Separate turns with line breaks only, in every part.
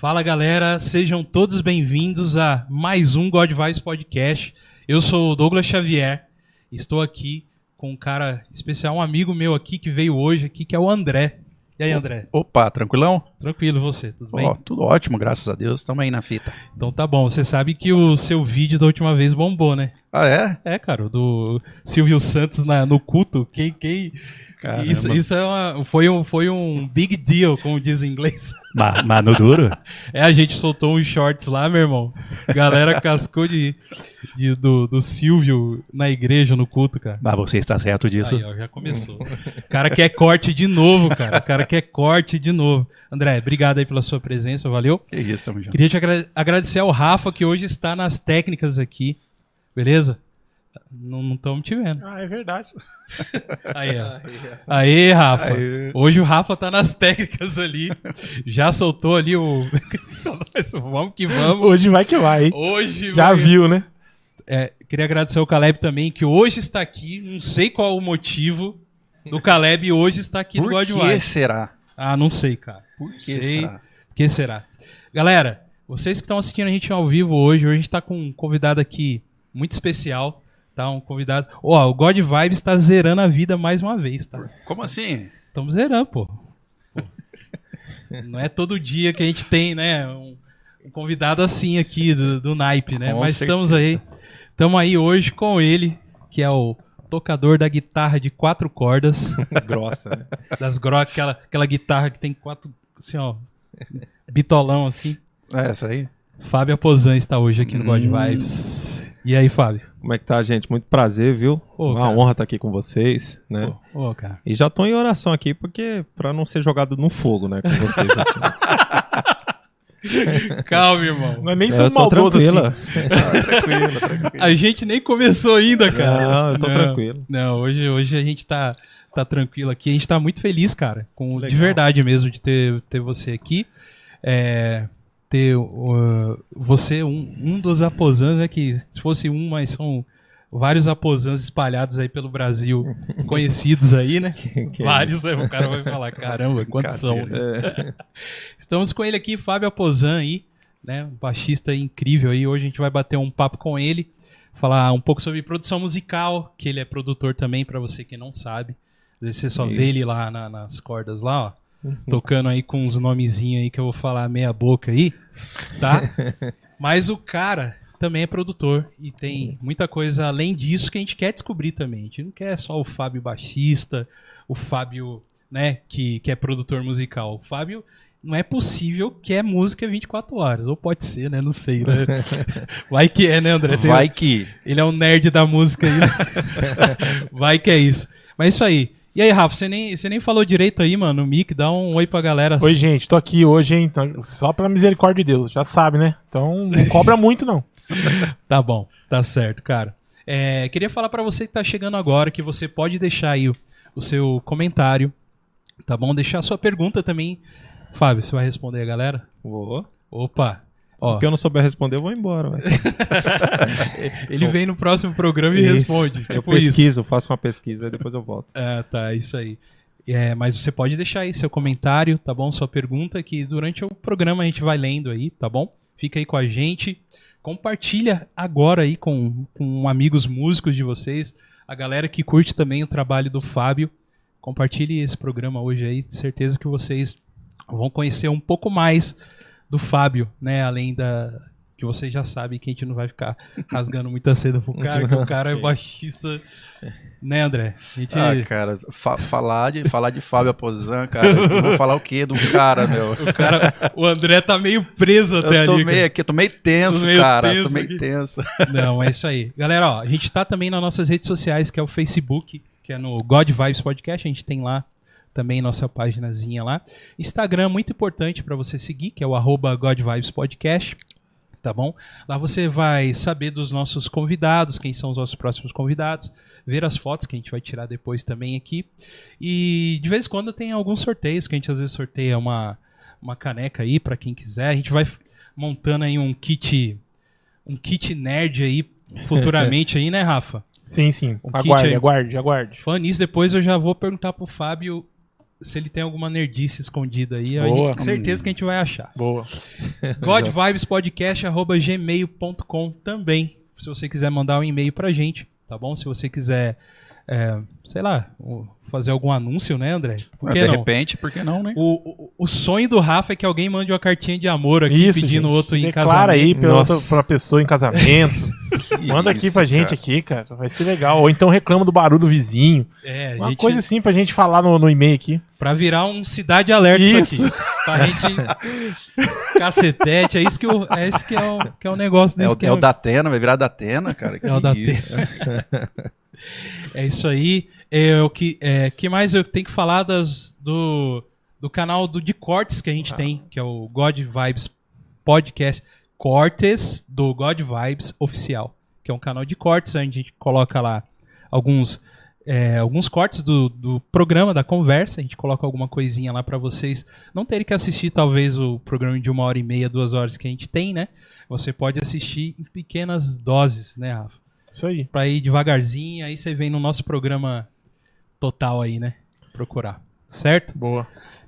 Fala galera, sejam todos bem-vindos a mais um God Vibes Podcast. Eu sou o Douglas Xavier, estou aqui com um cara especial, um amigo meu aqui que veio hoje aqui, que é o André. E aí, André?
Opa, tranquilão?
Tranquilo, você, tudo bem?
Ó, tudo ótimo, graças a Deus, estamos aí na fita.
Então tá bom, você sabe que o seu vídeo da última vez bombou, né?
Ah, é?
É, cara, do Silvio Santos na- no culto, quem, quem...
Caramba.
Isso, isso é uma- foi, um, foi um big deal, como diz em inglês.
Mas, mas no duro?
É, a gente soltou uns shorts lá, meu irmão. Galera cascou de, de- do, do Silvio na igreja, no culto, cara.
Mas você está certo disso?
Aí, ó, já começou. O cara quer corte de novo, cara. O cara quer corte de novo. André, obrigado aí pela sua presença, valeu?
Que isso, tamo junto.
Queria te agra- agradecer ao Rafa, que hoje está nas técnicas aqui. Beleza? Não estamos te vendo.
Ah, é verdade.
Aí, ó. Aí, Rafa.
Aí.
Hoje o Rafa tá nas técnicas ali. Já soltou ali o. Vamos que vamos.
Hoje vai que vai, hein?
Hoje
Já
vai-
viu, né?
É, queria agradecer ao Caleb também, que hoje está aqui. Não sei qual o motivo do Caleb hoje estar aqui no
Por
God
que será?
Ah, não sei, cara.
Por que
Sei.
será?
Por que será? Galera, vocês que estão assistindo a gente ao vivo hoje, hoje a gente tá com um convidado aqui muito especial, tá? Um convidado. Ó, o God Vibes está zerando a vida mais uma vez, tá?
Como assim?
Estamos zerando, pô. Pô. Não é todo dia que a gente tem, né? Um, um convidado assim aqui do, do naipe, né?
Com
Mas estamos aí. Estamos aí hoje com ele, que é o tocador da guitarra de quatro cordas.
Grossa, né?
das gro aquela, aquela guitarra que tem quatro, assim, ó, bitolão assim.
É essa aí?
Fábio Aposan está hoje aqui no God
Hum.
Vibes. E aí, Fábio?
Como é que tá, gente? Muito prazer, viu?
Ô,
Uma
cara.
honra estar aqui com vocês, né?
Ô, ô, cara.
E já tô em oração aqui, porque pra não ser jogado no fogo, né? Com vocês aqui.
Calma, irmão.
Não é nem ser
tô
maldoso
tranquila.
assim.
tranquilo, tranquilo.
A gente nem começou ainda, cara.
Não, eu tô tranquilo.
Não, hoje, hoje a gente tá, tá tranquilo aqui. A gente tá muito feliz, cara. Com, de verdade mesmo, de ter, ter você aqui. É, ter uh, você, um, um dos aposãs, né? Que se fosse um, mas são vários aposãs espalhados aí pelo Brasil, conhecidos aí, né?
que é
vários, né? O cara vai falar, caramba, quantos são? né? Estamos com ele aqui, Fábio Aposan aí, né? Um baixista incrível aí. Hoje a gente vai bater um papo com ele, falar um pouco sobre produção musical, que ele é produtor também, pra você que não sabe. Às vezes você só vê ele lá na- nas cordas lá, ó. Tocando aí com uns nomezinhos aí que eu vou falar meia boca aí, tá? Mas o cara também é produtor e tem muita coisa além disso que a gente quer descobrir também. A gente não quer só o Fábio baixista, o Fábio, né, que, que é produtor musical. O Fábio não é possível que é música 24 horas. Ou pode ser, né? Não sei, né? Vai que é, né, André? Tem-
Vai que.
Ele é um nerd da música aí, né? Vai que é isso. Mas isso aí. E aí, Rafa, você nem, você nem falou direito aí, mano. O Mick, dá um oi pra galera.
Oi, gente, tô aqui hoje, hein? Então, Só pela misericórdia de Deus, já sabe, né? Então não cobra muito, não.
Tá bom, tá certo, cara. É, queria falar pra você que tá chegando agora que você pode deixar aí o, o seu comentário, tá bom? Deixar a sua pergunta também. Fábio, você vai responder a galera?
Vou.
Opa! Ó,
Porque eu não souber responder, eu vou embora.
ele vem no próximo programa e
Isso.
responde.
Eu
Tipo isso.
pesquiso, faço uma pesquisa e depois eu volto.
Ah, tá, isso aí. É, mas você pode deixar aí seu comentário, tá bom? Sua pergunta, que durante o programa a gente vai lendo aí, tá bom? Fica aí com a gente. Compartilha agora aí com, com amigos músicos de vocês, a galera que curte também o trabalho do Fábio. Compartilhe esse programa hoje aí, certeza que vocês vão conhecer um pouco mais do Fábio, né? Além da que vocês já sabem que a gente não vai ficar rasgando muita seda pro cara, que o cara é baixista, né, André? A gente
Ah, cara, fa- falar, de, falar de Fábio Aposan, cara, eu vou falar o quê do cara, meu?
O, cara, o André tá meio preso até
Eu tô
ali.
meio aqui, tô meio tenso,
Tô meio
cara.
tenso
tô meio
aqui.
tenso.
Não, é isso aí. Galera, ó, a gente tá também nas nossas redes sociais, que é o Facebook, que é no God Vibes Podcast. A gente tem lá também nossa paginazinha lá. Instagram, muito importante pra você seguir, que é o arroba God Vibes Podcast. Tá bom? Lá você vai saber dos nossos convidados, quem são os nossos próximos convidados, ver as fotos que a gente vai tirar depois também aqui. E de vez em quando tem alguns sorteios, que a gente às vezes sorteia uma, uma caneca aí pra quem quiser. A gente vai montando aí um kit um kit nerd aí futuramente aí, né, Rafa?
Sim, sim.
Um
aguarde, aguarde, aguarde.
Falando nisso, depois eu já vou perguntar pro Fábio se ele tem alguma nerdice escondida aí, a
Boa.
gente, com certeza que a gente vai achar.
Boa.
godvibespodcast.gmail.com também, se você quiser mandar um e-mail pra gente, tá bom? Se você quiser, é, sei lá, fazer algum anúncio, né, André? Por que
de
não?
repente, por que não, né?
O, o, o sonho do Rafa é que alguém mande uma cartinha de amor aqui
Isso,
pedindo
gente.
outro em
declara
casamento.
aí pra,
Nossa.
outra, pra pessoa em casamento. Manda aqui pra gente
cara.
aqui, cara. Vai ser legal. Ou então reclama do barulho do vizinho.
É,
Uma
gente,
coisa assim pra gente falar no, no e-mail aqui.
pra virar um cidade alerta isso,
Isso.
aqui. Pra gente cacetete, é isso que, o, é, isso que, é, o, que é o negócio
É
desse
o,
que
é o Datena, vai virar Datena, cara. Que
É o Datena.
isso?
É isso aí. É, o que, é, que mais eu tenho que falar das, do, do canal do, de cortes que a gente tem, que é o God Vibes Podcast. Cortes do God Vibes Oficial, que é um canal de cortes, onde a gente coloca lá alguns, é, alguns cortes do, do programa, da conversa. A gente coloca alguma coisinha lá pra vocês não terem que assistir, talvez, o programa de uma hora e meia, duas horas que a gente tem, né? Você pode assistir em pequenas doses, né, Rafa?
Isso aí.
pra ir devagarzinho, aí você vem no nosso programa total aí, né? Procurar. Certo?
Boa.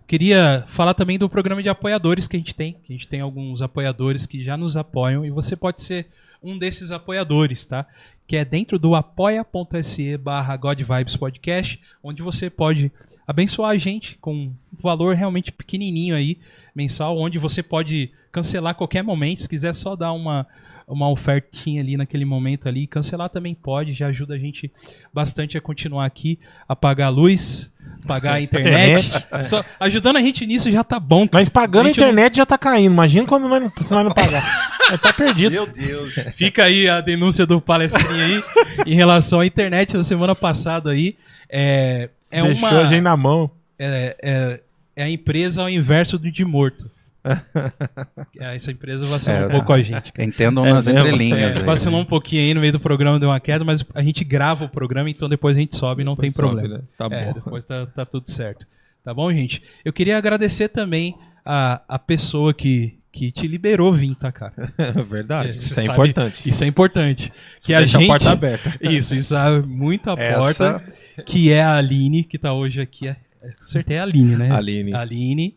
Queria falar também do programa de apoiadores que a gente tem, que a gente tem alguns apoiadores que já nos apoiam e você pode ser um desses apoiadores, tá? Que é dentro do apoia.se barra Podcast, onde você pode abençoar a gente com um valor realmente pequenininho aí, mensal, onde você pode cancelar a qualquer momento, se quiser só dar uma, uma ofertinha ali naquele momento ali, cancelar também pode, já ajuda a gente bastante a continuar aqui, a pagar a luz, pagar a internet. Só, ajudando a gente nisso já tá bom. cara.
Mas pagando a
não-
internet já tá caindo. Imagina quando nós não, se nós não pagar. Vai tá perdido.
Meu Deus.
Fica aí a denúncia do palestrinho aí em relação à internet da semana passada aí. É, é
Deixou
uma
a gente na mão.
é, é, é a empresa ao inverso do de morto. É, Essa empresa vacilou
É,
um pouco a gente. cara.
Entendam
É
nas
mesmo?
entrelinhas.
É,
aí,
vacilou
né?
um pouquinho aí no meio do programa, deu uma queda, mas a gente grava o programa, então depois a gente sobe e não tem
Depois sobe,
problema.
né? Tá
É,
bom.
depois tá, tá tudo certo. Tá bom, gente? Eu queria agradecer também a, a pessoa que, que te liberou vir, tá, cara?
Verdade. Isso é
sabe-
importante.
Isso é importante. Que a gente...
a porta aberta.
Isso, isso abre muito a
Essa-
porta. Que é a Aline, que tá hoje aqui. É- Acertei a Aline, né?
Aline.
Aline.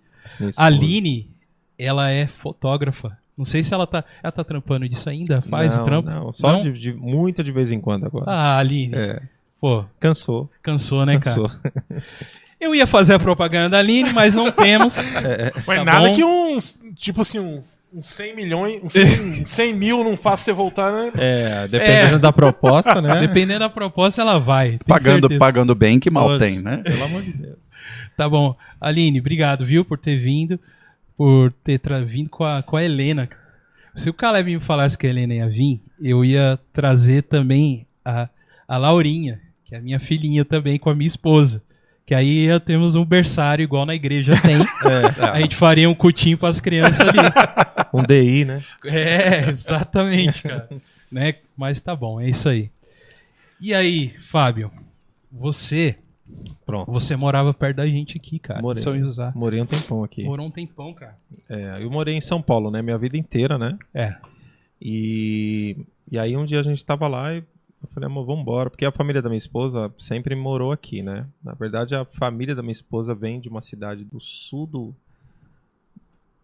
Aline, ela é fotógrafa. Não sei se ela tá. Ela tá trampando disso ainda? Faz
não,
o trampo?
Não, só
Não?
De, de- muito de vez em quando agora.
Ah, Aline.
É,
Pô,
cansou.
cansou, né, cara?
cansou.
Eu ia fazer a propaganda da Aline, mas não temos.
Mas
Tá
nada
bom.
que uns, tipo assim, uns, uns 100 milhões, uns 100, 100 mil não faça você voltar, né?
É, dependendo da proposta, né?
Dependendo da proposta, ela vai.
Pagando,
certeza.
pagando bem, que mal
Poxa,
tem, né?
Pelo amor de Deus.
Tá bom. Aline, obrigado, viu, por ter vindo, por ter vindo com a, com a Helena. Se o Caleb me falasse que a Helena ia vir, eu ia trazer também a, a Laurinha, que é a minha filhinha também, com a minha esposa. Que aí ia- temos um berçário igual na igreja tem. A gente faria um cutinho para as crianças ali.
Um DI, né?
É, exatamente, cara. né? Mas tá bom, é isso aí. E aí, Fábio, você,
Pronto.
você morava perto da gente aqui, cara,
Morei.
em São José.
Morei um tempão aqui.
Morou um tempão, cara.
É, eu morei em São Paulo, né? Minha vida inteira, né?
É.
E, e aí um dia a gente tava lá e eu falei, amor, vambora. Porque a família da minha esposa sempre morou aqui, né? Na verdade, a família da minha esposa vem de uma cidade do sul do...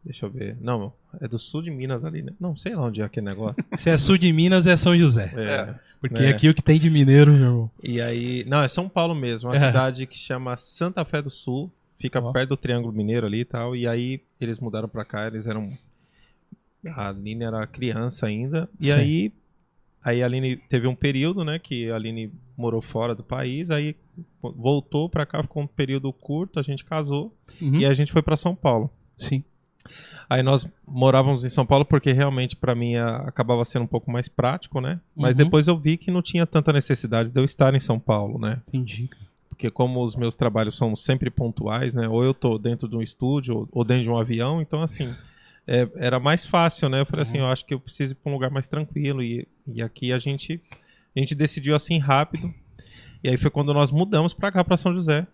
Deixa eu ver. Não, é do sul de Minas ali, né? Não, sei lá onde é aquele negócio.
Se é sul de Minas, é São José.
É.
Porque
É.
aqui o que tem de mineiro, meu irmão.
E aí... Não, é São Paulo mesmo. Uma
É.
cidade que chama Santa Fé do Sul. Fica
Ó.
perto do Triângulo Mineiro ali e tal. E aí eles mudaram pra cá. Eles eram... A Aline era criança ainda. E
Sim.
aí... Aí a Aline teve um período, né? Que a Aline morou fora do país. Aí voltou pra cá, ficou um período curto. A gente casou.
Uhum.
E a gente foi pra São Paulo.
Sim.
Aí nós morávamos em São Paulo porque realmente pra mim acabava sendo um pouco mais prático, né? Mas
Uhum.
depois eu vi que não tinha tanta necessidade de eu estar em São Paulo, né?
Entendi.
Porque como os meus trabalhos são sempre pontuais, né? Ou eu tô dentro de um estúdio ou- dentro de um avião, então assim, é, era mais fácil, né? Eu falei assim, eu acho que eu preciso ir pra um lugar mais tranquilo e, e aqui a gente a gente decidiu assim rápido. E aí foi quando nós mudamos pra cá, pra São José.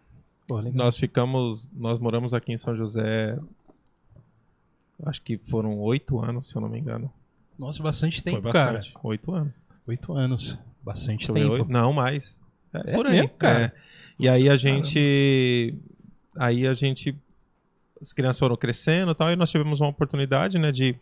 Pô.
Nós ficamos, nós moramos aqui em São José, acho que foram oito anos, se eu não me engano.
Nossa, bastante tempo,
Foi
cara.
bastante. Oito anos.
Oito anos. Bastante tempo.
oito- Não, mais. É,
É
por aí.
mesmo, cara?
É. E aí a gente. aí a gente. As crianças foram crescendo e tal, e nós tivemos uma oportunidade, né, de,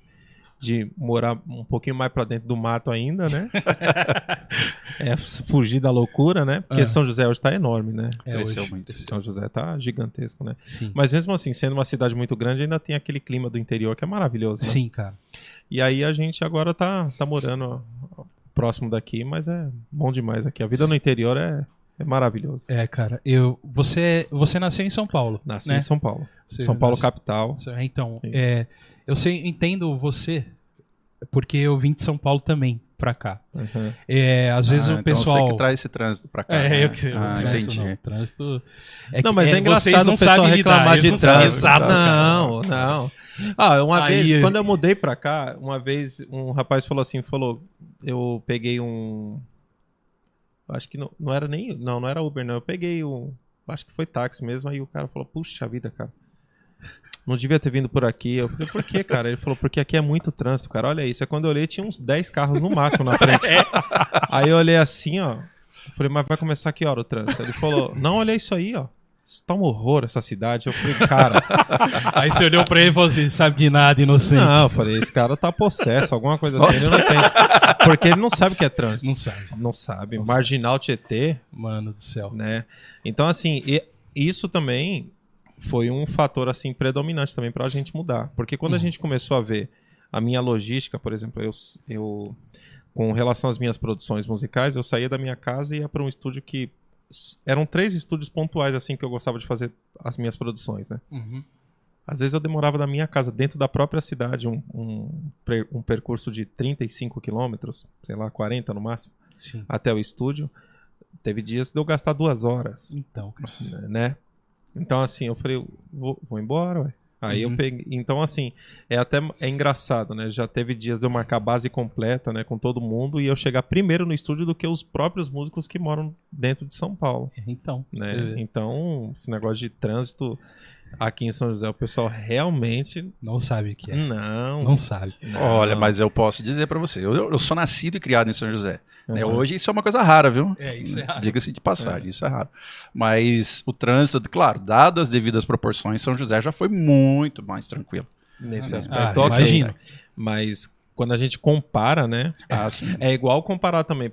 de morar um pouquinho mais pra dentro do mato ainda, né? é, fugir da loucura, né? Porque
Ah.
São José hoje tá enorme, né?
É,
Cresceu
hoje,
muito.
cresceu.
São José tá gigantesco, né?
Sim.
Mas mesmo assim, sendo uma cidade muito grande, ainda tem aquele clima do interior que é maravilhoso. Né?
Sim, cara.
E aí a gente agora tá, tá morando próximo daqui, mas é bom demais aqui. A vida no interior é, é maravilhoso.
É, cara. Eu, você, você nasceu em São Paulo.
Nasci
né?
em São Paulo.
Você
São Paulo
nasceu-
capital.
Então,
Isso.
é, eu sei, entendo você, porque eu vim de São Paulo também pra cá.
Uhum.
É, às vezes
Ah,
o
então
pessoal.
Você que traz esse trânsito pra cá.
É,
né?
eu que sei.
Ah,
trânsito
entendi.
não. Trânsito.
não, mas é,
vocês
engraçado
não
o pessoal reclamar de trânsito.
Exato, cara.
não, não. Ah, uma
Aí-
vez, quando eu mudei pra cá, uma vez um rapaz falou assim, falou, eu peguei um... Acho que não, não era nem... Não, não era Uber, não. Eu peguei um... Acho que foi táxi mesmo. Aí o cara falou, puxa vida, cara. Não devia ter vindo por aqui. Eu falei, por quê, cara? Ele falou, porque aqui é muito trânsito, cara. Olha isso. Aí quando eu olhei, tinha uns 10 carros no máximo na frente. Aí eu olhei assim, ó. Falei, mas vai começar que hora o trânsito? Ele falou, não, olha isso aí, ó. Isso tá um horror essa cidade. Eu falei, cara,
Aí você olhou pra ele e falou assim: sabe de nada, inocente.
não, eu falei, esse cara tá possesso, alguma coisa assim. Ele não tem. Porque ele não sabe o que é trânsito.
Não sabe.
Não sabe.
Não
Marginal Tietê,
Mano do céu.
né? Então, assim, isso também foi um fator, assim, predominante também pra gente mudar. Porque quando a gente começou a ver a minha logística, por exemplo, eu, eu com relação às minhas produções musicais, eu saía da minha casa e ia para um estúdio que eram três estúdios pontuais assim que eu gostava de fazer as minhas produções, né?
Uhum.
Às vezes eu demorava da minha casa, dentro da própria cidade, um, um, um percurso de 35 quilômetros, sei lá, 40 no máximo,
Sim.
até o estúdio. Teve dias de eu gastar duas horas,
Então, cara.
né? Então, assim, eu falei, vou, vou embora, ué. Aí
Uhum.
eu peguei. Então, assim, é até é engraçado, né? Já teve dias de eu marcar base completa, né, com todo mundo, e eu chegar primeiro no estúdio do que os próprios músicos que moram dentro de São Paulo,
Então,
né? Então, esse negócio de trânsito aqui em São José, o pessoal realmente
não sabe o que é.
não.
Não sabe.
não.
Olha, mas eu posso dizer pra você, eu, eu sou nascido e criado em São José. Né?
Uhum.
Hoje isso é uma coisa rara, viu?
É, isso é raro.
Diga-se de passagem, isso é raro. Mas o trânsito, claro, dado as devidas proporções, São José já foi muito mais tranquilo.
nesse
Ah,
aspecto, ok.
imagino.
Mas quando a gente compara, né?
Ah.
É igual comparar também.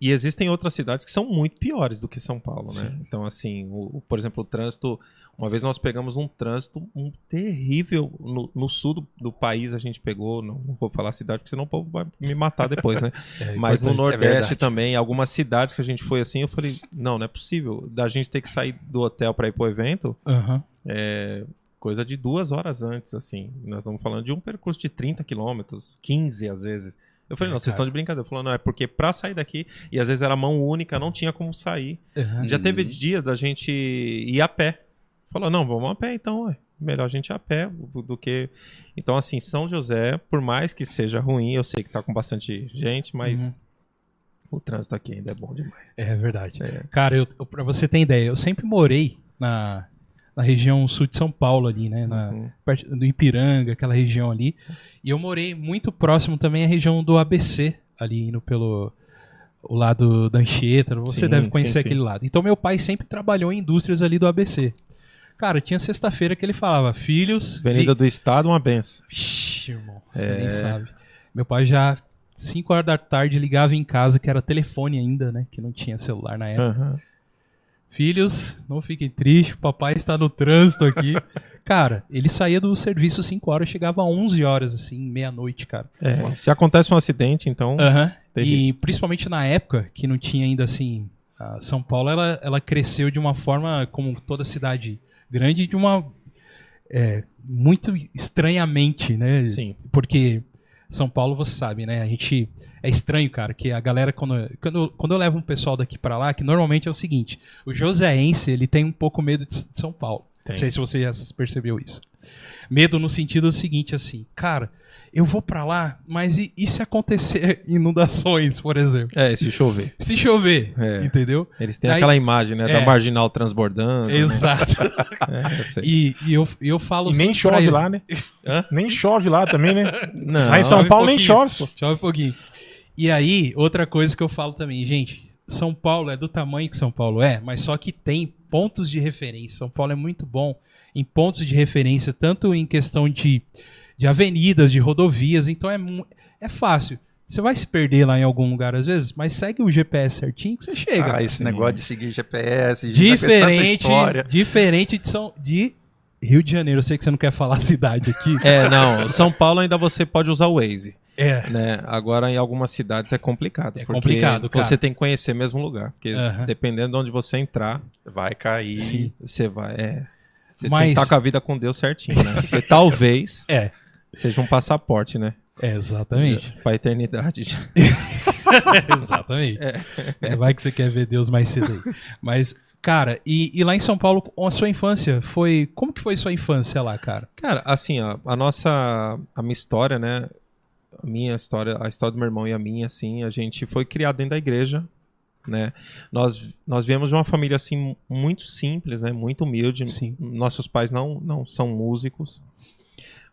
E existem outras cidades que são muito piores do que São Paulo, né?
Sim.
Então, assim, o, por exemplo, o trânsito. Uma vez nós pegamos um trânsito um terrível no, no sul do, do país, a gente pegou. Não, não vou falar cidade, porque senão o povo vai me matar depois, né?
É
Mas no
importante.
Nordeste
verdade.
também, algumas cidades que a gente foi assim, eu falei, não, não é possível. Da gente ter que sair do hotel para ir pro evento,
Aham.
é coisa de duas horas antes, assim. Nós estamos falando de um percurso de 30 quilômetros, 15 às vezes. Eu falei,
É,
não, vocês estão de brincadeira. Falou, não, é porque pra sair daqui, e às vezes era mão única, não tinha como sair.
Aham.
Já teve
Uhum.
dia da gente ir a pé. Falou, não, vamos a pé então, ué. Melhor a gente ir a pé do do que. Então, assim, São José, por mais que seja ruim, eu sei que tá com bastante gente, mas
Uhum.
o trânsito aqui ainda é bom demais.
É verdade.
É.
Cara, eu, eu- pra você ter ideia, eu sempre morei na, na região sul de São Paulo ali, né? Na,
Uhum.
perto do Ipiranga, aquela região ali. E eu morei muito próximo também à região do ABC, ali indo pelo o lado da Anchieta. Você
Sim,
deve conhecer
sim,
aquele
sim.
lado. Então meu pai sempre trabalhou em indústrias ali do ABC. Cara, tinha sexta-feira que ele falava, filhos...
Avenida do Estado, uma benção.
Vixe, irmão, você
É.
nem sabe. Meu pai já, 5 horas da tarde, ligava em casa, que era telefone ainda, né? Que não tinha celular na época.
Aham.
Filhos, não fiquem tristes, o papai está no trânsito aqui. cara, ele saía do serviço 5 horas, chegava às 11 horas, assim, meia-noite, cara.
É, se acontece um acidente, então. Terrível.
E principalmente na época, que não tinha ainda assim. a São Paulo, ela, ela cresceu de uma forma, como toda cidade grande, de uma. é, muito estranhamente, né?
Sim.
Porque São Paulo, você sabe, né? A gente. É estranho, cara, que a galera, quando, quando, quando eu levo um pessoal daqui pra lá, que normalmente é o seguinte: o joséense, ele tem um pouco medo de, de São Paulo.
Tem.
Não sei se você já percebeu isso. Medo no sentido seguinte, assim, cara, eu vou pra lá, mas e, e se acontecer inundações, por exemplo?
É, se chover.
Se chover,
É.
entendeu?
Eles têm
Daí-
aquela imagem, né?
É.
Da marginal transbordando. né?
Exato.
É, eu
e, e eu, e eu falo
E nem
sempre pra
chove lá, né?
Hã?
Nem chove lá também, né?
Não,
Lá em São Paulo nem chove, pô.
Chove um pouquinho. E aí, outra coisa que eu falo também, gente, São Paulo é do tamanho que São Paulo é, mas só que tem pontos de referência. São Paulo é muito bom em pontos de referência, tanto em questão de, de avenidas, de rodovias, então é, é fácil. Você vai se perder lá em algum lugar às vezes, mas segue o GPS certinho que você chega.
Ah, esse negócio de seguir GPS,
diferente, diferente de, São, de Rio de Janeiro. Eu sei que você não quer falar a cidade aqui.
É, não. São Paulo ainda você pode usar o Waze.
É.
Né? Agora, em algumas cidades é complicado.
É complicado, cara.
Você tem que conhecer mesmo lugar. Porque dependendo de onde você entrar,
vai cair.
Sim.
Você vai. É, você
Mas...
tem que estar com a vida com Deus certinho, né? Porque talvez
é.
seja um passaporte, né?
É, exatamente.
Pra eternidade já.
exatamente. É. É, vai que você quer ver Deus mais cedo aí. Mas, cara, e, e, lá em São Paulo, a sua infância foi. Como que foi sua infância lá, cara?
Cara, assim, a, a nossa. A minha história, né? A minha história, a história do meu irmão e a minha, assim, a gente foi criado dentro da igreja. Né? Nós, nós viemos de uma família assim muito simples, né? Muito humilde.
Sim.
Nossos pais não, não são músicos,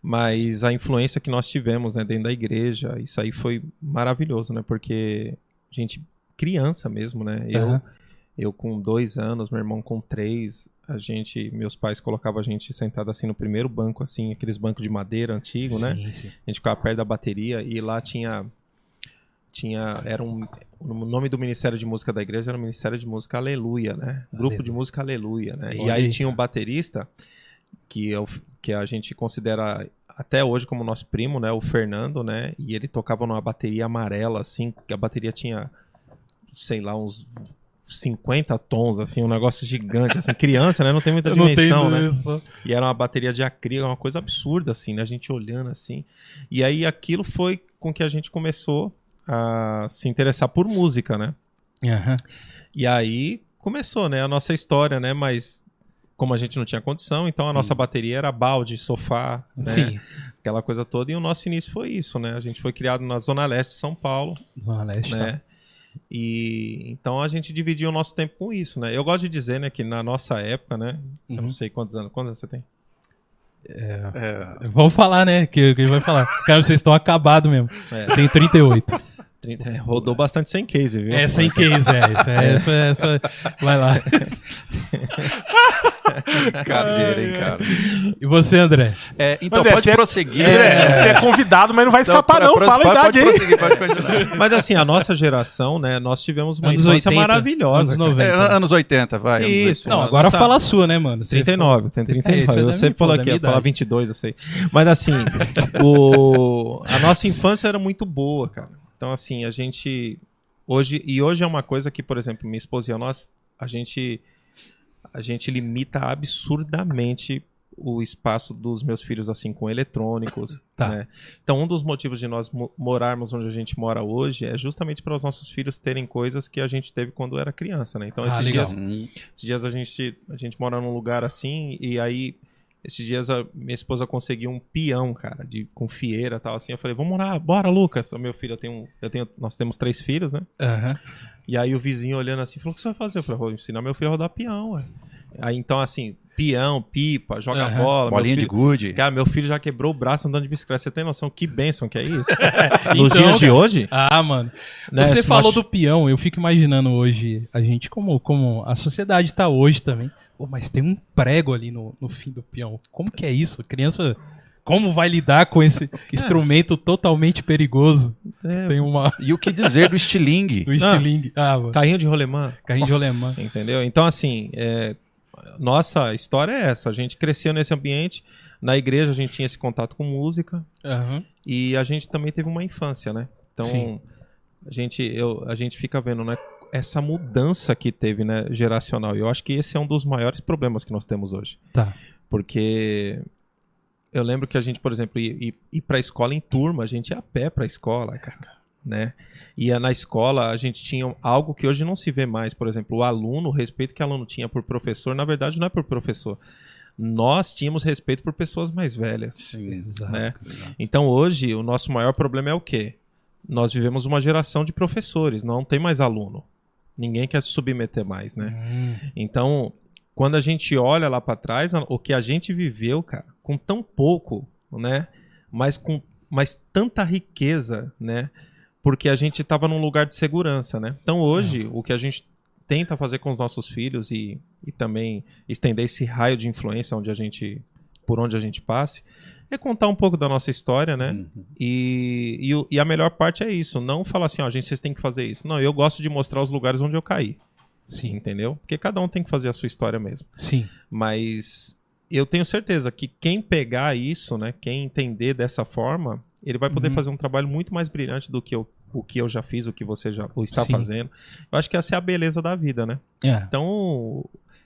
mas a influência que nós tivemos né, dentro da igreja, isso aí foi maravilhoso, né? Porque a gente, criança mesmo, né? Eu, uhum. eu com dois anos, meu irmão com três, a gente, meus pais colocavam a gente sentado assim no primeiro banco, assim, aqueles bancos de madeira antigo, né?
sim, né? Sim.
A gente ficava perto da bateria e lá tinha tinha era um o nome do Ministério de Música da igreja era o Ministério de Música Aleluia, né? Grupo Aleluia. de Música Aleluia, né? E aí tinha um baterista que eu, que a gente considera até hoje como nosso primo, né? O Fernando, né? E ele tocava numa bateria amarela, assim, que a bateria tinha, sei lá, uns 50 tons, assim, um negócio gigante, assim, criança, né? Não tem muita dimensão, né? Isso. E era uma bateria de acrílico, uma coisa absurda, assim, né? A gente olhando assim. E aí aquilo foi com que a gente começou a se interessar por música, né?
Uhum.
E aí começou, né? A nossa história, né? Mas como a gente não tinha condição, então a nossa bateria era balde, sofá, né?
Sim.
Aquela coisa toda. E o nosso início foi isso, né? A gente foi criado na Zona Leste de São Paulo.
Zona Leste,
né? Tá. E então a gente dividia o nosso tempo com isso, né? Eu gosto de dizer, né, que na nossa época, né? Uhum. Eu não sei quantos anos. Quantos anos você tem?
É, é... Vamos falar, né? Que, que vai falar. Cara, vocês estão acabados mesmo. É. Tem 38.
30, é, rodou bastante sem case, viu?
É, sem case, é. Essa, é. essa, essa, vai lá.
Cadeira, hein, cara.
E você, André?
É, então, André, pode prosseguir.
É, Você é convidado, mas não vai escapar, não. não. Fala a idade
pode aí. Pode continuar.
Mas assim, a nossa geração, né? Nós tivemos uma anos infância 80, maravilhosa.
Anos 90. É,
anos 80, vai.
Isso.
Não, agora nossa... fala a sua, né, mano?
Você 39, tem 39. É, eu sempre falo aqui, eu falo 22, eu sei. Mas assim, o... a nossa infância era muito boa, cara. Então, assim, a gente. Hoje, e hoje é uma coisa que, por exemplo, minha esposa e eu, nós, a gente, a gente limita absurdamente o espaço dos meus filhos assim com eletrônicos.
Tá.
Né? Então, um dos motivos de nós morarmos onde a gente mora hoje é justamente para os nossos filhos terem coisas que a gente teve quando era criança, né? Então,
ah,
esses,
dias,
esses dias a gente, a gente mora num lugar assim e aí esses dias a minha esposa conseguiu um peão, cara, de, com fieira e tal, assim. Eu falei, vamos lá, bora, Lucas. O meu filho, eu tenho, eu tenho, nós temos três filhos, né?
Uhum.
E aí o vizinho olhando assim, falou, o que você vai fazer? Eu falei, vou ensinar meu filho a rodar peão, ué. Aí então, assim, peão, pipa, joga uhum. bola.
Bolinha
filho,
de gude.
Cara, meu filho já quebrou o braço andando de bicicleta. Você tem noção que bênção que é isso? Nos então, dias de hoje?
Ah, mano. Né, você falou do peão, eu fico imaginando hoje, a gente, como, como a sociedade tá hoje também. Pô, mas tem um prego ali no, no fim do peão. Como que é isso? criança. Como vai lidar com esse instrumento totalmente perigoso?
É, tem uma... E o que dizer do estilingue?
do estilingue. Ah,
carrinho de rolemã.
Carrinho Nossa. de rolemã.
Entendeu? Então, assim, é... nossa história é essa. A gente cresceu nesse ambiente. Na igreja a gente tinha esse contato com música.
Uhum.
E a gente também teve uma infância, né? Então, Sim. a gente, eu, a gente fica vendo, né? Essa mudança que teve, né, geracional. E eu acho que esse é um dos maiores problemas que nós temos hoje.
Tá.
Porque eu lembro que a gente, por exemplo, ir para a escola em turma, a gente ia a pé para a escola, cara, né? Ia na escola, a gente tinha algo que hoje não se vê mais, por exemplo, o aluno, o respeito que o aluno tinha por professor, na verdade não é por professor. Nós tínhamos respeito por pessoas mais velhas.
Sim, exato,
né?
exato.
Então hoje o nosso maior problema é o quê? Nós vivemos uma geração de professores, não tem mais aluno. Ninguém quer se submeter mais, né?
Hum.
Então, quando a gente olha lá para trás, o que a gente viveu, cara, com tão pouco, né? Mas com mas tanta riqueza, né? Porque a gente estava num lugar de segurança, né? Então hoje, é. o que a gente tenta fazer com os nossos filhos e, e também estender esse raio de influência onde a gente, por onde a gente passe, é contar um pouco da nossa história, né?
Uhum.
E, e, e a melhor parte é isso, não falar assim, ó, gente, vocês têm que fazer isso. Não, eu gosto de mostrar os lugares onde eu caí,
Sim,
entendeu? Porque cada um tem que fazer a sua história mesmo.
sim.
Mas eu tenho certeza que quem pegar isso, né, quem entender dessa forma, ele vai poder
Uhum.
fazer um trabalho muito mais brilhante do que eu, o que eu já fiz, o que você já está
Sim.
fazendo. Eu acho que essa é a beleza da vida, né?
É.
Então,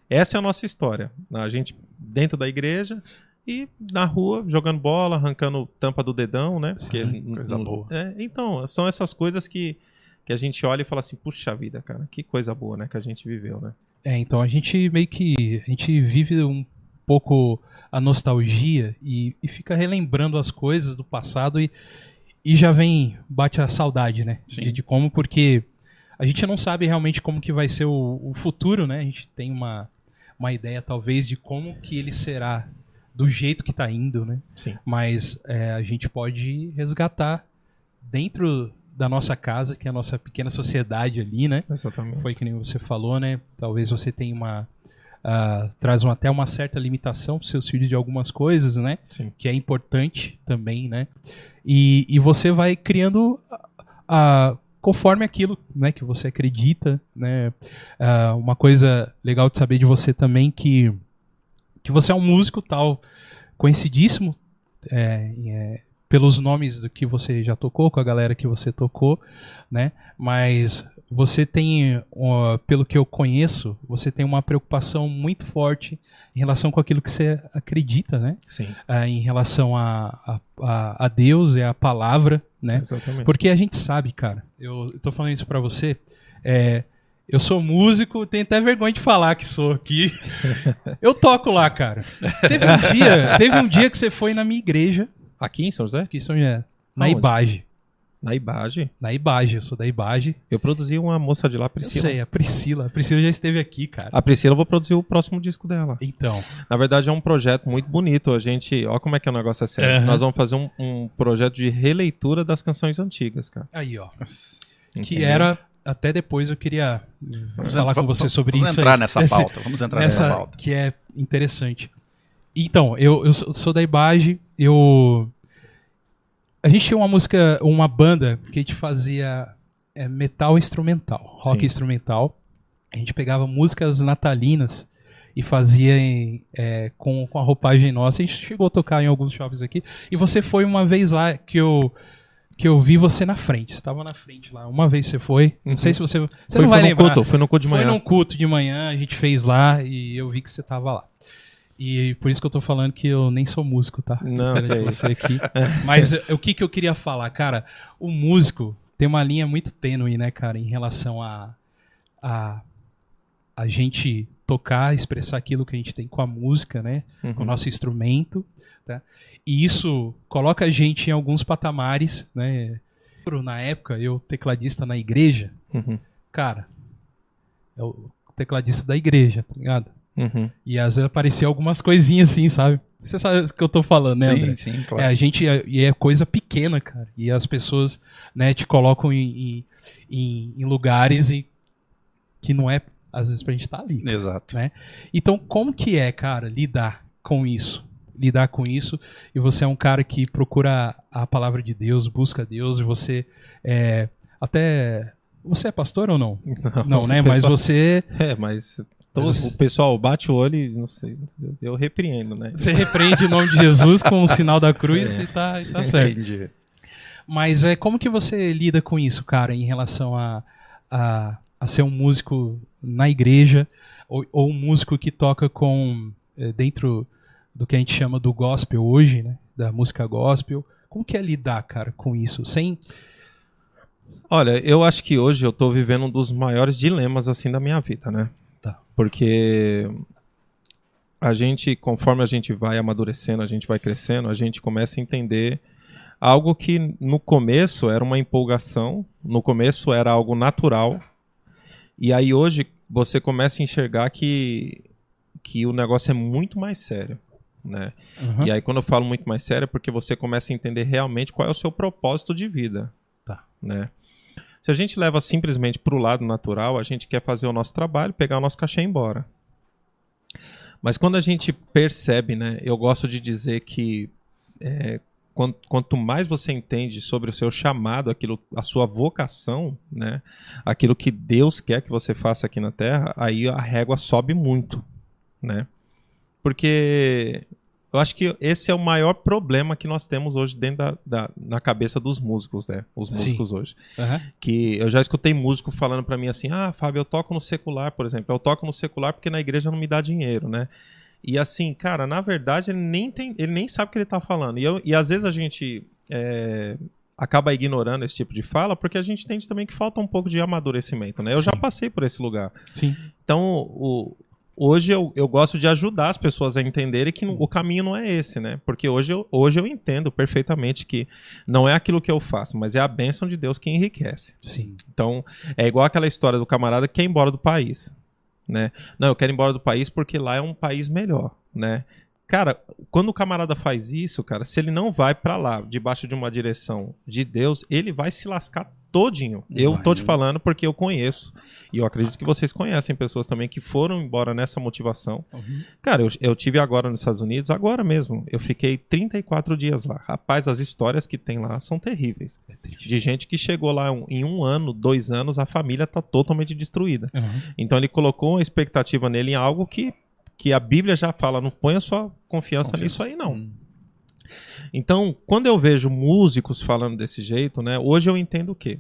essa é a nossa história. A gente dentro da igreja e na rua, jogando bola, arrancando tampa do dedão, né? Porque,
Sim,
coisa boa.
é, então, são essas coisas que, que a gente olha e fala assim, puxa vida, cara, que coisa boa, né? Que a gente viveu, né?
É, então a gente meio que. A gente vive um pouco a nostalgia e, e fica relembrando as coisas do passado e, e já vem. bate a saudade, né? De, de como, porque a gente não sabe realmente como que vai ser o, o futuro, né? A gente tem uma, uma ideia, talvez, de como que ele será do jeito que tá indo, né?
Sim.
Mas é, a gente pode resgatar dentro da nossa casa, que é a nossa pequena sociedade ali, né?
Exatamente.
foi que nem você falou, né? Talvez você tenha uma. ah, traz uma- até uma certa limitação para seus filhos de algumas coisas, né?
Sim.
Que é importante também, né? E, e você vai criando a, conforme aquilo né, que você acredita, né? Ah, uma coisa legal de saber de você também que, que você é um músico tal, conhecidíssimo é, é, pelos nomes do que você já tocou, com a galera que você tocou, né? Mas você tem, ó, pelo que eu conheço, você tem uma preocupação muito forte em relação com aquilo que você acredita, né?
Sim.
Ah, em relação a, a, a, Deus e a palavra, né?
Exatamente.
Porque a gente sabe, cara, eu, tô falando isso pra você, é, eu sou músico, tenho até vergonha de falar que sou aqui. Eu toco lá, cara. Teve um dia, teve um dia que você foi na minha igreja,
Aqui em São José?
aqui em São José, na
Aonde?
Ibage.
Na Ibage.
Na Ibage, eu sou da Ibage.
Eu produzi uma moça de lá,
Eu
Priscila.
sei, a Priscila. A Priscila já esteve aqui, cara.
A Priscila eu vou produzir o próximo disco dela.
Então,
Na verdade é um projeto muito bonito. A gente, ó como é que é o negócio é sério.
Aham.
Nós vamos fazer um, um projeto de releitura das canções antigas, cara.
aí, ó. Que
Entendeu?
era. Até depois eu queria falar com
Vamos-
você sobre
vamos
isso.
entrar
aí.
nessa
Esse-
pauta. Vamos entrar
nessa
nessa pauta.
que é interessante. Então, eu, eu sou sou da Ibage, eu a gente tinha uma música, uma banda que a gente fazia é, metal instrumental, rock
Sim.
instrumental. A gente pegava músicas natalinas e fazia em, é, com, com a roupagem nossa. A gente chegou a tocar em alguns shoppings aqui. E você foi uma vez lá que eu que eu vi você na frente. Você estava na frente lá. Uma vez você foi. Não
Uhum.
sei se você você
Foi,
não vai
foi no
lembrar.
culto, foi no culto de
Foi
manhã.
num culto de manhã, a gente fez lá e eu vi que você tava lá. E por isso que eu tô falando que eu nem sou músico, tá?
Não, que
você aqui. Mas o que, que eu queria falar, cara? O músico tem uma linha muito tênue, né, cara, em relação a, a a gente tocar, expressar aquilo que a gente tem com a música, né? Com o
Uhum.
nosso instrumento, tá? E isso coloca a gente em alguns patamares, né? Na época, eu tecladista na igreja,
Uhum.
cara, é o tecladista da igreja, tá ligado?
Uhum.
E às vezes aparecia algumas coisinhas assim, sabe? Você sabe o que eu tô falando, né, André?
Sim, sim,
É,
claro.
a gente, e é coisa pequena, cara. E as pessoas, né, te colocam em, em, em- lugares e que não é, às vezes, pra gente estar ali.
Exato.
né? Então, como que é, cara, lidar com isso? Lidar com isso, e você é um cara que procura a palavra de Deus, busca Deus, e você é, até... Você é pastor ou não? Não, né?
o
Mas
pessoal-
você...
É, mas todo-
Mas-
o pessoal bate o olho e não sei, eu, repreendo, né?
Você repreende o nome de Jesus com o sinal da cruz e tá, e tá certo.
Entendi.
Mas é como que você lida com isso, cara, em relação a, a, a ser um músico na igreja ou, ou um músico que toca com eh, dentro do que a gente chama do gospel hoje, né? Da música gospel. Como que é lidar, cara, com isso? Sem.
Olha, eu acho que hoje eu tô vivendo um dos maiores dilemas assim da minha vida, né?
Tá.
Porque a gente, conforme a gente vai amadurecendo, a gente vai crescendo, a gente começa a entender algo que no começo era uma empolgação, no começo era algo natural, e aí hoje você começa a enxergar que, que o negócio é muito mais sério, né?
Aham.
E aí, quando eu falo muito mais sério, é porque você começa a entender realmente qual é o seu propósito de vida.
Tá.
Né? Se a gente leva simplesmente para o lado natural, a gente quer fazer o nosso trabalho, pegar o nosso cachê e ir embora. Mas quando a gente percebe, né? Eu gosto de dizer que é, quanto, quanto, mais você entende sobre o seu chamado, aquilo, a sua vocação, né? Aquilo que Deus quer que você faça aqui na Terra, aí a régua sobe muito, né? Porque eu acho que esse é o maior problema que nós temos hoje dentro da, da na cabeça dos músicos, né? Os músicos Sim. hoje. Uhum. Que eu já escutei músico falando para mim assim: ah, Fábio, eu toco no secular, por exemplo. Eu toco no secular porque na igreja não me dá dinheiro, né? E assim, cara, na verdade ele nem, tem, ele nem sabe o que ele tá falando. E, eu, e às vezes a gente é, acaba ignorando esse tipo de fala porque a gente entende também que falta um pouco de amadurecimento, né? Eu Sim. já passei por esse lugar.
Sim.
Então, o, hoje eu, eu gosto de ajudar as pessoas a entenderem que o caminho não é esse, né? Porque hoje eu, hoje eu entendo perfeitamente que não é aquilo que eu faço, mas é a bênção de Deus que enriquece.
Sim.
Então, é igual aquela história do camarada que quer ir embora do país, né? Não, eu quero ir embora do país porque lá é um país melhor, né? Cara, quando o camarada faz isso, cara, se ele não vai para lá, debaixo de uma direção de Deus, ele vai se lascar todinho. Eu tô te falando porque eu conheço. E eu acredito que vocês conhecem pessoas também que foram embora nessa motivação. Uhum. Cara, eu, eu tive agora nos Estados Unidos, agora mesmo. Eu fiquei 34 dias lá. Rapaz, as histórias que tem lá são terríveis. É de gente que chegou lá um, em um ano, dois anos, a família tá totalmente destruída. Uhum. Então ele colocou uma expectativa nele em algo que, que a Bíblia já fala, não ponha sua confiança, confiança. nisso aí não. Hum. Então, quando eu vejo músicos falando desse jeito, né, hoje eu entendo o quê?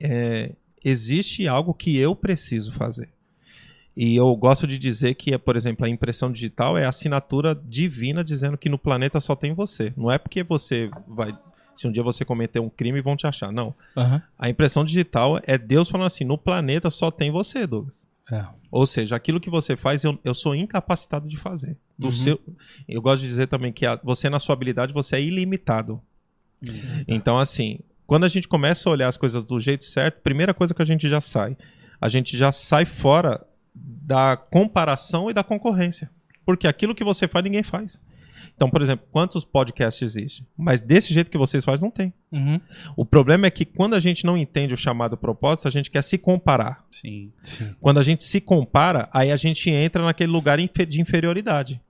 É, existe algo que eu preciso fazer. E eu gosto de dizer que, por exemplo, a impressão digital é a assinatura divina dizendo que no planeta só tem você. Não é porque você vai. Se um dia você cometer um crime, vão te achar. Não. Uhum. A impressão digital é Deus falando assim: no planeta só tem você, Douglas. É. Ou seja, aquilo que você faz, eu, eu sou incapacitado de fazer. Do uhum. seu, eu gosto de dizer também que a, você, na sua habilidade, você é ilimitado. Uhum. Então, assim, quando a gente começa a olhar as coisas do jeito certo, primeira coisa que a gente já sai. A gente já sai fora da comparação e da concorrência. Porque aquilo que você faz, ninguém faz. Então, por exemplo, quantos podcasts existem? Mas desse jeito que vocês fazem, não tem. Uhum. O problema é que quando a gente não entende o chamado propósito, a gente quer se comparar.
Sim, sim.
Quando a gente se compara, aí a gente entra naquele lugar de inferioridade.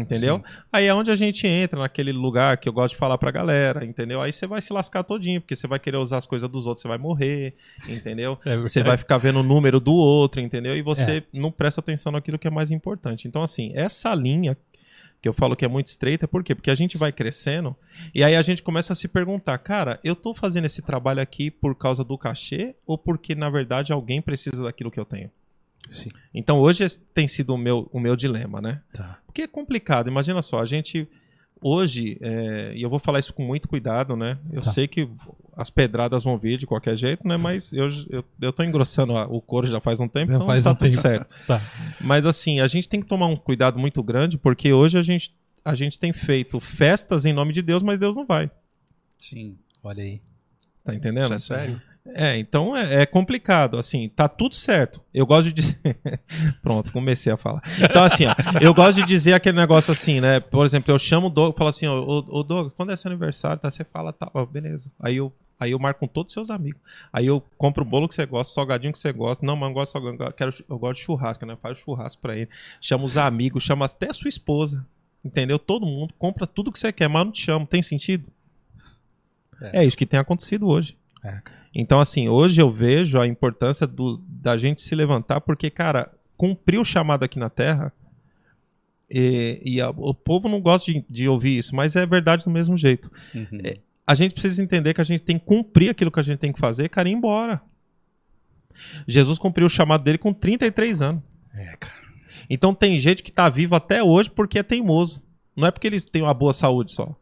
Entendeu? Sim. Aí é onde a gente entra, naquele lugar que eu gosto de falar pra galera, entendeu? Aí você vai se lascar todinho, porque você vai querer usar as coisas dos outros, você vai morrer, entendeu? É você vai ficar vendo o número do outro, entendeu? E você é. não presta atenção naquilo que é mais importante. Então, assim, essa linha que eu falo que é muito estreita, por quê? Porque a gente vai crescendo e aí a gente começa a se perguntar, cara, eu tô fazendo esse trabalho aqui por causa do cachê ou porque na verdade alguém precisa daquilo que eu tenho? Sim. Então hoje tem sido o meu, o meu dilema, né? Tá. Porque é complicado, imagina só, a gente hoje, é, e eu vou falar isso com muito cuidado, né? Eu tá. sei que as pedradas vão vir de qualquer jeito, né? Mas eu, eu, eu tô engrossando o couro já faz um tempo, já então faz tá um tudo tempo. certo. Tá. Mas assim, a gente tem que tomar um cuidado muito grande, porque hoje a gente, a gente tem feito festas em nome de Deus, mas Deus não vai.
Sim, olha aí.
Tá entendendo?
Isso é sério?
É, então é, é, complicado, assim, tá tudo certo. Eu gosto de dizer. Pronto, comecei a falar. Então, assim, ó, eu gosto de dizer aquele negócio assim, né? Por exemplo, eu chamo o Doug falo assim, ó, ô, Doug, quando é seu aniversário, tá? Você fala, tá, ó, beleza. Aí eu, aí eu marco com todos os seus amigos. Aí eu compro o bolo que você gosta, o salgadinho que você gosta. Não, mas eu gosto de salgadinho, eu, quero, eu gosto de churrasco, né? Faz churrasco pra ele. Chama os amigos, chama até a sua esposa. Entendeu? Todo mundo compra tudo que você quer, mas não te chama. Tem sentido? É, é isso que tem acontecido hoje. Então, assim, hoje eu vejo a importância do, da gente se levantar, porque, cara, cumprir o chamado aqui na Terra. E, e a, o povo não gosta de, de, ouvir isso, mas é verdade do mesmo jeito. Uhum. É, a gente precisa entender que a gente tem que cumprir aquilo que a gente tem que fazer, cara, e ir embora. Jesus cumpriu o chamado dele com 33 anos. É, cara. Então tem gente que tá vivo até hoje porque é teimoso. Não é porque eles têm uma boa saúde só.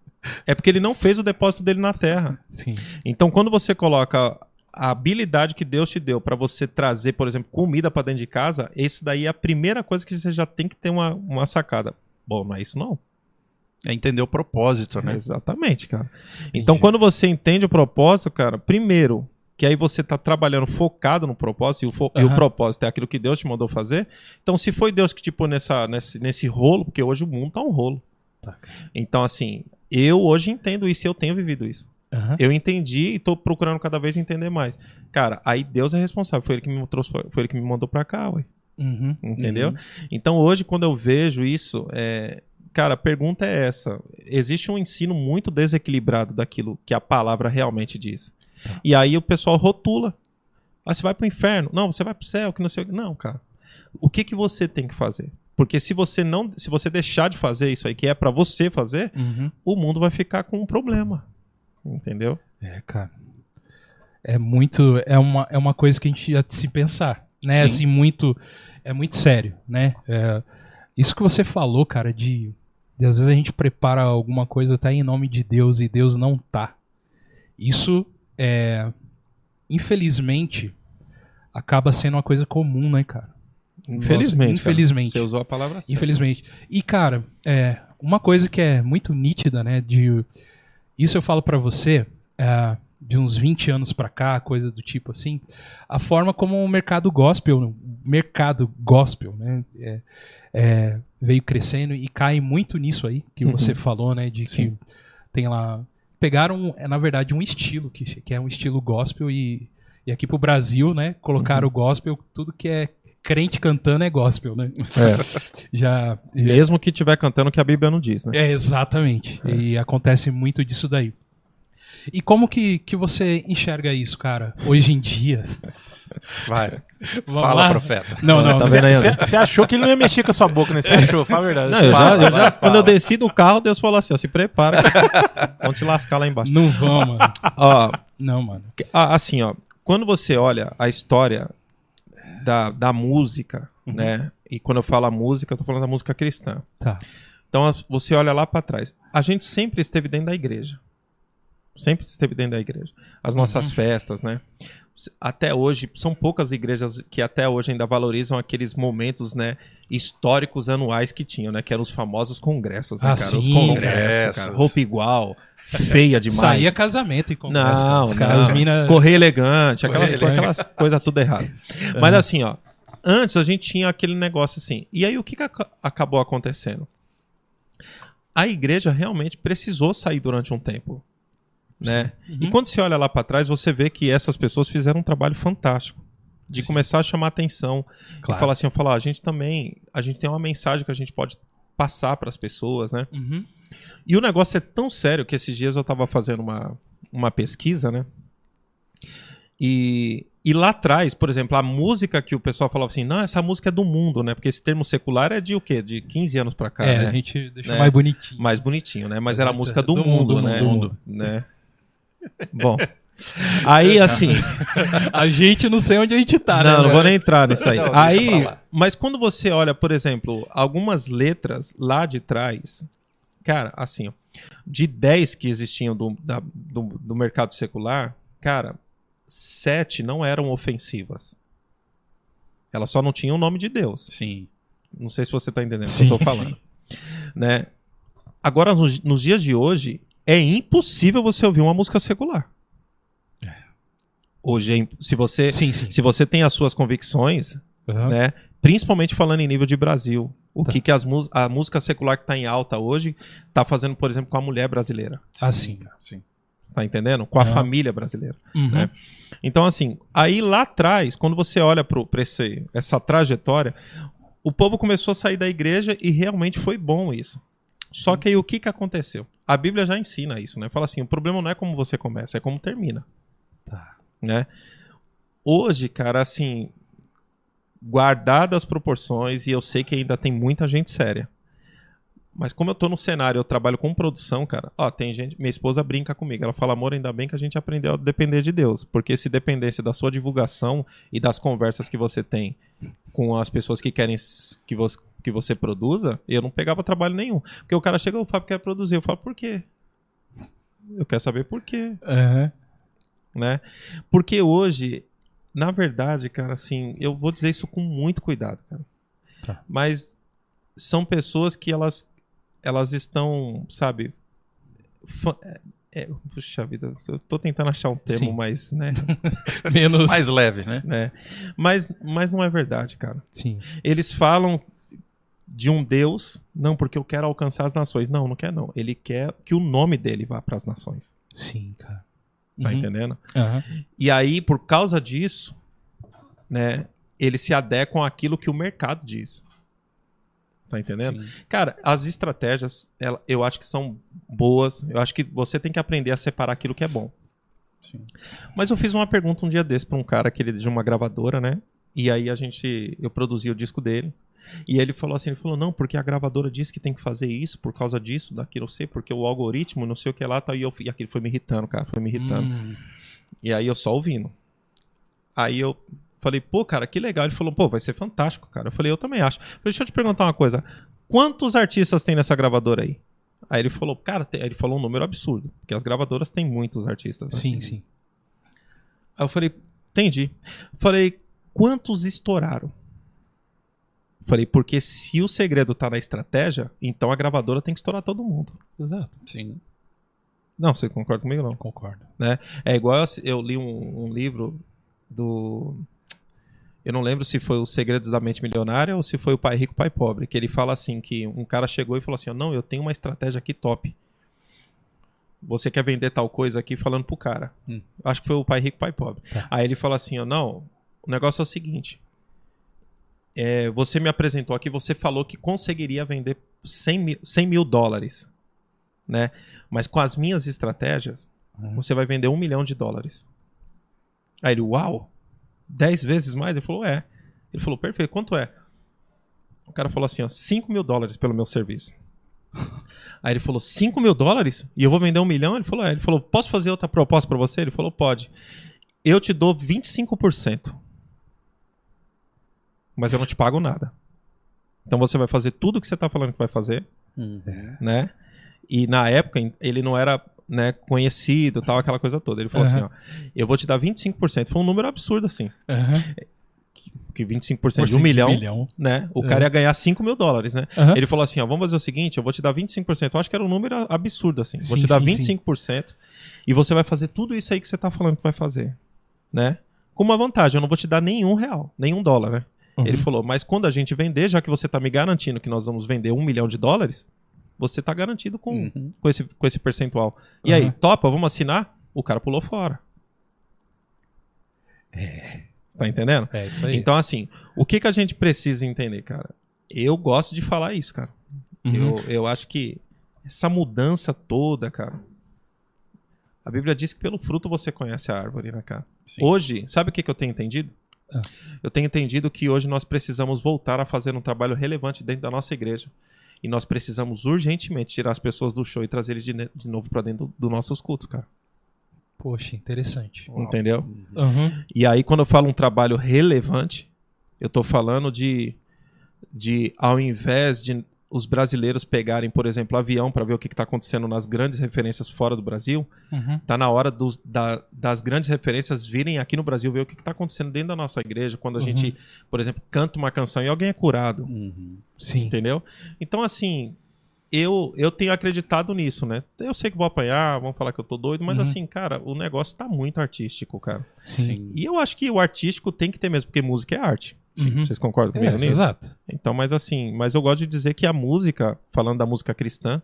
É porque ele não fez o depósito dele na terra.
Sim.
Então, quando você coloca a habilidade que Deus te deu para você trazer, por exemplo, comida para dentro de casa, esse daí é a primeira coisa que você já tem que ter uma, uma sacada. Bom, não é isso não.
É entender o propósito, né?
É exatamente, cara. Entendi. Então, quando você entende o propósito, cara, primeiro, que aí você tá trabalhando focado no propósito, e o, uhum. e o propósito é aquilo que Deus te mandou fazer. Então, se foi Deus que te pôs nessa, nesse, nesse rolo, porque hoje o mundo tá um rolo. Tá. Então, assim, eu hoje entendo isso e eu tenho vivido isso. Uhum. Eu entendi e tô procurando cada vez entender mais. Cara, aí Deus é responsável. Foi ele que me trouxe, foi ele que me mandou pra cá, ué. Uhum. Entendeu? Uhum. Então hoje, quando eu vejo isso, é... cara, a pergunta é essa: existe um ensino muito desequilibrado daquilo que a palavra realmente diz. E aí o pessoal rotula. Ah, você vai pro inferno? Não, você vai pro céu, que não sei o que. Não, cara. O que, que você tem que fazer? Porque se você não, se você deixar de fazer isso aí que é para você fazer, uhum. o mundo vai ficar com um problema. Entendeu?
É, cara. É muito. É uma, é uma coisa que a gente ia se pensar. Né? Sim. Assim, muito. É muito sério, né? É, isso que você falou, cara, de, de. Às vezes a gente prepara alguma coisa até em nome de Deus e Deus não tá. Isso é. Infelizmente, acaba sendo uma coisa comum, né, cara?
Infelizmente.
infelizmente.
Cara, você usou a palavra certa.
Infelizmente. E, cara, é, uma coisa que é muito nítida, né, de isso eu falo para você, é, de uns 20 anos para cá, coisa do tipo assim, a forma como o mercado gospel, mercado gospel, né, é, é, veio crescendo e cai muito nisso aí que uhum. você falou, né, de Sim. que tem lá pegaram, é, na verdade, um estilo que, que é um estilo gospel e, e aqui pro Brasil, né, colocaram uhum. o gospel, tudo que é crente cantando é gospel, né?
É. Já, Mesmo que estiver cantando o que a Bíblia não diz, né?
É, exatamente. É. E acontece muito disso daí. E como que, que você enxerga isso, cara, hoje em dia?
Vai. Fala, lá? profeta.
Não, não. Tá Você achou que ele não ia mexer com a sua boca, né? Você achou, fala a verdade.
Não, eu já, eu já quando eu desci do carro, Deus falou assim: ó, se prepara. Vamos te lascar lá embaixo.
Não vamos, mano.
ó,
não, mano.
Assim, ó. Quando você olha a história da, da música, uhum. né? E quando eu falo a música, eu tô falando da música cristã.
Tá.
Então você olha lá para trás. A gente sempre esteve dentro da igreja. Sempre esteve dentro da igreja. As nossas uhum. festas, né? Até hoje, são poucas igrejas que até hoje ainda valorizam aqueles momentos, né, históricos anuais que tinham, né? Que eram os famosos congressos, né,
ah,
cara?
Sim,
os congressos, cara, roupa igual, feia demais.
Saía casamento em
congresso. Não, não. Caras, mina... Correr elegante, aquelas, elegante. aquelas coisas tudo errado. Mas assim, ó, antes a gente tinha aquele negócio assim. E aí o que, que acabou acontecendo? A igreja realmente precisou sair durante um tempo. Né? Uhum. E quando você olha lá para trás, você vê que essas pessoas fizeram um trabalho fantástico de Sim. começar a chamar atenção claro. e falar assim, falar, a gente também, a gente tem uma mensagem que a gente pode passar para as pessoas, né? Uhum. E o negócio é tão sério que esses dias eu estava fazendo uma, uma pesquisa, né? E, e lá atrás, por exemplo, a música que o pessoal falava assim, não, essa música é do mundo, né? Porque esse termo secular é de o quê? De 15 anos para cá,
é,
né?
a gente deixa né? mais bonitinho.
Mais bonitinho, né? Mas era a música do, do mundo, mundo, né? Do mundo. né? Bom, Aí, assim.
a gente não sei onde a gente tá,
não, né? Não, não vou nem entrar nisso aí. Não, aí, mas quando você olha, por exemplo, algumas letras lá de trás, cara, assim, ó, de 10 que existiam do, da, do, do mercado secular, cara, sete não eram ofensivas. Elas só não tinham o nome de Deus.
Sim.
Não sei se você está entendendo o que eu tô falando. né? Agora, nos, nos dias de hoje, é impossível você ouvir uma música secular. Hoje, se você,
sim, sim.
se você tem as suas convicções, uhum. né? Principalmente falando em nível de Brasil. O tá. que, que as, a música secular que está em alta hoje está fazendo, por exemplo, com a mulher brasileira.
Sim. Ah, sim. sim.
Tá entendendo? Com a uhum. família brasileira. Uhum. Né? Então, assim, aí lá atrás, quando você olha para essa trajetória, o povo começou a sair da igreja e realmente foi bom isso. Só que aí o que, que aconteceu? A Bíblia já ensina isso, né? Fala assim: o problema não é como você começa, é como termina. Tá né? Hoje, cara, assim, guardado as proporções, e eu sei que ainda tem muita gente séria. Mas como eu tô no cenário, eu trabalho com produção, cara. Ó, tem gente, minha esposa brinca comigo. Ela fala: "Amor, ainda bem que a gente aprendeu a depender de Deus, porque se dependesse da sua divulgação e das conversas que você tem com as pessoas que querem que você que você produza, eu não pegava trabalho nenhum. Porque o cara chega, o Fábio quer produzir. Eu falo, por quê? Eu quero saber por quê.
Uhum
né? Porque hoje, na verdade, cara, assim, eu vou dizer isso com muito cuidado, cara. Tá. Mas são pessoas que elas elas estão, sabe, é, é, puxa vida, eu tô tentando achar um termo Sim. mais, né?
Menos mais leve, né?
É. Mas, mas não é verdade, cara.
Sim.
Eles falam de um Deus, não, porque eu quero alcançar as nações. Não, não quer não. Ele quer que o nome dele vá para as nações.
Sim, cara.
Tá
Uhum.
entendendo?
Aham.
E aí, por causa disso, né, eles se adequam àquilo que o mercado diz. Tá entendendo?
Sim.
Cara, as estratégias, ela- eu acho que são boas. Eu acho que você tem que aprender a separar aquilo que é bom.
Sim.
Mas eu fiz uma pergunta um dia desse pra um cara que ele é de uma gravadora, né? E aí a gente, eu produzi o disco dele. E ele falou assim, ele falou, não, porque a gravadora disse que tem que fazer isso por causa disso, daquilo, não sei, porque o algoritmo, não sei o que lá, tá, e, eu, e aquilo foi me irritando, cara, foi me irritando.
Hum,
E aí eu só ouvindo. Aí eu falei, pô, cara, que legal. Ele falou, pô, vai ser fantástico, cara. Eu falei, eu também acho. Falei, deixa eu te perguntar uma coisa. Quantos artistas tem nessa gravadora aí? Aí ele falou, cara, tem- ele falou um número absurdo. Porque as gravadoras têm muitos artistas. né?
sim, sim.
Aí eu falei, entendi. Falei, quantos estouraram? Falei, porque se o segredo tá na estratégia, então a gravadora tem que estourar todo mundo.
Exato.
Sim.
Não, você concorda comigo não?
Concordo.
É igual eu, eu li um, um livro do. Eu não lembro se foi o Segredos da Mente Milionária ou se foi o Pai Rico, Pai Pobre. Que ele fala assim: que um cara chegou e falou assim: Não, eu tenho uma estratégia aqui top. Você quer vender tal coisa aqui falando pro cara.
Hum.
Acho que foi o Pai Rico, Pai Pobre.
Tá.
Aí ele fala assim: ó, Não, o negócio é o seguinte. É, você me apresentou aqui, você falou que conseguiria vender 100 mil, 100 mil dólares. Né? Mas com as minhas estratégias,
Uhum.
você vai vender um milhão de dólares. Aí ele, uau, 10 vezes mais? Ele falou, é. Ele falou, perfeito, quanto é? O cara falou assim, ó, 5 mil dólares pelo meu serviço. Aí ele falou, 5 mil dólares? E eu vou vender um milhão? Ele falou, é. Ele falou, posso fazer outra proposta pra você? Ele falou, pode. Eu te dou 25%. Mas eu não te pago nada. Então você vai fazer tudo o que você tá falando que vai fazer
Uhum.
né? E na época ele não era né, conhecido, tal, aquela coisa toda. Ele falou
Aham.
assim, ó, eu vou te dar 25%. Foi um número absurdo, assim.
Aham.
Que 25% de
Porcento
um milhão,
milhão.
né? O
É.
cara ia ganhar 5 mil dólares, né?
Aham.
Ele falou assim, ó, vamos fazer o seguinte, eu vou te dar 25%. Eu acho que era um número absurdo, assim. Vou
Sim,
te dar
sim,
25% e você vai fazer tudo isso aí que você tá falando que vai fazer, né? Com uma vantagem, eu não vou te dar nenhum real, nenhum dólar, né?
Uhum.
Ele falou, mas quando a gente vender, já que você tá me garantindo que nós vamos vender um milhão de dólares, você tá garantido com,
Uhum.
com, esse, com esse percentual. E
Uhum.
aí, topa, vamos assinar? O cara pulou fora. Tá entendendo?
É isso aí.
Então, assim, o que, que a gente precisa entender, cara? Eu gosto de falar isso, cara.
Uhum.
Eu, eu acho que essa mudança toda, cara. A Bíblia diz que pelo fruto você conhece a árvore, né, cara?
Sim.
Hoje, sabe o que, que eu tenho entendido?
Ah.
Eu tenho entendido que hoje nós precisamos voltar a fazer um trabalho relevante dentro da nossa igreja. E nós precisamos urgentemente tirar as pessoas do show e trazer eles de, ne- de novo pra dentro do- dos nossos cultos, cara.
Poxa, interessante.
Entendeu?
Uhum.
E aí, quando eu falo um trabalho relevante, eu tô falando de, de ao invés de os brasileiros pegarem, por exemplo, avião para ver o que está acontecendo nas grandes referências fora do Brasil,
Uhum.
tá na hora dos, da- das grandes referências virem aqui no Brasil ver o que está acontecendo dentro da nossa igreja, quando a
Uhum.
gente, por exemplo, canta uma canção e alguém é curado,
Uhum.
Sim.
entendeu? Então, assim, eu, eu tenho acreditado nisso, né? Eu sei que vou apanhar, vão falar que eu tô doido, mas
Uhum.
assim, cara, o negócio tá muito artístico, cara.
Sim.
E eu acho que o artístico tem que ter mesmo, porque música é arte.
Uhum.
Vocês concordam
É,
comigo nisso?
exato.
Então, mas assim, mas eu gosto de dizer que a música, falando da música cristã,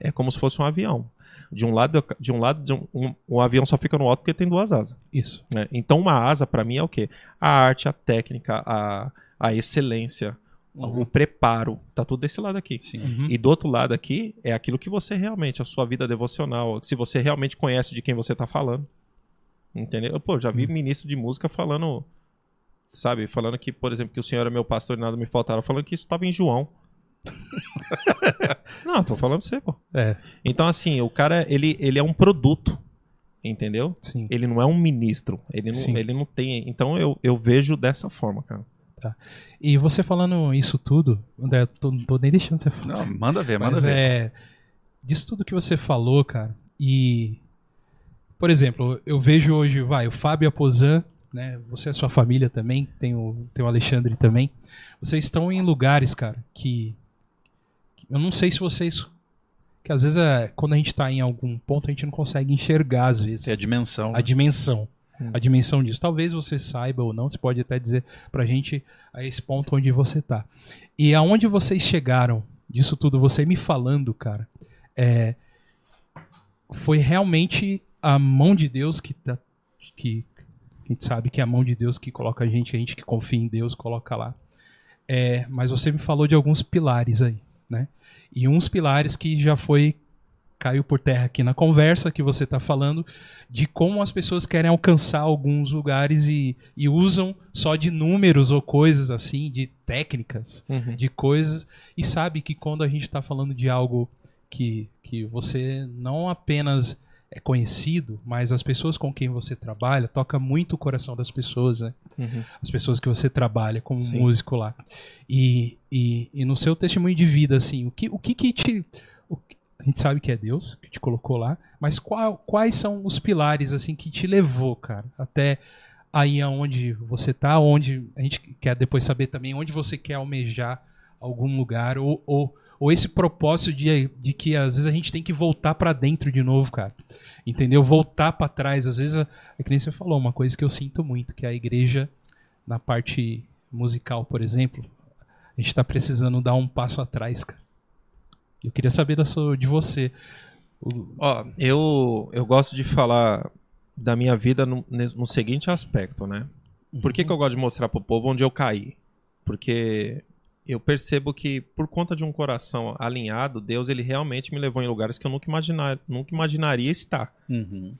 é como se fosse um avião. De um lado, de um lado, de um, um, o avião só fica no alto porque tem duas asas.
Isso.
né? Então, uma asa pra mim é o quê? A arte, a técnica, a, a excelência, o preparo, tá tudo desse lado aqui.
Sim.
Uhum.
E do outro lado aqui é aquilo que você realmente, a sua vida devocional, se você realmente conhece de quem você tá falando. Entendeu? Pô, já vi
Hum.
ministro de música falando, sabe, falando que, por exemplo, que o senhor é meu pastor e nada me faltava, falando que isso tava em João. Não, tô falando pra você, pô.
É,
Então, assim, o cara, ele, ele é um produto, entendeu?
sim.
Ele não é um ministro. Ele não,
Sim.
ele não tem. Então, eu, eu vejo dessa forma, cara.
E você falando isso tudo, André, eu tô, não tô nem deixando você falar.
Não, manda ver, manda
Mas
ver.
é. Disso tudo que você falou, cara, e. Por exemplo, eu vejo hoje, vai, o Fábio Aposan, né? Você e a sua família também, tem o, tem o Alexandre também. Vocês estão em lugares, cara, que. Eu não sei se vocês. Que às vezes, é, quando a gente tá em algum ponto, a gente não consegue enxergar, às vezes,
Tem a dimensão.
a dimensão.
Hum.
A dimensão disso. Talvez você saiba ou não, você pode até dizer pra gente a esse ponto onde você tá. E aonde vocês chegaram disso tudo, você me falando, cara, é, foi realmente a mão de Deus que tá, que a gente sabe que é a mão de Deus que coloca a gente, a gente que confia em Deus coloca lá. É, mas você me falou de alguns pilares aí, né? E uns pilares que já foi caiu por terra aqui na conversa que você está falando de como as pessoas querem alcançar alguns lugares e, e usam só de números ou coisas assim, de técnicas,
Uhum.
de coisas, e sabe que quando a gente está falando de algo que, que você não apenas é conhecido, mas as pessoas com quem você trabalha toca muito o coração das pessoas, né?
Uhum.
as pessoas que você trabalha como
Sim.
músico lá. E, e, e no seu testemunho de vida, assim, o que, o que, que te. o a gente sabe que é Deus que te colocou lá, mas qual, quais são os pilares, assim, que te levou, cara, até aí aonde você tá, onde. A gente quer depois saber também onde você quer almejar algum lugar, ou, ou, ou esse propósito de, de que às vezes a gente tem que voltar pra dentro de novo, cara. Entendeu? Voltar pra trás. Às vezes, é que nem você falou, uma coisa que eu sinto muito, que a igreja na parte musical, por exemplo, a gente tá precisando dar um passo atrás, cara. Eu queria saber da sua, de você.
Ó, eu, eu gosto de falar da minha vida no, no seguinte aspecto, né? Por que, que eu gosto de mostrar pro povo onde eu caí? Porque eu percebo que por conta de um coração alinhado, Deus ele realmente me levou em lugares que eu nunca, imaginar, nunca imaginaria estar.
Uhum.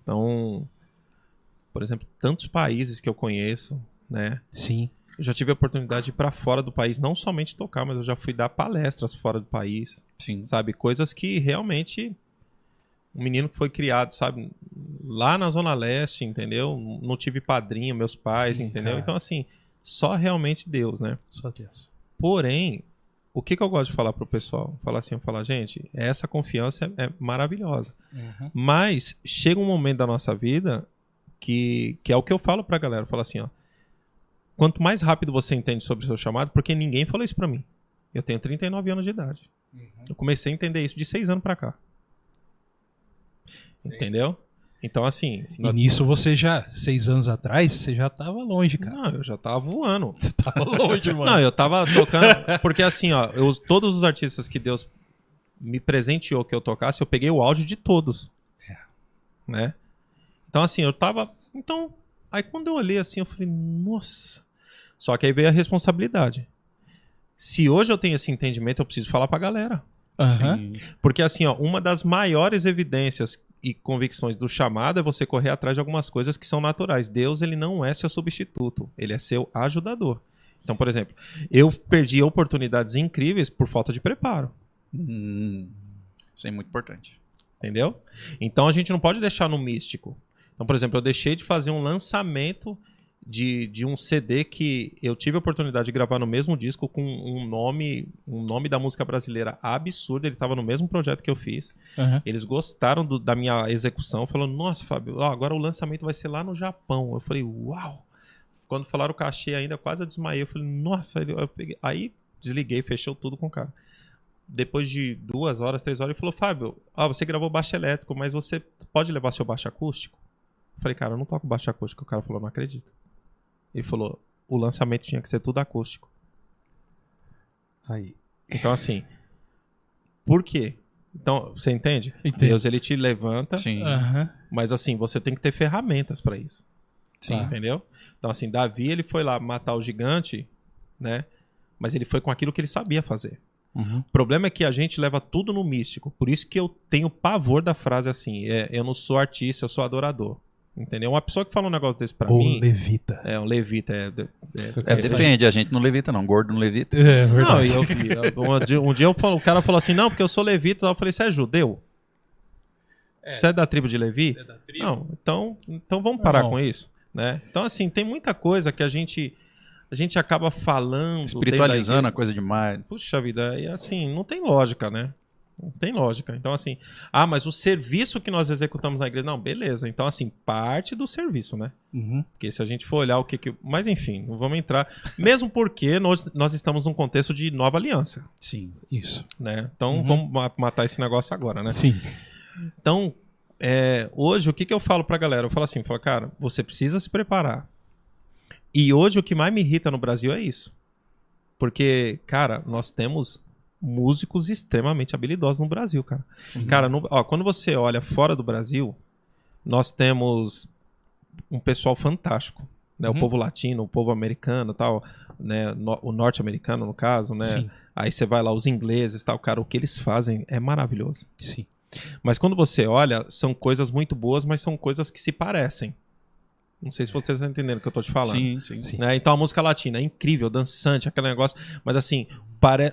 Então, por exemplo, tantos países que eu conheço, né?
Sim.
Eu já tive a oportunidade de ir para fora do país, não somente tocar, mas eu já fui dar palestras fora do país,
Sim.
sabe? Coisas que realmente um menino que foi criado, sabe, lá na zona leste, entendeu? Não tive padrinho, meus pais,
Sim,
entendeu?
cara.
Então assim, só realmente Deus, né?
Só Deus.
Porém, o que, que eu gosto de falar pro pessoal? Falar assim, falar, gente, essa confiança é, é maravilhosa.
Uhum.
Mas chega um momento da nossa vida que, que é o que eu falo pra galera. Falo assim, ó. Quanto mais rápido você entende sobre o seu chamado, porque ninguém falou isso pra mim. Eu tenho 39 anos de idade. Eu comecei a entender isso de 6 anos pra cá. Entendeu? Então, assim.
E nisso você já, seis anos atrás, você já tava longe, cara.
Não, eu já tava voando.
Você tava longe, mano.
Não, eu tava tocando. Porque assim, ó, eu, todos os artistas que Deus me presenteou que eu tocasse, eu peguei o áudio de todos. Né? Então, assim, eu tava. Então, aí quando eu olhei assim, eu falei, nossa. Só que aí veio a responsabilidade. Se hoje eu tenho esse entendimento, eu preciso falar pra galera.
Aham.
Sim.
Porque, assim, ó, uma das maiores evidências e convicções do chamado é você correr atrás de algumas coisas que são naturais. Deus, ele não é seu substituto, ele é seu ajudador. Então, por exemplo, eu perdi oportunidades incríveis por falta de preparo,
Hum. Isso é muito importante.
entendeu? Então, a gente não pode deixar no místico. Então, por exemplo, eu deixei de fazer um lançamento de, de um CD que eu tive a oportunidade de gravar no mesmo disco com um nome, um nome da música brasileira absurdo. Ele estava no mesmo projeto que eu fiz.
Aham.
Eles gostaram do- da minha execução, falando, nossa, Fábio, ó, agora o lançamento vai ser lá no Japão. Eu falei, uau! Quando falaram o cachê ainda, quase eu desmaiei. Eu falei, nossa, eu peguei- aí desliguei, fechou tudo com o cara. Depois de duas horas, três horas, ele falou, Fábio, ó, você gravou baixo elétrico, mas você pode levar seu baixo acústico? Eu falei, cara, eu não toco baixo acústico. O cara falou, não acredito. Ele falou, o lançamento tinha que ser tudo acústico.
Aí.
Então, assim, por quê? Então, você entende?
Entendo.
Deus, ele te levanta,
Sim.
Aham.
mas assim, você tem que ter ferramentas pra isso.
Sim.
Entendeu? Então, assim, Davi, ele foi lá matar o gigante, né? Mas ele foi com aquilo que ele sabia fazer.
Uhum.
O problema é que a gente leva tudo no místico. Por isso que eu tenho pavor da frase assim: é, eu não sou artista, eu sou adorador. Entendeu? Uma pessoa que fala um negócio desse pra
Ou
mim.
levita.
É um levita, é. é,
É,
é-
depende, a gente não levita, não. Gordo não levita.
É
Não,
verdade.
e eu, eu- um dia, um dia eu falo- o cara falou assim: não, porque eu sou levita. Eu falei: você é judeu? Você é da tribo de Levi? Não, então, então vamos parar
Não.
com isso, né? Então assim, tem muita coisa que a gente a gente acaba falando,
Espiritualizando a coisa demais.
da- Puxa vida, e assim, não tem lógica, né? Não tem lógica. Então assim, ah, mas o serviço que nós executamos na igreja, não, beleza. Então assim, parte do serviço, né?
Uhum.
Porque se a gente for olhar o que que, mas enfim, não vamos entrar, mesmo porque nós, nós estamos num contexto de nova aliança,
Sim.
Isso.
né? Então
Uhum.
vamos ma- matar esse negócio agora, né?
Sim.
Então, é, hoje, o que, que eu falo pra galera? Eu falo assim, eu falo, cara, você precisa se preparar. E hoje o que mais me irrita no Brasil é isso. Porque, cara, nós temos músicos extremamente habilidosos no Brasil, cara.
Uhum.
Cara, no- ó, quando você olha fora do Brasil, nós temos um pessoal fantástico, né?
Uhum.
O povo latino, o povo americano, tal, né? No- o norte-americano no caso, né?
Sim,
Aí você vai lá os ingleses, tal, cara, o que eles fazem é maravilhoso.
sim.
Mas quando você olha, são coisas muito boas, mas são coisas que se parecem. Não sei se você está entendendo o que eu tô te falando.
Sim, sim.
Sim.
né? Então a música latina é incrível, dançante, aquele negócio, mas assim, pare...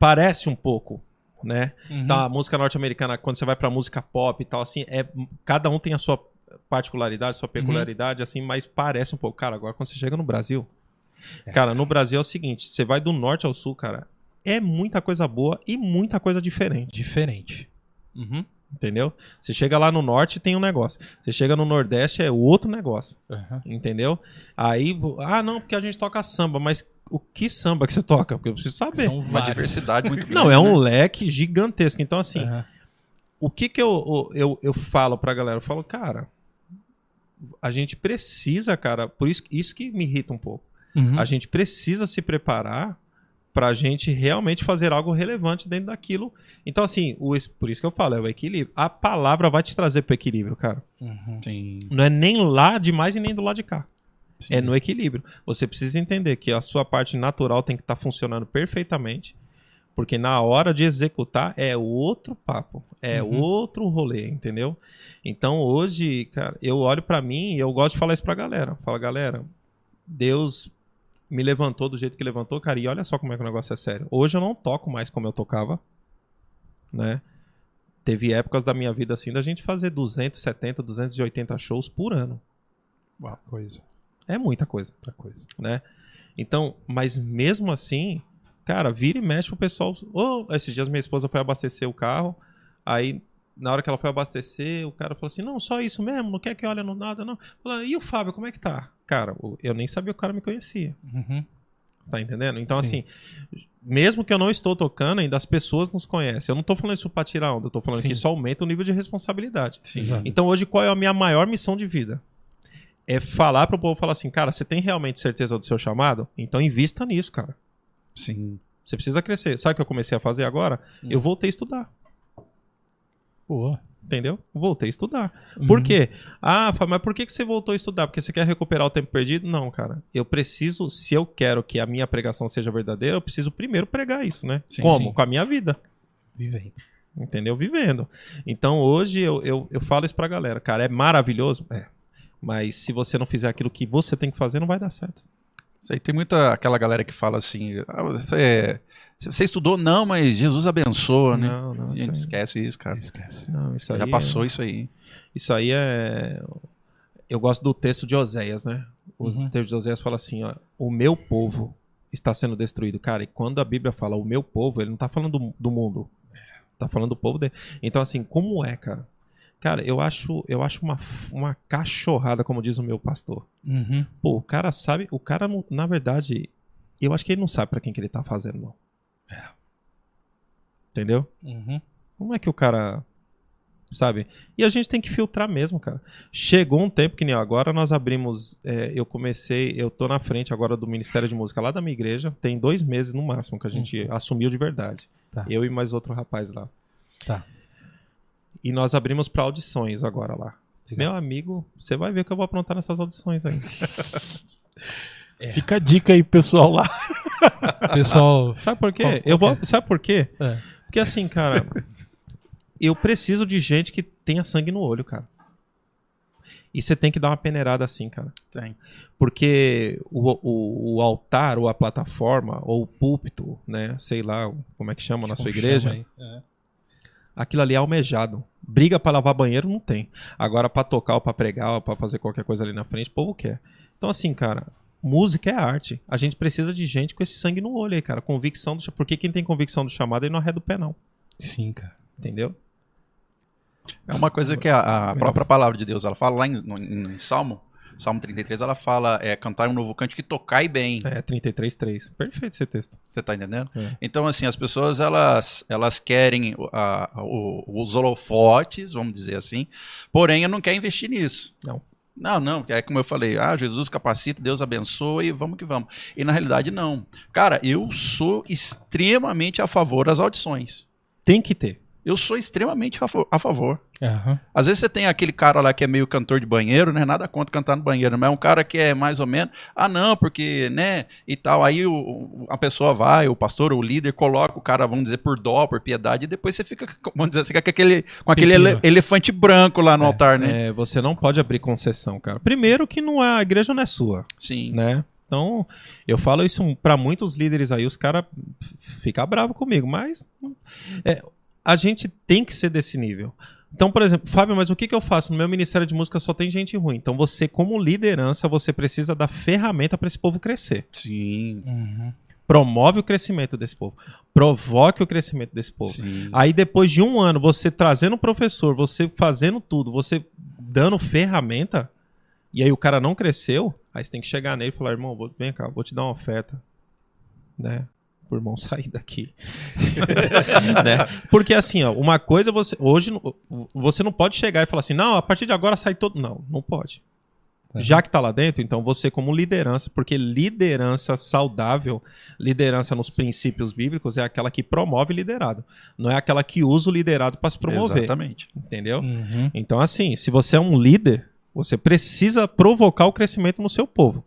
parece um pouco, né?
Uhum.
Então, a música norte-americana, quando você vai pra música pop e tal, assim, é, cada um tem a sua particularidade, sua peculiaridade, assim, mas parece um pouco. Cara, agora quando você chega no Brasil,
É.
cara, no Brasil é o seguinte, você vai do norte ao sul, cara, é muita coisa boa e muita coisa diferente.
Diferente. Uhum.
Entendeu? Você chega lá no norte tem um negócio. Você chega no nordeste é outro negócio.
Uhum.
Entendeu? Aí, ah, não, porque a gente toca samba, mas o que samba que você toca? Porque eu preciso saber.
São
Uma
vários.
diversidade muito grande.
Não, é um
né?
leque gigantesco. Então, assim,
Uhum.
o que que eu, eu, eu falo pra galera? Eu falo, cara, a gente precisa, cara, por isso, isso que me irrita um pouco.
Uhum.
A gente precisa se preparar pra gente realmente fazer algo relevante dentro daquilo. Então, assim, o, por isso que eu falo, é o equilíbrio. A palavra vai te trazer pro equilíbrio, cara.
Uhum.
Sim.
Não é nem lá de mais e nem do lado de cá.
Sim.
É no equilíbrio. Você precisa entender que a sua parte natural tem que estar funcionando perfeitamente. Porque na hora de executar é outro papo, é
Uhum.
outro rolê, entendeu? Então hoje, cara, eu olho pra mim e eu gosto de falar isso pra galera. Fala, galera, Deus me levantou do jeito que levantou, cara, e olha só como é que o negócio é sério. Hoje eu não toco mais como eu tocava, né? Teve épocas da minha vida assim da gente fazer 270, 280 shows por ano.
Uau, coisa.
É muita coisa
Muita coisa.
né? Então, mas mesmo assim, cara, vira e mexe o pessoal. Ô, esses dias minha esposa foi abastecer o carro, aí na hora que ela foi abastecer, o cara falou assim: não, só isso mesmo, não quer que olhe no nada, não. Falando, e o Fábio, como é que tá? Cara, eu nem sabia que o cara me conhecia.
Uhum.
Tá entendendo? Então,
Sim.
assim, mesmo que eu não estou tocando, ainda as pessoas nos conhecem. Eu não tô falando isso pra tirar onda, eu tô falando
Sim.
que isso aumenta o nível de responsabilidade.
Sim.
Então hoje qual é a minha maior missão de vida? É falar pro povo, falar assim, cara, você tem realmente certeza do seu chamado? Então invista nisso, cara.
Sim.
Você precisa crescer. Sabe o que eu comecei a fazer agora?
Hum.
Eu voltei a estudar,
Boa.
entendeu? Voltei a estudar.
Uhum.
Por quê? Ah, mas por que que você voltou a estudar? Porque você quer recuperar o tempo perdido? Não, cara. Eu preciso, se eu quero que a minha pregação seja verdadeira, eu preciso primeiro pregar isso, né?
Sim,
Como?
sim.
Com a minha vida.
Vivendo.
entendeu? Vivendo. Então hoje eu, eu, eu falo isso pra galera, cara, é maravilhoso? É. Mas se você não fizer aquilo que você tem que fazer, não vai dar certo.
Isso aí tem muita aquela galera que fala assim, ah, você, você estudou? Não, mas Jesus abençoa, né?
Não, não,
A
isso
gente
aí,
esquece isso, cara.
Esquece.
não, isso
Já
é-
passou isso aí.
Isso aí é. Eu gosto do texto de Oséias, né? O
Uhum.
texto de Oséias fala assim: ó, o meu povo está sendo destruído. Cara, e quando a Bíblia fala o meu povo, ele não tá falando do, do mundo. Tá falando do povo dele. Então, assim, como é, cara? Cara, eu acho, eu acho uma, uma cachorrada, como diz o meu pastor.
Uhum.
Pô, o cara sabe. O cara, na verdade, eu acho que ele não sabe pra quem que ele tá fazendo, não. Entendeu?
Uhum.
Como é que o cara. Sabe? E a gente tem que filtrar mesmo, cara. Chegou um tempo que nem agora nós abrimos. é, eu comecei, eu tô na frente agora do Ministério de Música lá da minha igreja. Tem dois meses no máximo que a gente assumiu de verdade.
Tá.
Eu e mais outro rapaz lá.
Tá.
E nós abrimos pra audições agora lá.
Legal.
Meu amigo, você vai ver o que eu vou aprontar nessas audições aí.
Fica a dica aí, pessoal lá.
Pessoal.
Sabe por quê?
Qual- qual
eu vou, sabe por quê?
É.
Porque assim, cara, eu preciso de gente que tenha sangue no olho, cara. E você tem que dar uma peneirada assim, cara.
Tem.
Porque o, o, o altar, ou a plataforma, ou o púlpito, né? Sei lá como é que chama na sua igreja.
chama aí? É.
Aquilo ali é almejado. Briga pra lavar banheiro não tem. Agora pra tocar ou pra pregar ou pra fazer qualquer coisa ali na frente, o povo quer. Então assim, cara, música é arte. A gente precisa de gente com esse sangue no olho aí, cara. Convicção do... Porque quem tem convicção do chamado, ele não arreda o pé, não.
Sim, cara.
Entendeu?
É uma coisa que a, a própria palavra de Deus, ela fala lá em, no- em Salmo, Salmo 33, ela fala, é, cantar um novo cântico e tocai bem.
É, 33.3. Perfeito esse texto.
Você tá entendendo?
É.
Então, assim, as pessoas, elas, elas querem a- o- os holofotes, vamos dizer assim, porém, eu não quero investir nisso.
Não.
Não, não, é como eu falei, ah, Jesus capacita, Deus abençoa e vamos que vamos. E na realidade, não. Cara, eu sou extremamente a favor das audições.
Tem que ter.
Eu sou extremamente a, fa- a favor.
Aham.
Às vezes você tem aquele cara lá que é meio cantor de banheiro, né? Nada contra cantar no banheiro, mas é um cara que é mais ou menos, ah, não, porque, né? E tal. Aí o- a pessoa vai, o pastor, o líder, coloca o cara, vamos dizer, por dó, por piedade, e depois você fica, vamos dizer, você fica com aquele, com aquele ele- elefante branco lá no
É,
altar, né?
É, você não pode abrir concessão, cara. Primeiro que não é, a igreja não é sua,
Sim.
né? Então, eu falo isso pra muitos líderes aí, os caras ficam bravos comigo, mas é, a gente tem que ser desse nível. Então, por exemplo, Fábio, mas o que, que eu faço? No meu ministério de música só tem gente ruim. Então, você, como liderança, você precisa dar ferramenta pra esse povo crescer.
Sim.
Uhum.
Promove o crescimento desse povo. Provoque o crescimento desse povo.
Sim.
Aí depois de um ano, você trazendo o professor, você fazendo tudo, você dando ferramenta, e aí o cara não cresceu, aí você tem que chegar nele e falar, irmão, vou- vem cá, vou te dar uma oferta. Né? Pro irmão sair daqui. né? Porque assim, ó, uma coisa você. Hoje você não pode chegar e falar assim, não, a partir de agora sai todo. Não, não pode. Já que tá lá dentro, então você como liderança, porque liderança saudável, liderança nos princípios bíblicos é aquela que promove liderado, não é aquela que usa o liderado para se promover,
Exatamente.
entendeu?
Uhum.
Então assim, se você é um líder, você precisa provocar o crescimento no seu povo.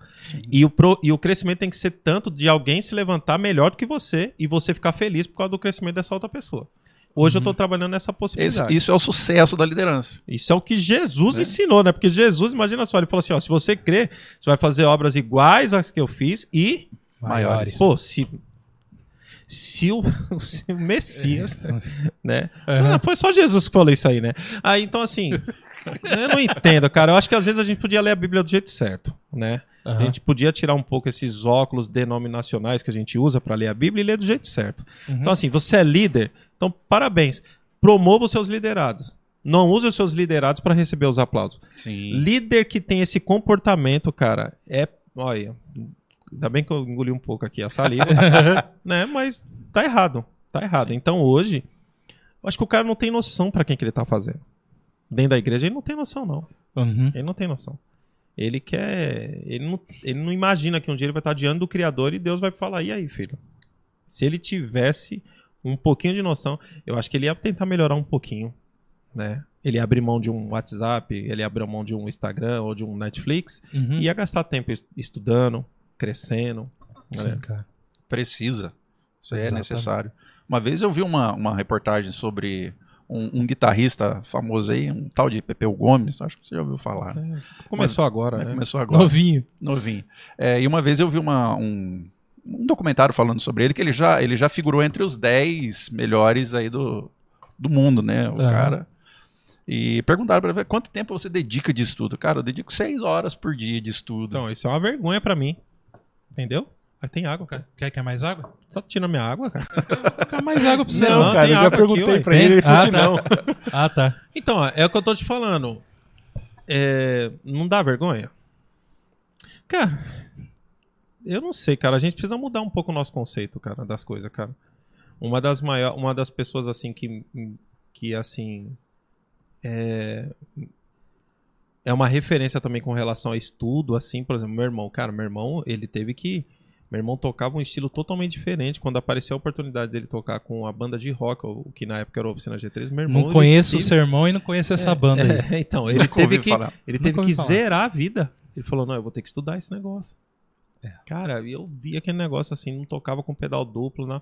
E o, pro- e o crescimento tem que ser tanto de alguém se levantar melhor do que você e você ficar feliz por causa do crescimento dessa outra pessoa. Hoje eu tô trabalhando nessa
Esse-
possibilidade.
isso é o sucesso da liderança.
Isso é o que Jesus ensinou, né? Porque Jesus, imagina só, ele falou assim: ó, se você crer, você vai fazer obras iguais às que eu fiz e.
Maiores.
Pô, se. Se o, se o Messias, né?
Aham.
Ah, Foi só Jesus que falou isso aí, né? Aí, então, assim, eu não entendo, cara. Eu acho que às vezes a gente podia ler a Bíblia do jeito certo, né? A
Aham.
gente podia tirar um pouco esses óculos denominacionais que a gente usa para ler a Bíblia e ler do jeito certo.
Uhum.
Então, assim, você é líder, então parabéns. Promova os seus liderados. Não use os seus liderados para receber os aplausos.
Sim.
Líder que tem esse comportamento, cara, é. Olha, ainda bem que eu engoli um pouco aqui a saliva, né? Mas tá errado. Tá errado. Então hoje, eu acho que o cara não tem noção para quem que ele tá fazendo. Dentro da igreja, ele não tem noção, não.
Uhum.
Ele não tem noção. Ele quer. Ele não, ele não imagina que um dia ele vai estar diante do Criador e Deus vai falar: e aí, filho? Se ele tivesse um pouquinho de noção, eu acho que ele ia tentar melhorar um pouquinho, né? Ele ia abrir mão de um WhatsApp, ele ia abrir mão de um Instagram ou de um Netflix,
Uhum.
e ia gastar tempo es- estudando, crescendo.
Sim,
né?
cara.
Precisa. Isso é necessário. Uma vez eu vi uma, uma reportagem sobre um, um guitarrista famoso aí, um tal de Pepeu Gomes, acho que você já ouviu falar. né?
Começou agora,
Né?
né?
Começou agora.
Novinho.
Novinho. É, e uma vez eu vi uma, um, um documentário falando sobre ele, que ele já, ele já figurou entre os 10 melhores aí do, do mundo, né? O
Aham.
cara. E perguntaram pra ele, quanto tempo você dedica de estudo? Cara, eu dedico 6 horas por dia de estudo.
Então, isso é uma vergonha pra mim. Entendeu? Aí tem água, cara.
Quer, quer mais água?
Só tirando minha água, cara.
Quer mais água pra você?
Não,
Não, cara,
tem
eu já perguntei
aqui,
pra ele, ele falou
Ah,
que
tá.
não.
Ah, tá.
Então, é o que eu tô te falando. É, não dá vergonha? Cara, eu não sei, cara. A gente precisa mudar um pouco o nosso conceito, cara, das coisas, cara. Uma das maiores, uma das pessoas assim que, que assim é, é uma referência também com relação a estudo, assim, por exemplo, meu irmão, cara, meu irmão, ele teve que meu irmão tocava um estilo totalmente diferente. Quando apareceu a oportunidade dele tocar com a banda de rock, o que na época era a Oficina G3, meu irmão.
Não conheço o
teve-
seu irmão e não conheço essa banda aí.
é, então, ele
Nunca
teve que,
falar.
ele teve que zerar a vida. Ele falou: não, eu vou ter que estudar esse negócio.
É.
Cara, e eu vi aquele negócio assim, não tocava com pedal duplo, não.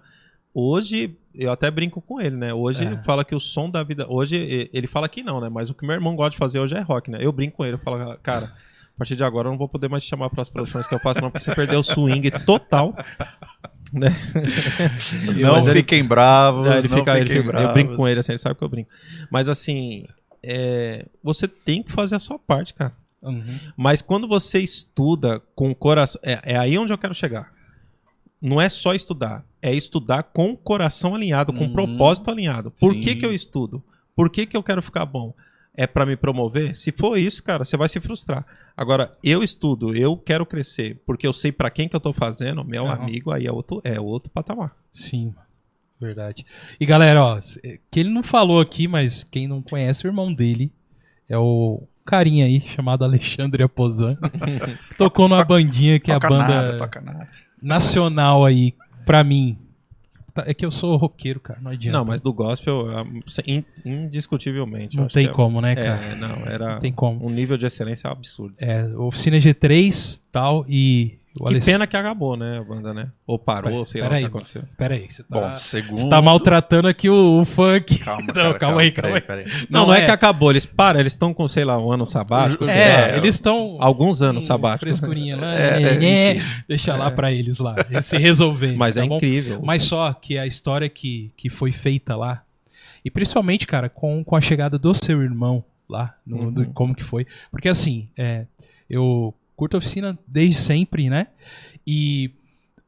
Hoje, eu até brinco com ele, né? Hoje
É.
ele fala que o som da vida. Hoje, ele fala que não, né? Mas o que meu irmão gosta de fazer hoje é rock, né? Eu brinco com ele, eu falo, cara, a partir de agora eu não vou poder mais te chamar para as produções que eu faço, não, porque você perdeu o swing total. Né?
Não
ele-
fiquem bravos,
Não, ele
não
fica, ele
fiquem
fica-
bravos.
eu brinco com ele, assim, ele sabe que eu brinco. Mas assim, é, você tem que fazer a sua parte, cara.
Uhum.
Mas quando você estuda com o coração. É, é aí onde eu quero chegar. Não é só estudar, é estudar com o coração alinhado, com o
Uhum.
propósito alinhado. Por que,
Sim.
que eu estudo? Por que, que eu quero ficar bom? É pra me promover? Se for isso, cara, você vai se frustrar. Agora, eu estudo, eu quero crescer, porque eu sei pra quem que eu tô fazendo, meu
Aham.
amigo, aí é outro, é outro patamar.
Sim, verdade. E galera, ó, que ele não falou aqui, mas quem não conhece o irmão dele é o carinha aí chamado Alexandre Aposan, que tocou numa bandinha que é a banda
nada, toca nada.
nacional aí, pra mim, Tá, é que eu sou roqueiro, cara, não adianta.
Não, mas do gospel, in- indiscutivelmente.
Não tem
é-
como, né, cara?
É, não, era
Não tem como.
um nível de excelência absurdo.
É, oficina G3 tal, e o
Que
Aless-
pena que acabou, né, a banda, né? Ou parou,
Pera-
sei lá o
peraí,
que aconteceu.
Pera aí, você tá,
Bom, segundo.
você tá maltratando aqui o, o funk.
Calma,
Não,
cara,
calma aí,
peraí,
calma aí.
peraí.
Não, não, é, que acabou, eles param, eles estão com, sei lá, um ano sabático. sei
É,
lá,
eles estão.
Alguns anos sabáticos.
Frescurinha lá,
É, é,
deixa lá pra eles lá, eles se resolverem.
Mas
tá
é
bom?
incrível.
Mas só que a história que, que foi feita lá, e principalmente, cara, com, com a chegada do seu irmão lá, no, do-
Uhum.
como que foi. Porque assim, é, eu curto a oficina desde sempre, né? E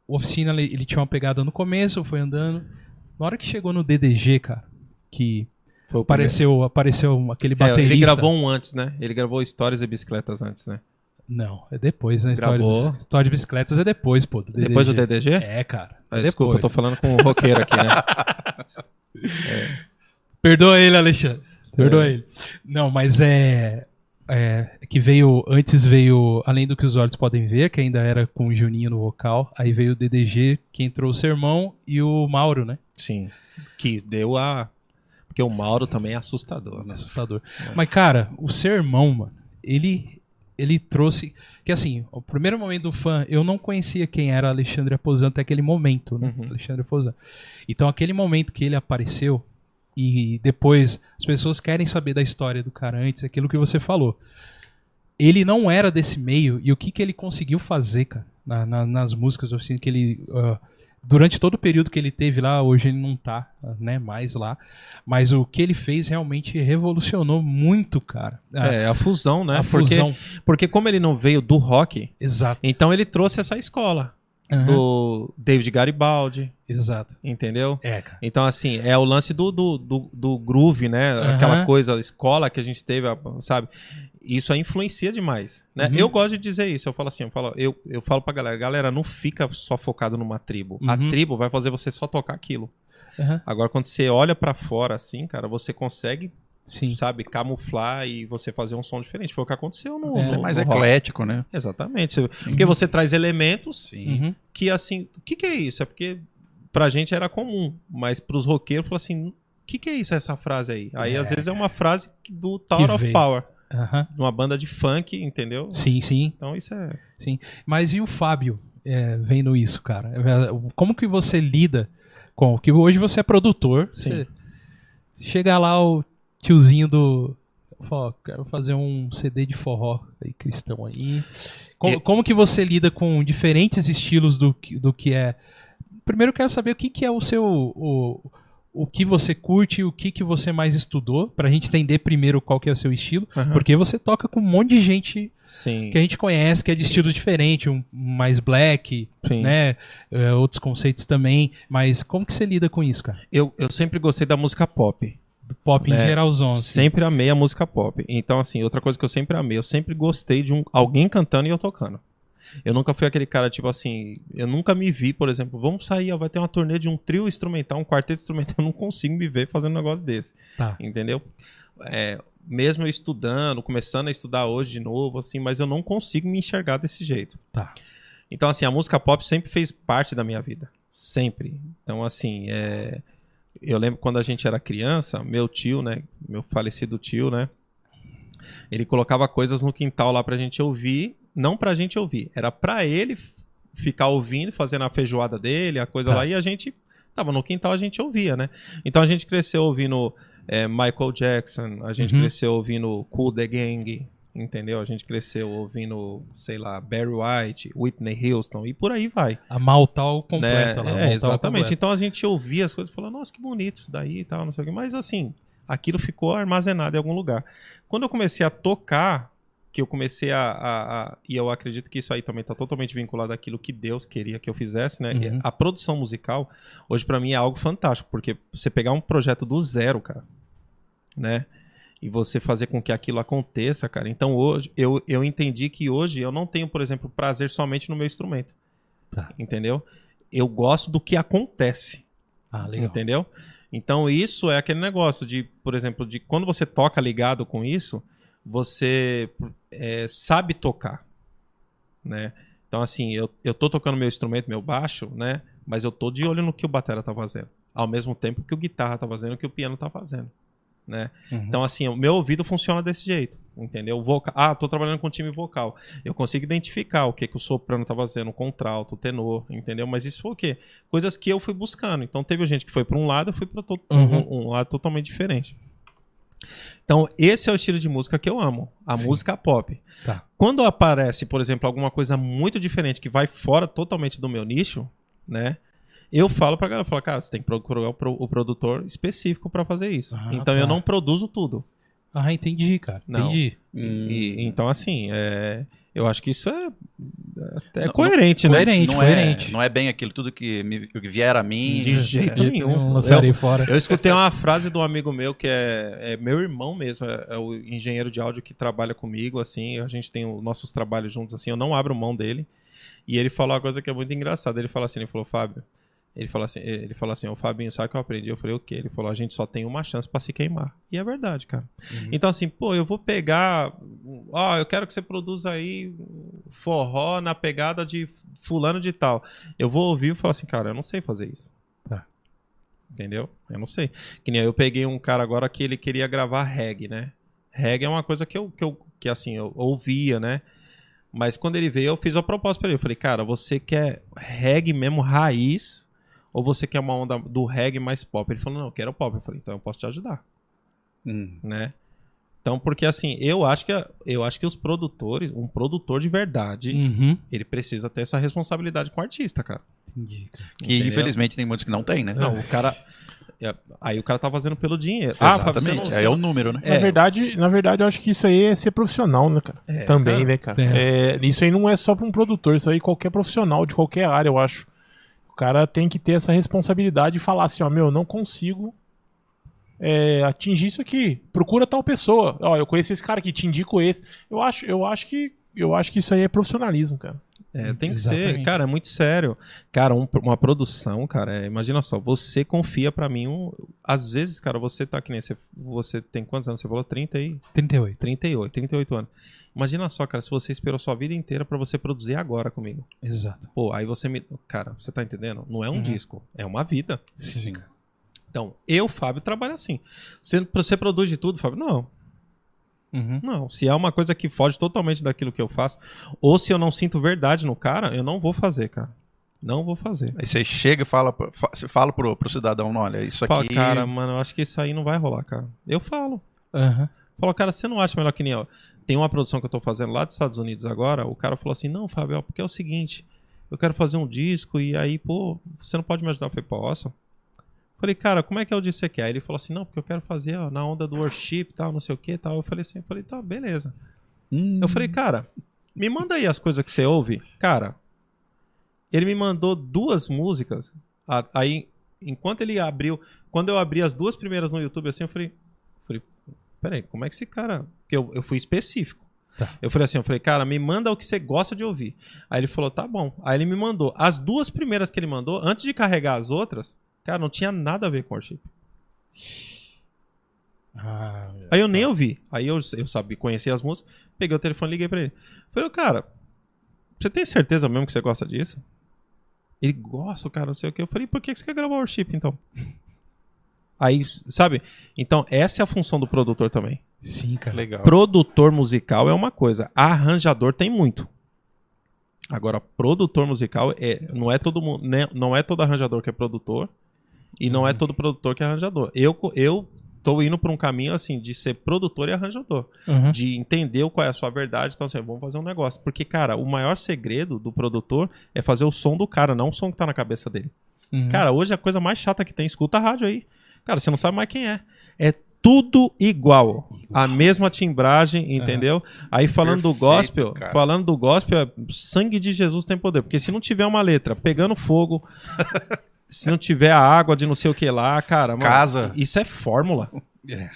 a oficina, ele, ele tinha uma pegada no começo, foi andando. Na hora que chegou no DDG, cara, que apareceu, apareceu aquele
primeiro. É,
baterista.
ele gravou um antes, né? Ele gravou Histórias e Bicicletas antes, né?
Não, é depois, né? História,
Gravou.
de, história de bicicletas é depois, pô. Do DDG.
Depois do DDG?
É, cara.
Ah,
é
desculpa, eu tô falando com o roqueiro aqui, né?
Perdoa ele, Alexandre. Perdoa ele. Não, mas é, é que veio antes veio além do que os olhos podem ver, que ainda era com o Juninho no vocal. Aí veio o DDG, que entrou o Sermão e o Mauro, né?
Sim. Que deu a. Porque o Mauro também é assustador. Né?
Assustador. Mas cara, o Sermão, mano, ele ele trouxe que assim, o primeiro momento do fã, eu não conhecia quem era Alexandre Aposan até aquele momento, né?
Uhum.
Alexandre Aposan. Então aquele momento que ele apareceu e depois as pessoas querem saber da história do cara antes, aquilo que você falou. Ele não era desse meio e o que, que ele conseguiu fazer, cara, na- na- nas músicas oficina que ele ah, durante todo o período que ele teve lá, hoje ele não tá, né, mais lá, mas o que ele fez realmente revolucionou muito, cara. A,
É, a fusão, né?
a
porque,
fusão.
porque como ele não veio do rock,
Exato.
então ele trouxe essa escola
Aham.
do David Garibaldi,
Exato.
entendeu?
É, cara.
Então, assim, é o lance do, do, do, do groove, né? Aquela
Aham.
coisa, a escola que a gente teve, sabe? Isso aí influencia demais, né?
Uhum.
Eu gosto de dizer isso. Eu falo assim, eu falo, eu, eu falo pra galera, galera, não fica só focado numa tribo. A
Uhum.
tribo vai fazer você só tocar aquilo. Agora, quando você olha pra fora, assim, cara, você consegue,
Sim.
sabe, camuflar e você fazer um som diferente. Foi o que aconteceu no.
Ser
no-
mais
no
eclético, né?
Exatamente. Você- Porque você traz elementos
Sim.
Uhum.
que, assim, o que, que é isso? É porque pra gente era comum, mas pros roqueiros, falou assim, o que, que é isso, essa frase aí? Aí, às vezes, é uma frase que- do Tower of
veio.
Power, de uma banda de funk, entendeu?
Sim, sim.
Então, isso é...
Mas e o Fábio é, vendo isso, cara? É, Como que você lida com. Que hoje você é produtor. Você chega lá o tiozinho do. Fala, ó, quero fazer um CD de forró aí, cristão aí. Como, como que você lida com diferentes estilos do, que- do que é. Primeiro eu quero saber o que, que é o seu. O, o que você curte e o que, que você mais estudou, pra gente entender primeiro qual que é o seu estilo.
Aham.
Porque você toca com um monte de gente
Sim,
que a gente conhece, que é de estilo diferente, um mais black,
sim.
né? É, outros conceitos também. Mas como que você lida com isso, cara?
Eu, eu sempre gostei da música pop.
Pop em
É,
geralzão. assim.
Sempre amei a música pop. Então, assim, outra coisa que eu sempre amei, eu sempre gostei de um, alguém cantando e eu tocando. Eu nunca fui aquele cara, tipo assim, eu nunca me vi, por exemplo, vamos sair, ó, vai ter uma turnê de um trio instrumental, um quarteto instrumental, eu não consigo me ver fazendo um negócio desse.
Tá.
Entendeu? É, mesmo eu estudando, começando a estudar hoje de novo, assim, mas eu não consigo me enxergar desse jeito.
Tá.
Então, assim, a música pop sempre fez parte da minha vida. Sempre. Então, assim, é... eu lembro quando a gente era criança, meu tio, né? Meu falecido tio, né? Ele colocava coisas no quintal lá pra gente ouvir. Não pra gente ouvir, era pra ele ficar ouvindo, fazendo a feijoada dele, a coisa
Tá.
lá, e a gente tava no quintal, a gente ouvia, né? Então a gente cresceu ouvindo é, Michael Jackson, a gente
Uhum.
cresceu ouvindo Cool The Gang, entendeu? A gente cresceu ouvindo, sei lá, Barry White, Whitney Houston, e por aí vai.
A Maltal completa
né?
lá.
É, exatamente.
completa.
Então a gente ouvia as coisas e falava, nossa, que bonito isso daí e tal, não sei o quê. Mas assim, aquilo ficou armazenado em algum lugar. Quando eu comecei a tocar, que eu comecei a. a- a- e eu acredito que isso aí também está totalmente vinculado àquilo que Deus queria que eu fizesse, né?
Uhum.
A produção musical, hoje pra mim é algo fantástico, porque você pegar um projeto do zero, cara, né? E você fazer com que aquilo aconteça, cara. Então hoje, eu, eu entendi que hoje eu não tenho, por exemplo, prazer somente no meu instrumento.
Tá.
Entendeu? Eu gosto do que acontece.
Ah, legal.
Entendeu? Então isso é aquele negócio de, por exemplo, de quando você toca ligado com isso, você é, sabe tocar, né? Então, assim, eu, eu tô tocando meu instrumento, meu baixo, né? Mas eu tô de olho no que o batera tá fazendo. Ao mesmo tempo que o guitarra tá fazendo, que o piano tá fazendo, né?
Uhum.
Então, assim, o meu ouvido funciona desse jeito, entendeu? Ah, tô trabalhando com time vocal. Eu consigo identificar o que, que o soprano tá fazendo, o contralto, o tenor, entendeu? Mas isso foi o quê? Coisas que eu fui buscando. Então, teve gente que foi para um lado, eu fui para.
Uhum.
um, um lado totalmente diferente. Então, esse é o estilo de música que eu amo, a
Sim.
música pop.
Tá.
Quando aparece, por exemplo, alguma coisa muito diferente que vai fora totalmente do meu nicho, né? Eu falo pra galera, eu falo, cara, você tem que procurar o, pro- o produtor específico pra fazer isso.
Ah,
então
tá.
eu não produzo tudo.
Ah, entendi, cara.
Não.
Entendi.
E- e- então, assim, é, eu acho que isso é, é
Não-
coerente, né?
Coerente,
não,
coerente.
É, não é bem aquilo tudo que, me, que vier a mim.
De jeito
De-
nenhum.
Lançarei fora.
Eu escutei uma frase de um amigo meu que é, é meu irmão mesmo, é, é o engenheiro de áudio que trabalha comigo, assim, a gente tem os nossos trabalhos juntos, assim, eu não abro mão dele. E ele falou uma coisa que é muito engraçada. Ele falou assim, ele falou, Fábio, ele falou assim, ele falou assim, ô Fabinho, sabe o que eu aprendi? Eu falei, o quê? Ele falou, a gente só tem uma chance pra se queimar. E é verdade, cara. Então, assim, pô, eu vou pegar. Ó, eu quero que você produza aí forró na pegada de fulano de tal. Eu vou ouvir e falar assim, cara, eu não sei fazer isso.
Tá.
Entendeu? Eu não sei. Que nem eu peguei um cara agora que ele queria gravar reggae, né? Reggae é uma coisa que eu, que eu que assim, eu ouvia, né? Mas quando ele veio, eu fiz a proposta pra ele. Eu falei, cara, você quer reggae mesmo raiz? Ou você quer uma onda do reggae mais pop? Ele falou, não, eu quero pop. Eu falei, então eu posso te ajudar
Hum.
né? Então, porque assim, eu acho que eu acho que os produtores, um produtor de verdade,
Uhum.
ele precisa ter essa responsabilidade com o artista, cara.
Entendi, cara.
Que
Entendeu?
infelizmente tem muitos que não tem, né?
Não, o cara é, aí o cara tá fazendo pelo dinheiro. Ah,
Exatamente.
não-
Aí é o número, né?
Na
É.
verdade, na verdade, eu acho que isso aí é ser profissional, né, cara?
É,
Também,
cara.
né, cara?
É.
É, isso aí não é só pra um produtor, isso aí qualquer profissional de qualquer área, eu acho. O cara tem que ter essa responsabilidade e falar assim, ó, meu, não consigo é, atingir isso aqui. Procura tal pessoa. Ó, eu conheço esse cara aqui, te indico esse. Eu acho, eu acho que eu acho que isso aí é profissionalismo, cara.
É, tem que ser,
Exatamente.
cara, é muito sério. Cara, um- uma produção, cara, é, imagina só, você confia pra mim, um, às vezes, cara, você tá que nem você, você tem quantos anos? Você falou 30 aí?
38.
38, 38 anos. Imagina só, cara, se você esperou sua vida inteira pra você produzir agora comigo.
Exato.
Pô, aí você me. Cara, você tá entendendo? Não é um
Uhum.
disco, é uma vida.
Sim.
Então, eu, Fábio, trabalho assim. Você, você produz de tudo, Fábio? Não,
Uhum.
não. Se é uma coisa que foge totalmente daquilo que eu faço, ou se eu não sinto verdade no cara, eu não vou fazer, cara. Não vou fazer.
Aí você chega e fala, fa- você fala pro, pro cidadão, "Não, olha, isso
Fala,
aqui.
cara, mano, eu acho que isso aí não vai rolar, cara. Eu falo.
Aham.
Falo, cara, você não acha melhor que nem, ó. Tem uma produção que eu tô fazendo lá dos Estados Unidos agora, o cara falou assim, não, Fábio, porque é o seguinte, eu quero fazer um disco e aí, pô, você não pode me ajudar? Eu falei, posso. Falei, cara, como é que é o disco que você quer? Aí ele falou assim, não, porque eu quero fazer ó, na onda do worship e tal, não sei o que tal. Eu falei assim, eu falei, tá, beleza.
Hum,
Eu falei, cara, me manda aí as coisas que você ouve. Cara, ele me mandou duas músicas. Aí, enquanto ele abriu, quando eu abri as duas primeiras no YouTube, assim, eu falei peraí, como é que esse cara. Porque eu, eu fui específico.
Tá.
Eu falei assim, eu falei, cara, me manda o que você gosta de ouvir. Aí ele falou, tá bom. Aí ele me mandou. As duas primeiras que ele mandou, antes de carregar as outras, cara, não tinha nada a ver com worship.
Ah,
Aí eu nem ouvi. Aí eu, eu sabia, conhecer as músicas, peguei o telefone e liguei pra ele. Falei, cara, você tem certeza mesmo que você gosta disso? Ele gosta, cara, não sei o que. Eu falei, por que que você quer gravar worship então? Aí, sabe? Então, essa é a função do produtor também.
Sim, cara.
Legal.
Produtor musical é uma coisa, arranjador tem muito. Agora, produtor musical é, não é todo mundo, né, não é todo arranjador que é produtor e não é todo produtor que é arranjador. Eu eu tô indo para um caminho assim de ser produtor e arranjador,
Uhum.
de entender qual é a sua verdade, então assim, vamos fazer um negócio, porque cara, o maior segredo do produtor é fazer o som do cara, não o som que tá na cabeça dele.
Uhum.
Cara, hoje a coisa mais chata que tem, escuta a rádio aí. Cara, você não sabe mais quem é. É tudo igual. A mesma timbragem, entendeu? Aí falando do
Perfeito,
gospel,
cara.
falando do gospel, é, sangue de Jesus tem poder. Porque se não tiver uma letra pegando fogo, se não tiver a água de não sei o que lá, cara, mano,
Casa.
isso é fórmula.
É.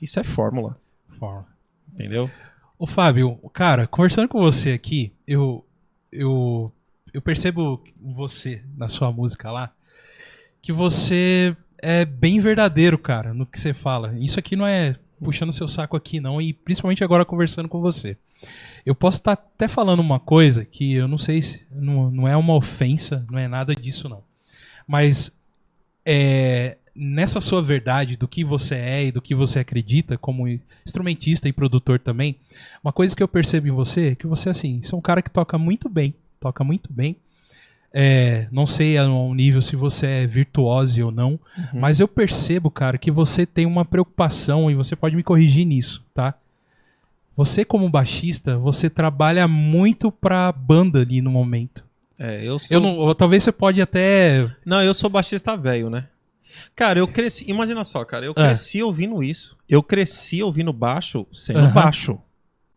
Isso é fórmula.
Forma.
Entendeu?
Ô, Fábio, cara, conversando com você aqui, eu, eu, eu percebo você, na sua música lá, que você é bem verdadeiro, cara, no que você fala. Isso aqui não é puxando seu saco aqui, não, e principalmente agora conversando com você. Eu posso estar até falando uma coisa que eu não sei se não, não é uma ofensa, não é nada disso não. Mas é, nessa sua verdade do que você é e do que você acredita como instrumentista e produtor também, uma coisa que eu percebo em você é que você assim, você é um cara que toca muito bem, toca muito bem. É, não sei ao nível se você é virtuose ou não, uhum. mas eu percebo, cara, que você tem uma preocupação e você pode me corrigir nisso, tá? Você, como baixista, você trabalha muito pra banda ali no momento.
É, eu sou.
Eu não, talvez você pode até.
Não, eu sou baixista velho, né? Cara, eu cresci. Imagina só, cara. Eu é. cresci ouvindo isso. Eu cresci ouvindo baixo sendo uh -huh. baixo.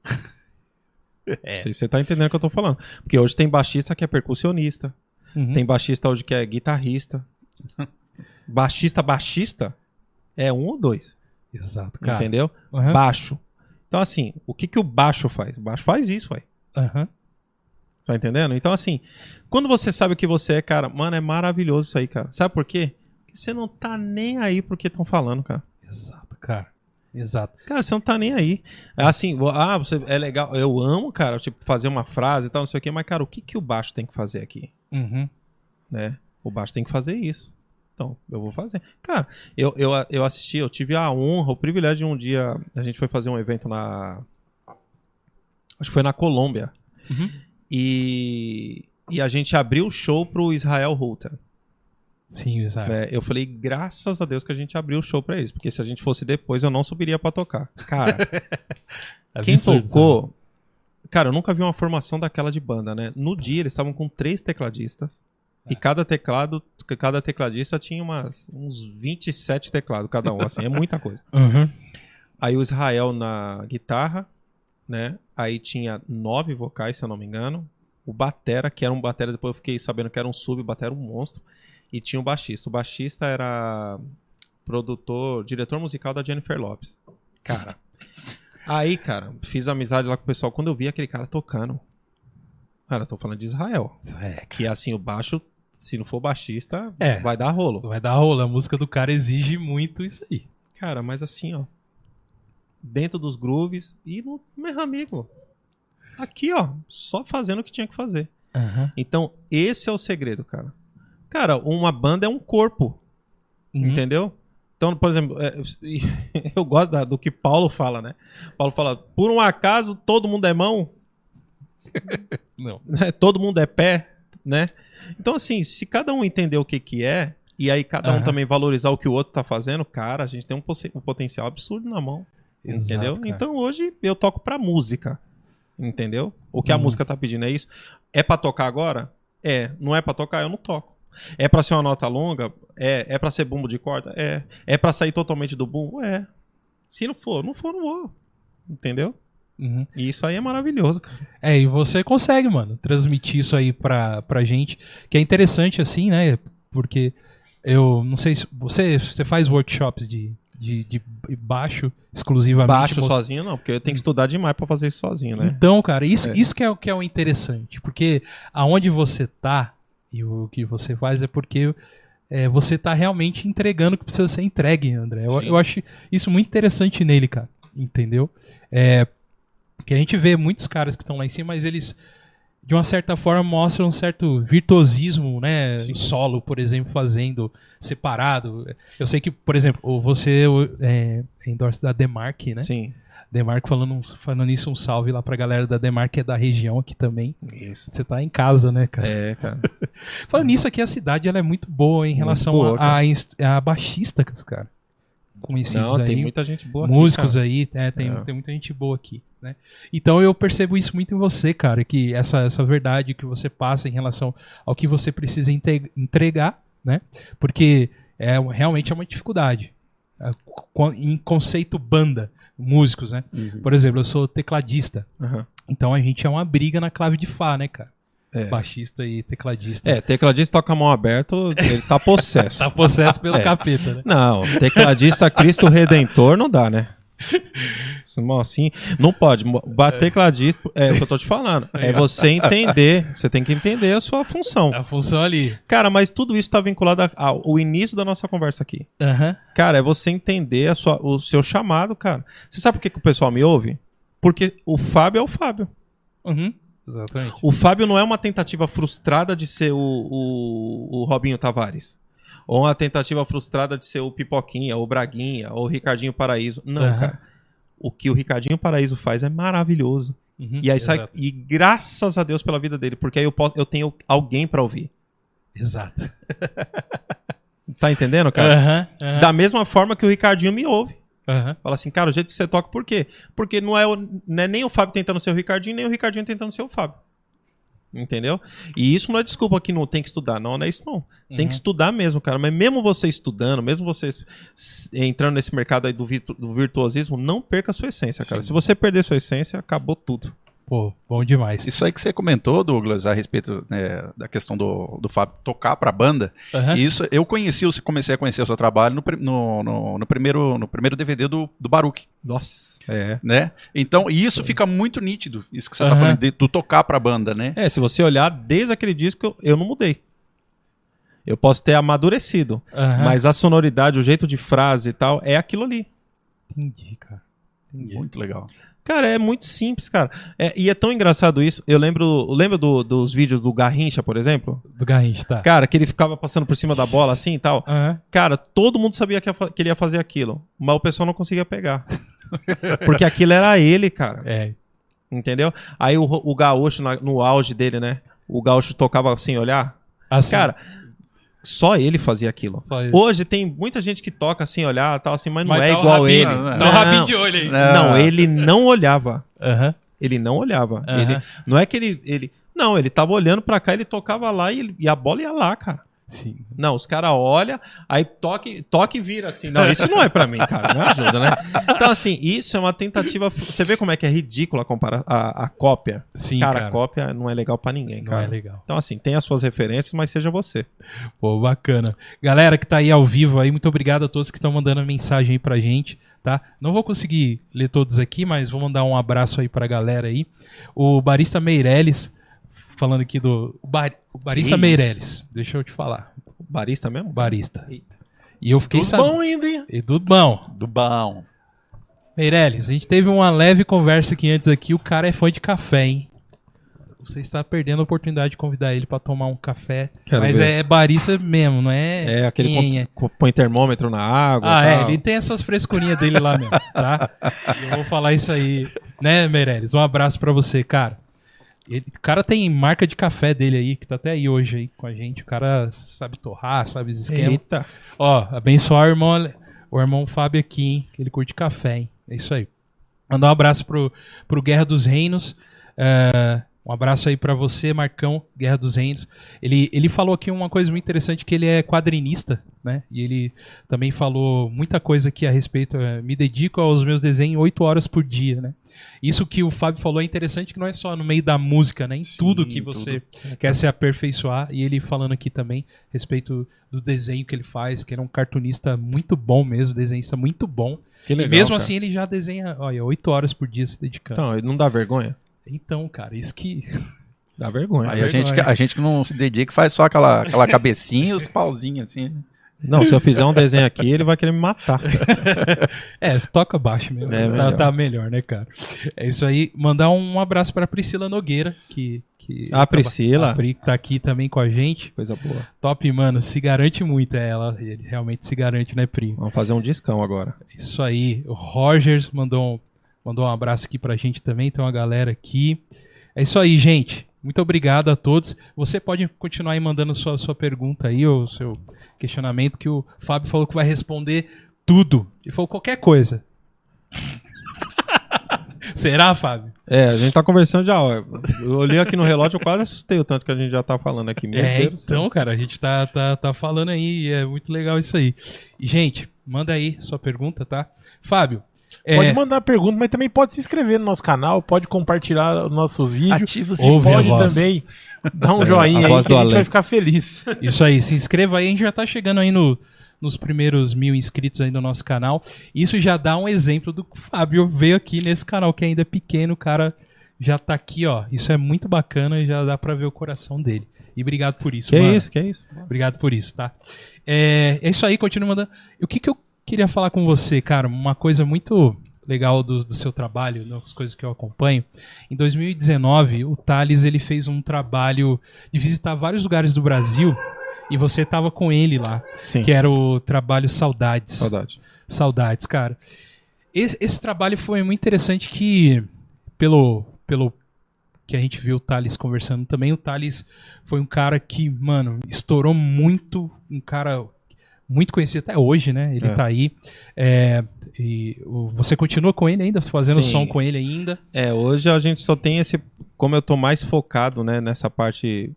é. Não sei se você tá entendendo o que eu tô falando. Porque hoje tem baixista que é percussionista. Uhum. Tem baixista hoje que é guitarrista. baixista, baixista é um ou dois.
Exato, cara.
Entendeu? Uhum. Baixo. Então, assim, o que, que o baixo faz? O baixo faz isso, ué.
Uhum.
Tá entendendo? Então, assim, quando você sabe o que você é, cara, mano, é maravilhoso isso aí, cara. Sabe por quê? Porque você não tá nem aí pro que estão falando, cara.
Exato, cara. Exato.
Cara, você não tá nem aí. É assim, ah, você é legal. Eu amo, cara, tipo, fazer uma frase e tal, não sei o quê, mas, cara, o que, que o baixo tem que fazer aqui?
Uhum.
Né? O baixo tem que fazer isso. Então, eu vou fazer. Cara, eu, eu, eu assisti, eu tive a honra, o privilégio de um dia. A gente foi fazer um evento na. Acho que foi na Colômbia.
Uhum.
E, e a gente abriu o show pro Israel Holter.
Sim, Israel.
É, eu falei, graças a Deus que a gente abriu o show pra eles. Porque se a gente fosse depois, eu não subiria para tocar. Cara, quem tocou. Cara, eu nunca vi uma formação daquela de banda, né? No dia eles estavam com três tecladistas. E cada teclado, cada tecladista tinha umas, uns 27 teclados cada um, assim, é muita coisa.
Uhum.
Aí o Israel na guitarra, né? Aí tinha nove vocais, se eu não me engano. O Batera, que era um Batera, depois eu fiquei sabendo que era um sub, Batera um monstro. E tinha o baixista. O baixista era produtor, diretor musical da Jennifer Lopes. Cara. Aí, cara, fiz amizade lá com o pessoal. Quando eu vi aquele cara tocando, Cara, eu tô falando de Israel.
É,
que assim, o baixo se não for baixista,
é,
vai dar rolo.
Vai dar rolo. A música do cara exige muito isso aí.
Cara, mas assim, ó. Dentro dos grooves e no meu amigo. Aqui, ó. Só fazendo o que tinha que fazer.
Uhum.
Então, esse é o segredo, cara. Cara, uma banda é um corpo. Uhum. Entendeu? Então, por exemplo, é, eu gosto da, do que Paulo fala, né? Paulo fala: por um acaso todo mundo é mão?
Não.
todo mundo é pé, né? Então, assim, se cada um entender o que, que é, e aí cada um também valorizar o que o outro tá fazendo, cara, a gente tem um, um potencial absurdo na mão. Exato, entendeu? Cara. Então hoje eu toco pra música. Entendeu? O que a uhum. música tá pedindo é isso. É para tocar agora? É. Não é para tocar? Eu não toco. É para ser uma nota longa? É. É para ser bumbo de corda? É. É para sair totalmente do bumbo? É. Se não for, não for, não vou. Entendeu?
Uhum.
E isso aí é maravilhoso, cara.
É, e você consegue, mano, transmitir isso aí pra, pra gente. Que é interessante, assim, né? Porque eu não sei se. Você, você faz workshops de, de, de baixo exclusivamente.
Baixo sozinho, não, porque eu tenho que estudar demais para fazer isso sozinho, né?
Então, cara, isso, é. isso que é o que é o interessante. Porque aonde você tá e o que você faz é porque é, você tá realmente entregando o que precisa ser entregue, André. Eu, eu, acho isso muito interessante nele, cara. Entendeu? É, que a gente vê muitos caras que estão lá em cima, mas eles de uma certa forma mostram um certo virtuosismo, né? Sim. Solo, por exemplo, fazendo separado. Eu sei que, por exemplo, você é, é endorse da Demark, né?
Sim.
Demark falando, falando nisso, um salve lá pra galera da Demark, que é da região aqui também.
Isso.
Você tá em casa, né, cara?
É, cara.
falando nisso aqui, a cidade ela é muito boa em relação boa, a, a, a baixistas, cara conhecidos Não,
aí. Tem muita gente boa
Músicos
aqui,
aí, é, tem, é. tem muita gente boa aqui. Né? Então eu percebo isso muito em você, cara, que essa, essa verdade que você passa em relação ao que você precisa entregar, né? Porque é, realmente é uma dificuldade. É, em conceito banda, músicos, né? Uhum. Por exemplo, eu sou tecladista.
Uhum.
Então a gente é uma briga na clave de Fá, né, cara? É. Baixista e tecladista.
É, tecladista toca a mão aberta, ele tá possesso.
tá possesso pelo é. capeta, né?
Não, tecladista Cristo Redentor não dá, né? Assim, não pode. Bater tecladista, é o que eu tô te falando. É você entender. Você tem que entender a sua função.
A função ali.
Cara, mas tudo isso tá vinculado ao início da nossa conversa aqui.
Uhum.
Cara, é você entender a sua, o seu chamado, cara. Você sabe por que, que o pessoal me ouve? Porque o Fábio é o Fábio.
Uhum. Exatamente.
O Fábio não é uma tentativa frustrada de ser o, o, o Robinho Tavares. Ou uma tentativa frustrada de ser o Pipoquinha, ou o Braguinha, ou o Ricardinho Paraíso. Não,
Aham.
cara. O que o Ricardinho Paraíso faz é maravilhoso.
Uhum,
E aí sai, e graças a Deus pela vida dele, porque aí eu, posso, eu tenho alguém pra ouvir.
Exato.
Tá entendendo, cara?
Aham, aham,
Da mesma forma que o Ricardinho me ouve.
aham.
Fala assim, cara, o jeito que você toca, por quê? Porque não é, o- não é nem o Fábio tentando ser o Ricardinho, nem o Ricardinho tentando ser o Fábio. Entendeu? E isso não é desculpa que não tem que estudar, não, não é isso não. Tem
Uhum.
que estudar mesmo, cara. Mas mesmo você estudando, mesmo você entrando nesse mercado aí do, virtu- do virtuosismo, não perca a sua essência, cara.
Sim.
Se você perder sua essência, acabou tudo.
Pô, bom demais.
Isso aí que você comentou, Douglas, a respeito né, da questão do, do Fábio tocar pra banda.
Aham.
Isso, eu conheci, eu comecei a conhecer o seu trabalho no, no, no, no primeiro, no primeiro DVD do, do Baruch,
Nossa. É.
né? Então, e isso fica muito nítido, isso que você tá falando, de, do tocar pra banda, né?
É, se você olhar desde aquele disco, eu, eu não mudei. Eu posso ter amadurecido,
Aham.
mas a sonoridade, o jeito de frase e tal, é aquilo ali.
Entendi, cara. Entendi.
Muito legal.
Cara, é muito simples, cara. É, e é tão engraçado isso. Eu lembro, lembra do- dos vídeos do Garrincha, por exemplo?
Do Garrincha, tá.
Cara, que ele ficava passando por cima da bola assim e tal.
Aham.
Cara, todo mundo sabia que, que ele ia fazer aquilo, mas o pessoal não conseguia pegar. Porque aquilo era ele, cara.
É.
Entendeu? Aí o, o gaúcho, no auge dele, né? O gaúcho tocava sem olhar.
Assim,
Cara, só ele fazia aquilo. Hoje tem muita gente que toca sem olhar, tal assim, mas não
Mas
é
o
igual
rabinho,
ele.
né?
Dá o rabinho de olho aí.
Não.
Não, ele não olhava.
Aham.
Ele não olhava.
Aham.
Ele, não é que ele, ele. Não, ele tava olhando pra cá, ele tocava lá e, ele- e a bola ia lá, cara.
Sim.
Não, os caras olham, aí toque, toque e vira assim. Não, isso não é pra mim, cara. Não ajuda, né? Então, assim, isso é uma tentativa. Você vê como é que é ridícula a, compara a, a cópia?
Sim,
cara,
cara.
a cópia não é legal pra ninguém,
Não
cara.
é legal.
Então, assim, tem as suas referências, mas seja você.
Pô, bacana. Galera que tá aí ao vivo aí, muito obrigado a todos que estão mandando mensagem aí pra gente, tá? Não vou conseguir ler todos aqui, mas vou mandar um abraço aí pra galera aí. O Barista Meirelles, falando aqui do... O, bar... o Barista
isso?
Meirelles, deixa eu te falar.
Barista mesmo?
Barista.
Eita.
E eu fiquei sabendo...
bom ainda, hein?
E tudo bom.
Do bom.
Meirelles, a gente teve uma leve conversa aqui antes aqui, o cara é fã de café, hein? Você está perdendo a oportunidade de convidar ele pra tomar um café.
Quero
mas
ver.
é barista mesmo, não é?
É aquele
quem é.
que põe termômetro na água.
Ah, é, ele tem essas frescurinhas dele lá mesmo, tá? E Eu vou falar isso aí, né, Meirelles? Um abraço pra você, cara. Ele- o cara tem marca de café dele aí, que tá até aí hoje aí com a gente. O cara sabe torrar, sabe os esquemas.
Eita.
Ó, abençoar o irmão, o irmão Fábio aqui, hein? Que ele curte café, hein? É isso aí. Mandar um abraço pro, pro Guerra dos Reinos. É, um abraço aí pra você, Marcão, Guerra dos Reinos. Ele, ele falou aqui uma coisa muito interessante, que ele é quadrinista, né? E ele também falou muita coisa aqui a respeito. é, me dedico aos meus desenhos oito horas por dia, né? Isso que o Fábio falou é interessante, que não é só no meio da música, né? Em tudo que você quer se aperfeiçoar. E ele falando aqui também a respeito do desenho que ele faz, que ele é um cartunista muito bom mesmo, desenhista muito bom.
Que
e
legal.
mesmo
cara.
assim ele já desenha, olha, oito horas por dia se dedicando.
Então, não dá vergonha?
Então, cara, isso que.
Dá vergonha.
Aí a gente,
vergonha.
que- a gente que não se dedica faz só aquela, aquela cabecinha e os pauzinhos assim.
Não, se eu fizer um desenho aqui, ele vai querer me matar.
É, toca baixo mesmo.
É,
tá,
melhor.
tá melhor, né, cara? É isso aí. Mandar um abraço pra Priscila Nogueira, que. que
A Priscila.
A Pri que tá aqui também com a gente.
Coisa boa.
Top, mano. Se garante muito. É, ela ele realmente se garante, né, Pri?
Vamos fazer um discão agora.
Isso aí. O Rogers mandou um, mandou um abraço aqui pra gente também. Tem uma galera aqui. É isso aí, gente. Muito obrigado a todos. Você pode continuar aí mandando sua, sua pergunta aí, ou seu questionamento, que o Fábio falou que vai responder tudo. Ele falou qualquer coisa. Será, Fábio?
É, a gente tá conversando já, ó. Eu olhei aqui no relógio, eu quase assustei o tanto que a gente já tá falando aqui. Meu
é,
Deus
então, cara, a gente tá, tá, tá falando aí, e é muito legal isso aí. E, gente, manda aí sua pergunta, tá? Fábio, é,
Pode mandar pergunta, mas também pode se inscrever no nosso canal, pode compartilhar o nosso vídeo.
Ativa o
Ouve a
pode também dar um
É,
joinha aí que a gente vai ficar feliz.
Isso aí, se inscreva aí, a gente já tá chegando aí no, nos primeiros mil inscritos aí no nosso canal. Isso já dá um exemplo do que o Fábio veio aqui nesse canal, que ainda é pequeno, o cara já tá aqui, ó. Isso é muito bacana e já dá pra ver o coração dele. E obrigado por isso,
Que
mano.
isso, que isso?
Obrigado por isso, tá? É, é isso aí, continua mandando. O que, que eu queria falar com você, cara? Uma coisa muito legal do, do seu trabalho, né, as coisas que eu acompanho. Em 2019, o Thales ele fez um trabalho de visitar vários lugares do Brasil e você tava com ele lá,
Sim.
que era o trabalho Saudades.
Saudade.
Saudades, cara. Esse, esse trabalho foi muito interessante que, pelo, pelo que a gente viu o Thales conversando também, o Thales foi um cara que, mano, estourou muito, um cara muito conhecido até hoje, né? Ele
É.
tá aí. É, e você continua com ele ainda, fazendo
Sim.
som com ele ainda?
É, hoje a gente só tem esse. Como eu tô mais focado, né, nessa parte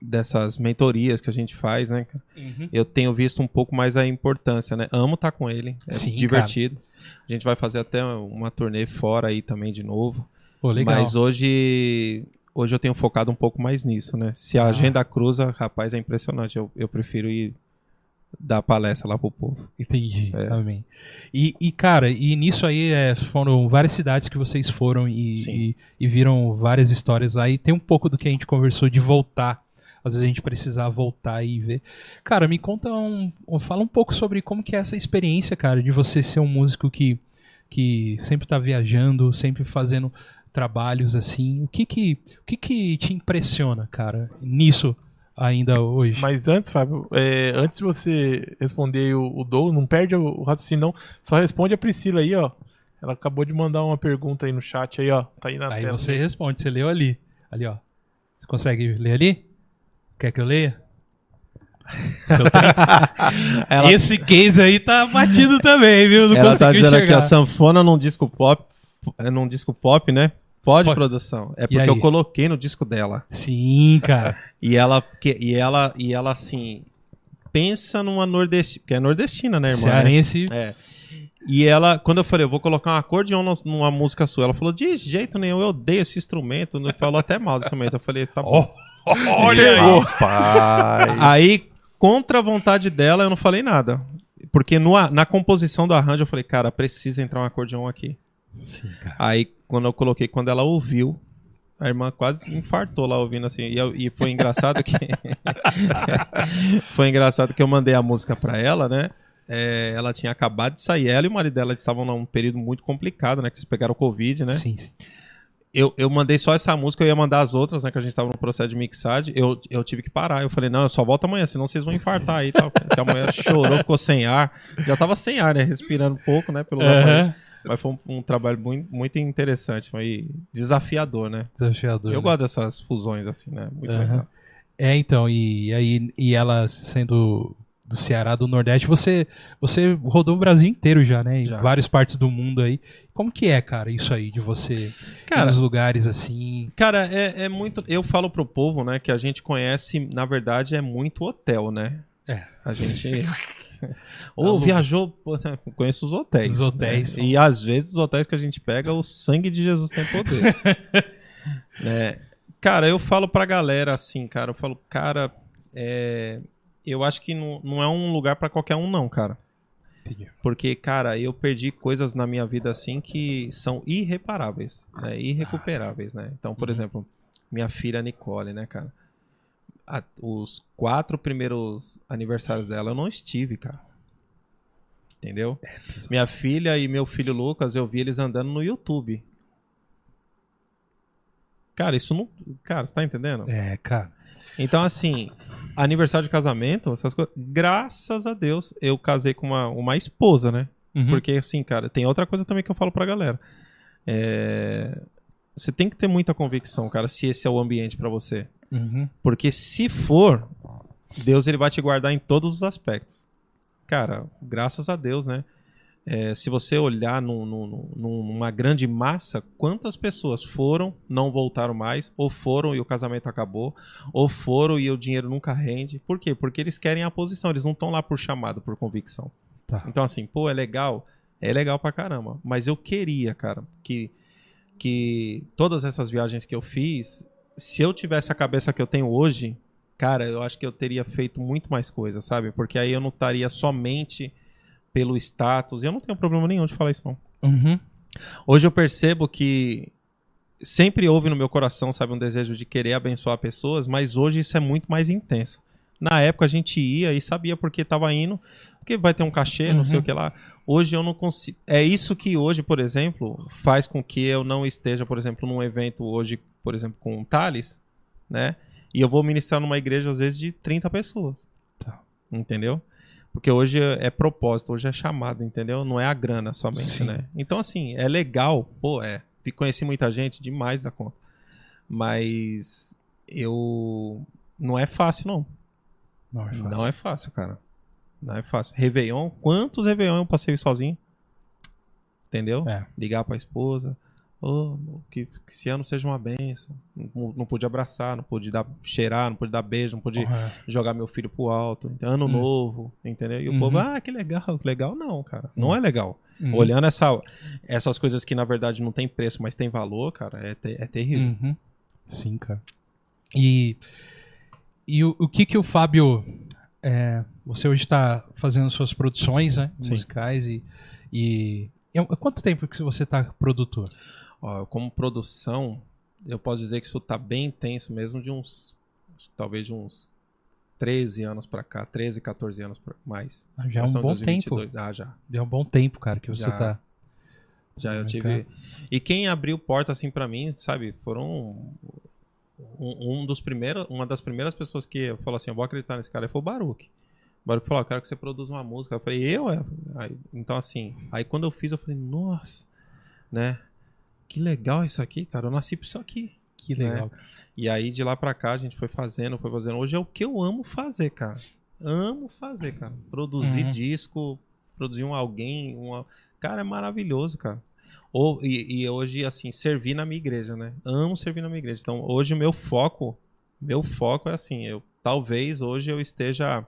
dessas mentorias que a gente faz, né? cara, Eu tenho visto um pouco mais a importância, né? Amo estar com ele, é
Sim,
divertido. A gente vai fazer até uma turnê fora aí também de novo.
Pô, legal.
Mas hoje, hoje eu tenho focado um pouco mais nisso, né? Se a
Ah.
agenda cruza, rapaz, é impressionante. Eu, eu prefiro ir dar palestra lá pro povo.
Entendi,
É.
também. E, e, cara, e nisso aí é, foram várias cidades que vocês foram e, e, e viram várias histórias lá. E tem um pouco do que a gente conversou de voltar. Às vezes a gente precisar voltar e ver. Cara, me conta um- Fala um pouco sobre como que é essa experiência, cara, de você ser um músico que, que sempre tá viajando, sempre fazendo trabalhos assim. O que que, o que que te impressiona, cara, nisso ainda hoje?
Mas antes, Fábio, é, antes de você responder o, o Dou, não perde o, o raciocínio, não. Só responde a Priscila aí, ó. Ela acabou de mandar uma pergunta aí no chat aí, ó. Tá aí na
Aí
tela.
você responde, você leu ali. Ali, ó. Você consegue ler ali? Quer que eu leia?
Ela,
Esse case aí tá batido também, viu? Não
ela tá dizendo aqui,
enxergar.
a sanfona num disco pop. É num disco pop, né? Pode,
Pode.
produção. É porque eu coloquei no disco dela.
Sim, cara.
E ela, que, e ela, e ela assim, pensa numa nordestina, porque é nordestina, né, irmã? né?
Cearense.
É. E ela, quando eu falei, eu vou colocar um acordeon num- numa música sua, ela falou, de jeito nenhum, eu odeio esse instrumento. Não falou até mal desse instrumento. Eu falei, tá bom.
Olha aí.
Rapaz.
Aí, contra a vontade dela, eu não falei nada. Porque no na composição do arranjo, eu falei, cara, precisa entrar um acordeon aqui.
Sim, cara.
Aí, quando eu coloquei, quando ela ouviu, a irmã quase infartou lá ouvindo assim. E, eu- e foi engraçado que. foi engraçado que eu mandei a música pra ela, né? É, ela tinha acabado de sair. Ela e o marido dela estavam num período muito complicado, né? Que eles pegaram Covid, né?
Sim, sim.
Eu, eu mandei só essa música, eu ia mandar as outras, né? Que a gente tava no processo de mixagem. Eu, eu tive que parar. Eu falei, não, eu só volto amanhã, senão vocês vão infartar aí. Tal. Porque a mulher chorou, ficou sem ar. Já tava sem ar, né? Respirando pouco, né? Pelo aparelho. Mas foi um, um trabalho muito, muito interessante, foi desafiador, né?
Desafiador.
Eu
né?
gosto dessas fusões assim, né? Muito
Aham.
legal.
É, então, e aí e ela sendo do Ceará, do Nordeste, você você rodou o Brasil inteiro já, né? Em
Já.
várias partes do mundo aí. Como que é, cara, isso aí de você
Cara,
nos lugares assim?
cara, é, é muito. Eu falo pro povo, né, que a gente conhece, na verdade, é muito hotel, né?
É.
A gente. Ou viajou, pô, né, conheço os hotéis.
Os hotéis
né? E às vezes os hotéis que a gente pega, o sangue de Jesus tem poder. né? Cara, eu falo pra galera assim, cara, eu falo, cara, é, eu acho que não, não é um lugar pra qualquer um, não, cara. Porque, cara, eu perdi coisas na minha vida assim que são irreparáveis, né? Irrecuperáveis, né? Então, por exemplo, minha filha Nicole, né, cara? A- os quatro primeiros aniversários dela eu não estive, cara. Entendeu? Minha filha e meu filho Lucas, eu vi eles andando no YouTube. Cara, isso não. Cara, você tá entendendo?
É, cara.
Então, assim, aniversário de casamento, essas coisas. Graças a Deus, eu casei com uma, uma esposa, né?
Uhum.
Porque, assim, cara, tem outra coisa também que eu falo pra galera. É, Você tem que ter muita convicção, cara, se esse é o ambiente pra você.
Uhum.
Porque se for, Deus ele vai te guardar em todos os aspectos. Cara, graças a Deus, né? É, se você olhar num- num- num- numa grande massa, quantas pessoas foram, não voltaram mais, ou foram e o casamento acabou, ou foram e o dinheiro nunca rende. Por quê? Porque eles querem a posição, eles não estão lá por chamado, por convicção.
Tá.
Então, assim, pô, é legal, é legal pra caramba. Mas eu queria, cara, que, que todas essas viagens que eu fiz, se eu tivesse a cabeça que eu tenho hoje, cara, eu acho que eu teria feito muito mais coisas, sabe? Porque aí eu não estaria somente pelo status. E eu não tenho problema nenhum de falar isso, não.
Uhum.
Hoje eu percebo que sempre houve no meu coração, sabe, um desejo de querer abençoar pessoas, mas hoje isso é muito mais intenso. Na época a gente ia e sabia porque estava indo, Porque vai ter um cachê, não sei o que lá. Hoje eu não consigo. É isso que hoje, por exemplo, faz com que eu não esteja, por exemplo, num evento hoje, por exemplo, com o Thales, né? E eu vou ministrar numa igreja, às vezes, de 30 pessoas.
Tá.
Entendeu? Porque hoje é propósito, hoje é chamado, entendeu? Não é a grana somente,
Sim.
né? Então, assim, é legal, pô, é. Conheci muita gente, demais da conta. Mas eu. Não é fácil, não.
Não é fácil.
Não é fácil, cara. Não é fácil. Réveillon, quantos Réveillon eu passei sozinho? Entendeu?
É.
Ligar pra esposa. Ô, que, que esse ano seja uma benção. Não, não pude abraçar, não pude dar, cheirar, não pude dar beijo, não pude
Uhum.
jogar meu filho pro alto. Então, Ano
Hum.
novo, entendeu? E o
Uhum.
povo, ah, que legal, que legal. Não, cara. Não é legal.
Uhum.
Olhando essa, essas coisas que na verdade não tem preço, mas tem valor, cara, é, te- é terrível.
Uhum. Sim, cara. E, e o, o que que o Fábio... é, você hoje está fazendo suas produções né, musicais e... e há quanto tempo que você está produtor?
Ó, como produção, eu posso dizer que isso tá bem intenso mesmo de uns, talvez de uns 13 anos pra cá, 13, 14 anos pra mais.
Ah, Já é um bom
em
tempo.
2022. Ah, já.
Já é um bom tempo, cara, que você
Já.
tá...
Já eu tive. E quem abriu porta assim pra mim, sabe, foram um, um dos primeiros, uma das primeiras pessoas que falou assim, eu vou acreditar nesse cara, foi o Baruch. O Baruch falou, eu quero que você produza uma música. Eu falei, eu? Aí, então assim, aí quando eu fiz, eu falei, nossa, né? Que legal isso aqui, cara. Eu nasci pra isso aqui.
Que legal.
E aí de lá pra cá a gente foi fazendo, foi fazendo. Hoje é o que eu amo fazer, cara. Amo fazer, cara. Produzir
Uhum.
disco, produzir um alguém, uma. Cara, é maravilhoso, cara. Ou, e, e hoje, assim, servir na minha igreja, né? Amo servir na minha igreja. Então, hoje o meu foco, meu foco é assim, eu talvez hoje eu esteja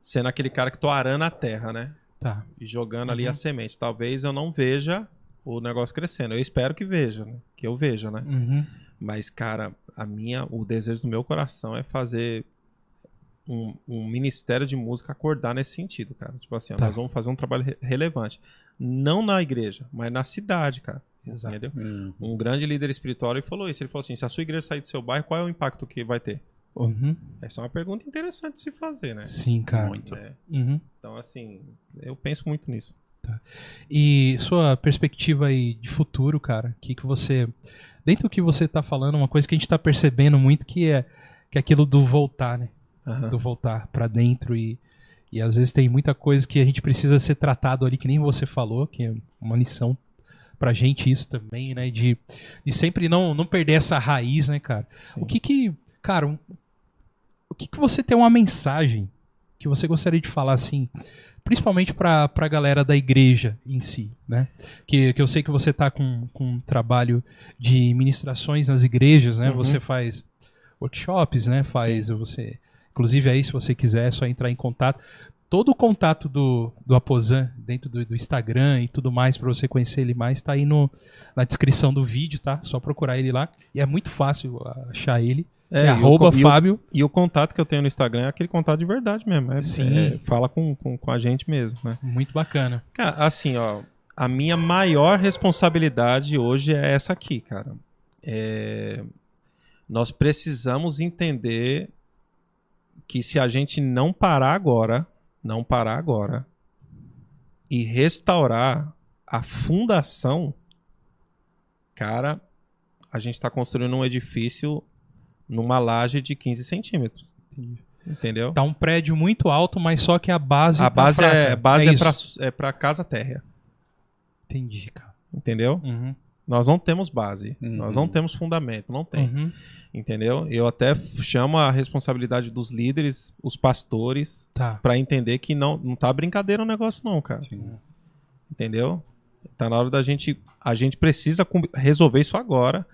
sendo aquele cara que tô arando a terra, né?
Tá.
E jogando ali
Uhum.
a semente. Talvez eu não veja o negócio crescendo. Eu espero que veja, né? Que eu veja, né?
Uhum.
Mas, cara, a minha, o desejo do meu coração é fazer um, um ministério de música acordar nesse sentido, cara. Tipo assim,
Tá.
nós vamos fazer um trabalho re- relevante. Não na igreja, mas na cidade, cara.
Exato.
Entendeu?
Hum.
Um grande líder espiritual ele falou isso. Ele falou assim: se a sua igreja sair do seu bairro, qual é o impacto que vai ter?
Uhum.
Essa é uma pergunta interessante de se fazer, né?
Sim, cara.
Muito.
É.
Uhum.
Então, assim, eu penso muito nisso.
E sua perspectiva aí de futuro, cara, que que você dentro do que você tá falando, uma coisa que a gente tá percebendo muito que é que é aquilo do voltar, né?
Aham.
Do voltar pra dentro e e às vezes tem muita coisa que a gente precisa ser tratado ali que nem você falou, que é uma lição pra gente isso também, né, de, de sempre não não perder essa raiz, né, cara?
Sim.
O que que, cara, um- o que que você tem uma mensagem que você gostaria de falar assim, principalmente pra, pra galera da igreja em si, né? Que, que eu sei que você tá com, com um trabalho de ministrações nas igrejas, né?
Uhum.
Você faz workshops, né? Faz, você, inclusive aí se você quiser é só entrar em contato. Todo o contato do, do Aposan dentro do, do Instagram e tudo mais pra você conhecer ele mais tá aí no, na descrição do vídeo, tá? Só procurar ele lá. E é muito fácil achar ele. É,
e o
arroba
co- e o-
Fábio.
E o contato que eu tenho no Instagram é aquele contato de verdade mesmo. É,
Sim.
é, fala com, com, com a gente mesmo, né?
Muito bacana.
Cara, assim, ó, a minha maior responsabilidade hoje é essa aqui, cara. É, nós precisamos entender que se a gente não parar agora, não parar agora e restaurar a fundação, cara, a gente está construindo um edifício numa laje de 15 centímetros. Entendeu?
Tá um prédio muito alto, mas só que a base
A
tá
base
fraca.
é, base é,
isso.
pra, é pra casa térrea.
Entendi, cara.
Entendeu?
Uhum.
Nós não temos base.
Uhum.
Nós não temos fundamento. Não tem.
Uhum.
Entendeu? Eu até chamo a responsabilidade dos líderes, os pastores,
Tá.
pra entender que não, não tá brincadeira o negócio, não, cara.
Sim.
Entendeu? Tá na hora da gente. A gente precisa resolver isso agora.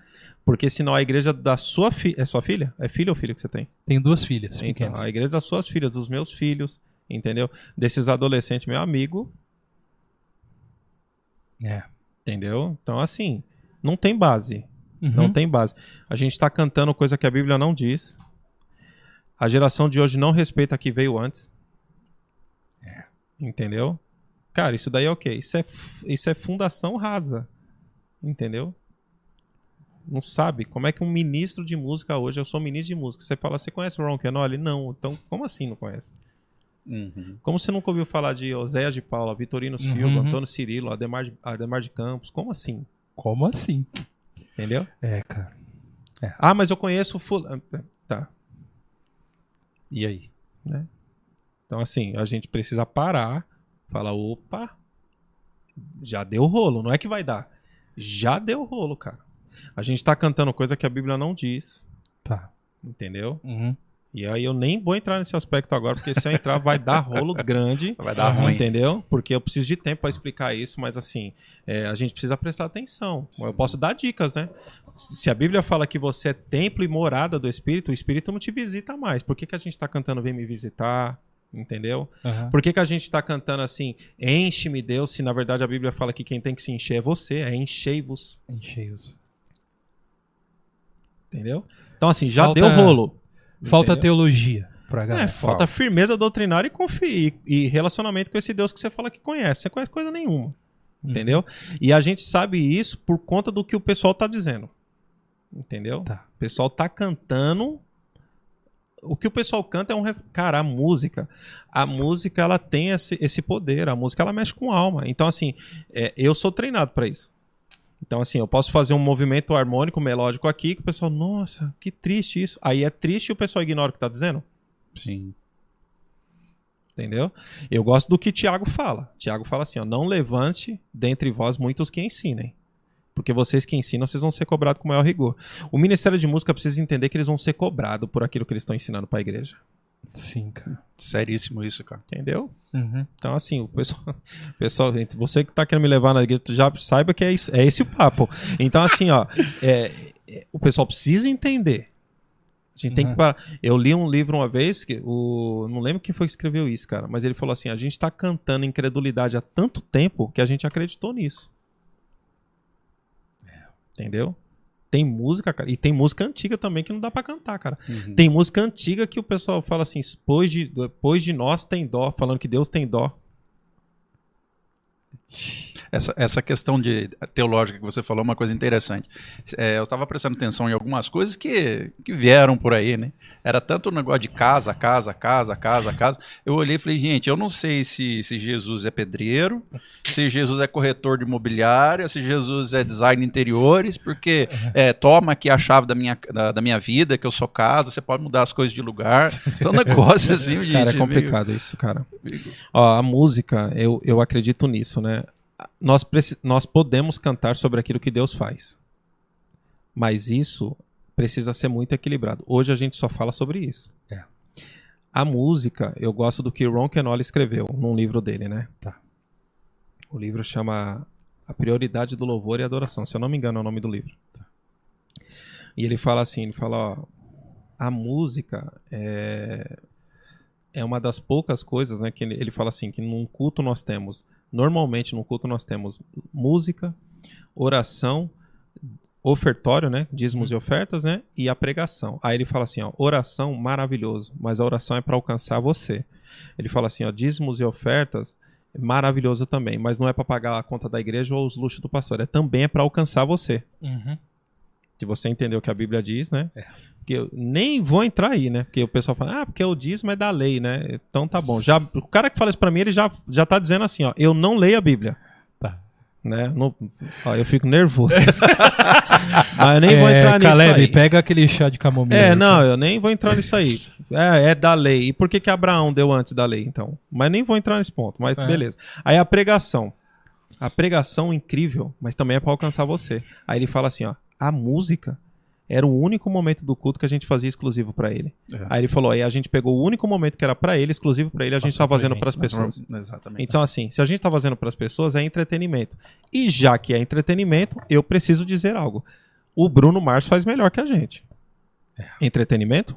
Porque senão a igreja da sua filha. É sua filha? É filha ou filho que você tem?
Tenho duas filhas
Então,
pequenas.
a igreja das suas filhas, dos meus filhos, entendeu? Desses adolescentes, meu amigo,
É.
entendeu? Então, assim, não tem base.
Uhum.
Não tem base. A gente tá cantando coisa que a Bíblia não diz. A geração de hoje não respeita a que veio antes. Entendeu? Cara, isso daí é o quê? Isso é, isso é fundação rasa. Entendeu? Não sabe como é que um ministro de música hoje, eu sou ministro de música, você fala, você conhece o Ron Canoli? Não, então como assim não conhece?
Uhum.
Como você nunca ouviu falar de Oséias de Paula, Vitorino Silva,
Uhum.
Antônio Cirilo, Ademar de, Ademar de Campos? Como assim?
Como assim?
Entendeu?
É, cara.
Ah, mas eu conheço. Ful... Tá.
E aí?
Então, assim, a gente precisa parar, falar, opa, já deu rolo. Não é que vai dar. Já deu rolo, cara. A gente tá cantando coisa que a Bíblia não diz,
Tá.
entendeu?
Uhum.
E aí eu nem vou entrar nesse aspecto agora, porque se eu entrar vai dar rolo grande.
Vai dar ruim.
Entendeu? Porque eu preciso de tempo para explicar isso, mas assim, é, a gente precisa prestar atenção. Eu posso dar dicas, né? Se a Bíblia fala que você é templo e morada do Espírito, o Espírito não te visita mais. Por que, que a gente está cantando Vem me visitar? Entendeu?
Aham.
Por que, que a gente está cantando assim, enche-me Deus, se na verdade a Bíblia fala que quem tem que se encher é você, é enchei-vos.
Encheios.
Entendeu? Então, assim, já
Falta-
deu rolo.
Falta
Entendeu?
teologia pra galera.
É, falta firmeza doutrinária e, confi- e, e relacionamento com esse Deus que você fala que conhece. Você conhece coisa nenhuma. Entendeu? E a gente sabe isso por conta do que o pessoal tá dizendo. Entendeu?
Tá.
O pessoal tá cantando. O que o pessoal canta é um. Cara, a música. A música, ela tem esse, esse poder. A música, ela mexe com a alma. Então, assim, é, eu sou treinado para isso. Então, assim, eu posso fazer um movimento harmônico, melódico aqui, que o pessoal, nossa, que triste isso. Aí é triste e o pessoal ignora o que tá dizendo.
Sim.
Entendeu? Eu gosto do que Tiago fala. Tiago fala assim: ó, não levante dentre vós muitos que ensinem. Porque vocês que ensinam, vocês vão ser cobrados com maior rigor. O Ministério de Música precisa entender que eles vão ser cobrados por aquilo que eles estão ensinando para a igreja.
Sim, cara.
Seríssimo isso, cara.
Entendeu?
Uhum.
Então, assim, o pessoal, pessoal gente, você que tá querendo me levar na igreja, tu já saiba que é, isso, é esse o papo. Então, assim, ó, é, é, o pessoal precisa entender. A gente tem
Uhum.
que parar. Eu li um livro uma vez, que o, não lembro quem foi que escreveu isso, cara, mas ele falou assim: a gente tá cantando incredulidade há tanto tempo que a gente acreditou nisso. Entendeu? Tem música, cara, e tem música antiga também que não dá pra cantar, cara.
Uhum.
Tem música antiga que o pessoal fala assim, pois de, pois de nós tem dó, falando que Deus tem dó.
Essa, essa questão de teológica que você falou é uma coisa interessante. É, eu estava prestando atenção em algumas coisas que, que vieram por aí, né? Era tanto o negócio de casa, casa, casa, casa, casa. Eu olhei e falei, gente, eu não sei se, se Jesus é pedreiro, se Jesus é corretor de imobiliária, se Jesus é design de interiores, porque é, toma aqui a chave da minha, da, da minha vida, que eu sou casa, você pode mudar as coisas de lugar. Então, um negócio assim, gente.
Cara, é
meio-
complicado isso, cara. Ó, a música, eu, eu acredito nisso, né? Nós, nós podemos cantar sobre aquilo que Deus faz. Mas isso precisa ser muito equilibrado. Hoje a gente só fala sobre isso.
É.
A música, eu gosto do que Ron Kenoli escreveu num livro dele, né?
Tá.
O livro chama A Prioridade do Louvor e Adoração. Se eu não me engano, é o nome do livro. E ele fala assim, ele fala, ó, a música é, é uma das poucas coisas, né, que ele, ele fala assim, que num culto nós temos, normalmente num culto nós temos música, oração, ofertório, né, dízimos e ofertas, né, e a pregação. Aí ele fala assim, ó, oração maravilhoso, mas a oração é para alcançar você. Ele fala assim, ó, dízimos e ofertas maravilhoso também, mas não é para pagar a conta da igreja ou os luxos do pastor, é também é para alcançar você
Uhum.
que você entendeu o que a Bíblia diz, né?
É.
Que eu nem vou entrar aí, né? Porque o pessoal fala, ah, porque o dízimo é da lei, né? Então tá bom. Já, o cara que fala isso pra mim, ele já, já tá dizendo assim, ó, eu não leio a Bíblia.
Tá.
Né? Não- ó, eu fico nervoso. Mas eu nem vou
É,
entrar nisso
Caleb,
aí.
pega aquele chá de camomila.
É,
aí,
não, eu nem vou entrar nisso aí. É, é da lei. E por que, que Abraão deu antes da lei, então? Mas nem vou entrar nesse ponto, mas
É.
beleza. Aí a pregação. A pregação incrível, mas também é pra alcançar você. Aí ele fala assim, ó, a música era o único momento do culto que a gente fazia exclusivo pra ele.
É.
Aí ele falou, aí a gente pegou o único momento que era pra ele, exclusivo pra ele, a gente
Passou
tá fazendo pras
gente.
pessoas.
Exatamente.
Então, assim, se a gente tá fazendo pras pessoas, é entretenimento. E já que é entretenimento, eu preciso dizer algo. O Bruno Mars faz melhor que a gente. Entretenimento?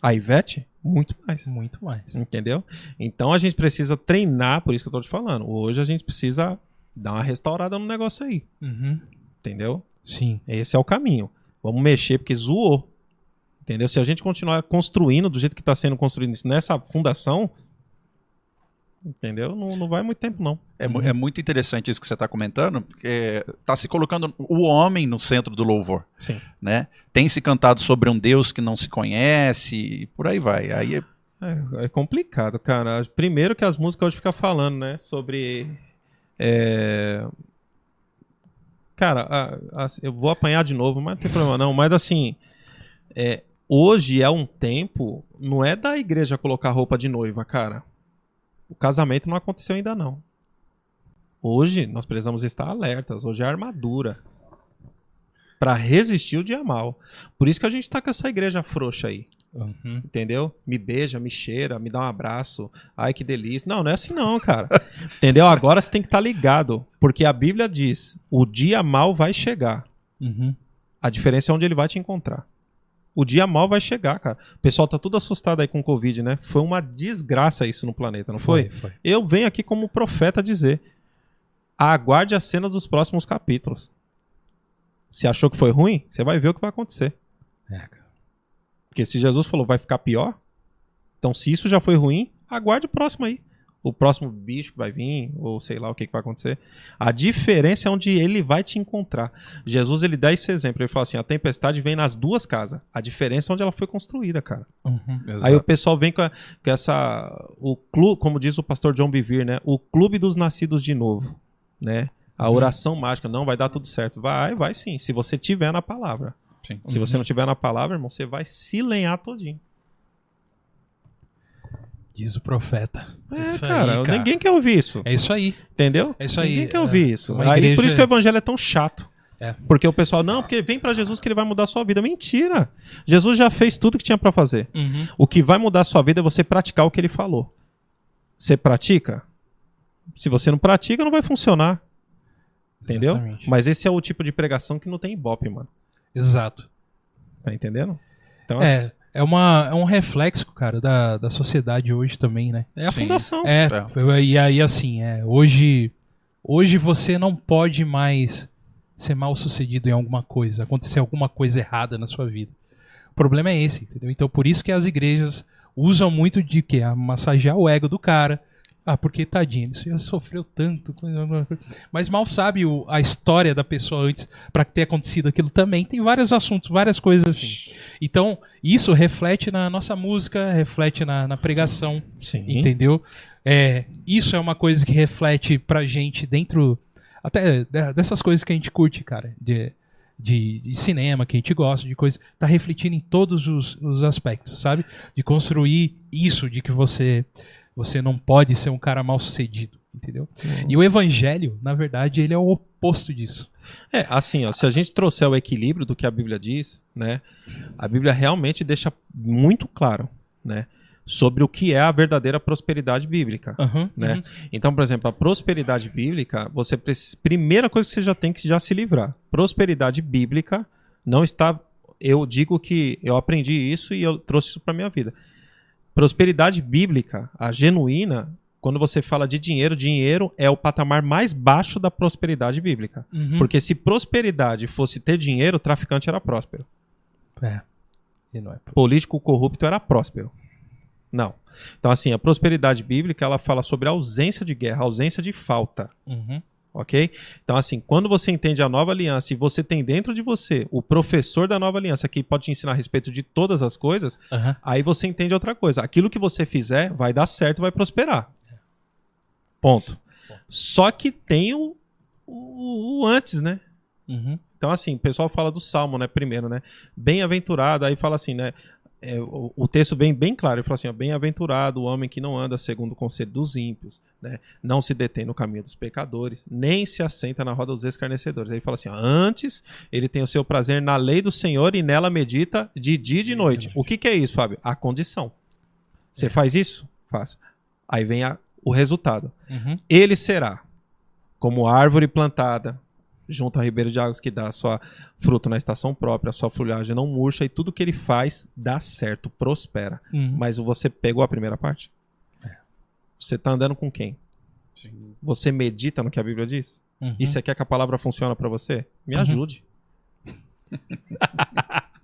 A Ivete? Muito mais.
Muito mais.
Entendeu? Então a gente precisa treinar, por isso que eu tô te falando. Hoje a gente precisa dar uma restaurada no negócio aí.
Uhum.
Entendeu?
Sim.
Esse é o caminho. Vamos mexer, porque zoou. Entendeu? Se a gente continuar construindo do jeito que está sendo construído nessa fundação, entendeu? Não, não vai muito tempo, não.
É, é muito interessante isso que você está comentando, porque está se colocando o homem no centro do louvor,
Sim.
né? Tem se cantado sobre um Deus que não se conhece e por aí vai. Aí é-
É, é complicado, cara. Primeiro que as músicas hoje ficam falando, né? Sobre. Cara, a, a, eu vou apanhar de novo, mas não tem problema não. Mas assim, é, hoje é um tempo, não é da igreja colocar roupa de noiva, cara. O casamento não aconteceu ainda não. Hoje nós precisamos estar alertas. Hoje é armadura para resistir o dia mal. Por isso que a gente tá com essa igreja frouxa aí. Uhum. Entendeu? Me beija, me cheira, me dá um abraço. Ai, que delícia. Não, não é assim não, cara. Entendeu? Agora você tem que estar tá ligado. Porque a Bíblia diz: o dia mal vai chegar. Uhum. A diferença é onde ele vai te encontrar. O dia mal vai chegar, cara. O pessoal tá tudo assustado aí com o Covid, né? Foi uma desgraça isso no planeta, não foi? foi, foi. Eu venho aqui como profeta dizer: aguarde a cena dos próximos capítulos. Você achou que foi ruim? Você vai ver o que vai acontecer. É, cara. Porque se Jesus falou vai ficar pior, então se isso já foi ruim, aguarde o próximo aí. O próximo bicho que vai vir, ou sei lá o que, que vai acontecer. A diferença é onde ele vai te encontrar. Jesus ele dá esse exemplo. Ele fala assim: a tempestade vem nas duas casas. A diferença é onde ela foi construída, cara. Uhum, aí o pessoal vem com, a, com, essa. O clube, como diz o pastor John Bevere, né? O clube dos nascidos de novo. Né? A uhum. oração mágica, não, vai dar tudo certo. Vai, vai sim, se você tiver na palavra. Sim. Se uhum. você não tiver na palavra, irmão, você vai se lenhar todinho.
Diz o profeta.
É, isso cara, aí, cara, ninguém quer ouvir isso.
É isso aí.
Entendeu?
É isso aí.
Ninguém quer ouvir é, isso. Aí, igreja... Por isso que o evangelho é tão chato. É. Porque o pessoal, não, porque vem para Jesus que ele vai mudar a sua vida. Mentira! Jesus já fez tudo que tinha para fazer. Uhum. O que vai mudar a sua vida é você praticar o que ele falou. Você pratica? Se você não pratica, não vai funcionar. Entendeu? Exatamente. Mas esse é o tipo de pregação que não tem ibope, mano.
Exato.
Tá entendendo?
Então, é, é, uma, é um reflexo, cara, da, da sociedade hoje também, né?
É a Sim. fundação.
É, é, e aí assim, é, hoje, hoje você não pode mais ser mal sucedido em alguma coisa, acontecer alguma coisa errada na sua vida. O problema é esse, entendeu? Então por isso que as igrejas usam muito de que? A massagear o ego do cara, ah, porque tadinho, ele já sofreu tanto. Mas mal sabe o, a história da pessoa antes para ter acontecido aquilo também. Tem vários assuntos, várias coisas assim. Então, isso reflete na nossa música, reflete na, na pregação. Sim. Entendeu? É, isso é uma coisa que reflete pra gente dentro. Até dessas coisas que a gente curte, cara. De, de, de, cinema, que a gente gosta, de coisa, tá refletindo em todos os, os aspectos, sabe? De construir isso, de que você você não pode ser um cara mal sucedido, entendeu? Uhum. E o evangelho, na verdade, ele é o oposto disso.
É, assim, ó, se a gente trouxer o equilíbrio do que a Bíblia diz, né? A Bíblia realmente deixa muito claro, né? Sobre o que é a verdadeira prosperidade bíblica, uhum, né? Uhum. Então, por exemplo, a prosperidade bíblica, você precisa, primeira coisa que você já tem que já se livrar. Prosperidade bíblica não está eu digo que eu aprendi isso e eu trouxe isso para minha vida Prosperidade bíblica, a genuína, quando você fala de dinheiro, dinheiro é o patamar mais baixo da prosperidade bíblica. Uhum. Porque se prosperidade fosse ter dinheiro, o traficante era próspero. É. E não é Político corrupto era próspero. Não. Então, assim, a prosperidade bíblica ela fala sobre a ausência de guerra, a ausência de falta. Uhum ok? Então, assim, quando você entende a nova aliança e você tem dentro de você o professor da nova aliança que pode te ensinar a respeito de todas as coisas, uhum. aí você entende outra coisa. Aquilo que você fizer vai dar certo, vai prosperar. Ponto. Só que tem o, o, o antes, né? Uhum. Então, assim, o pessoal fala do Salmo, né? Primeiro, né? Bem-aventurado, aí fala assim, né? É, o, o, texto vem bem claro, ele fala assim: bem-aventurado o homem que não anda segundo o conselho dos ímpios, né? não se detém no caminho dos pecadores, nem se assenta na roda dos escarnecedores. Aí ele fala assim: ó, antes ele tem o seu prazer na lei do Senhor e nela medita de dia e de noite. O que, que é isso, Fábio? A condição. Você é. faz isso? Faz. Aí vem a, o resultado. Uhum. Ele será como árvore plantada junto à ribeira de águas que dá sua fruto na estação própria, a sua folhagem não murcha e tudo que ele faz dá certo, prospera. Uhum. Mas você pegou a primeira parte? É. Você está andando com quem? Sim. Você medita no que a Bíblia diz? Uhum. E você quer que a palavra funcione para você? Me uhum. ajude.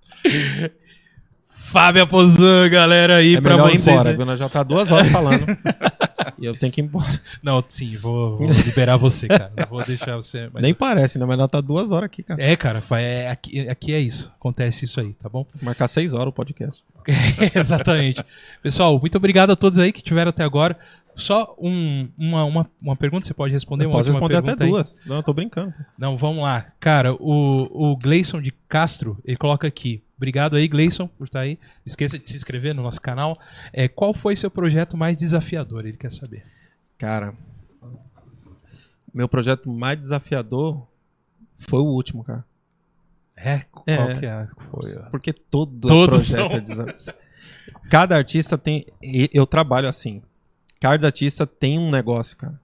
Fábio Aposan, galera aí é pra vocês. Ir embora,
né? já tá duas horas falando. e eu tenho que ir embora.
Não, sim, vou, vou liberar você, cara. Não vou deixar você.
Mas... Nem parece, né? Mas ela tá duas horas aqui, cara.
É, cara, é, aqui, aqui é isso. Acontece isso aí, tá bom?
Marcar seis horas o podcast.
Exatamente. Pessoal, muito obrigado a todos aí que tiveram até agora. Só um, uma, uma, uma pergunta, você pode responder? Uma
Pode responder até
aí?
duas. Não, eu tô brincando.
Não, vamos lá. Cara, o, o Gleison de Castro, ele coloca aqui. Obrigado aí, Gleison, por estar aí. Não esqueça de se inscrever no nosso canal. É, qual foi seu projeto mais desafiador? Ele quer saber.
Cara, meu projeto mais desafiador foi o último, cara.
É? Qual
É.
que é? Foi.
Porque todo
Todos
projeto
são.
é desafiador. Cada artista tem. Eu trabalho assim. Cada artista tem um negócio, cara.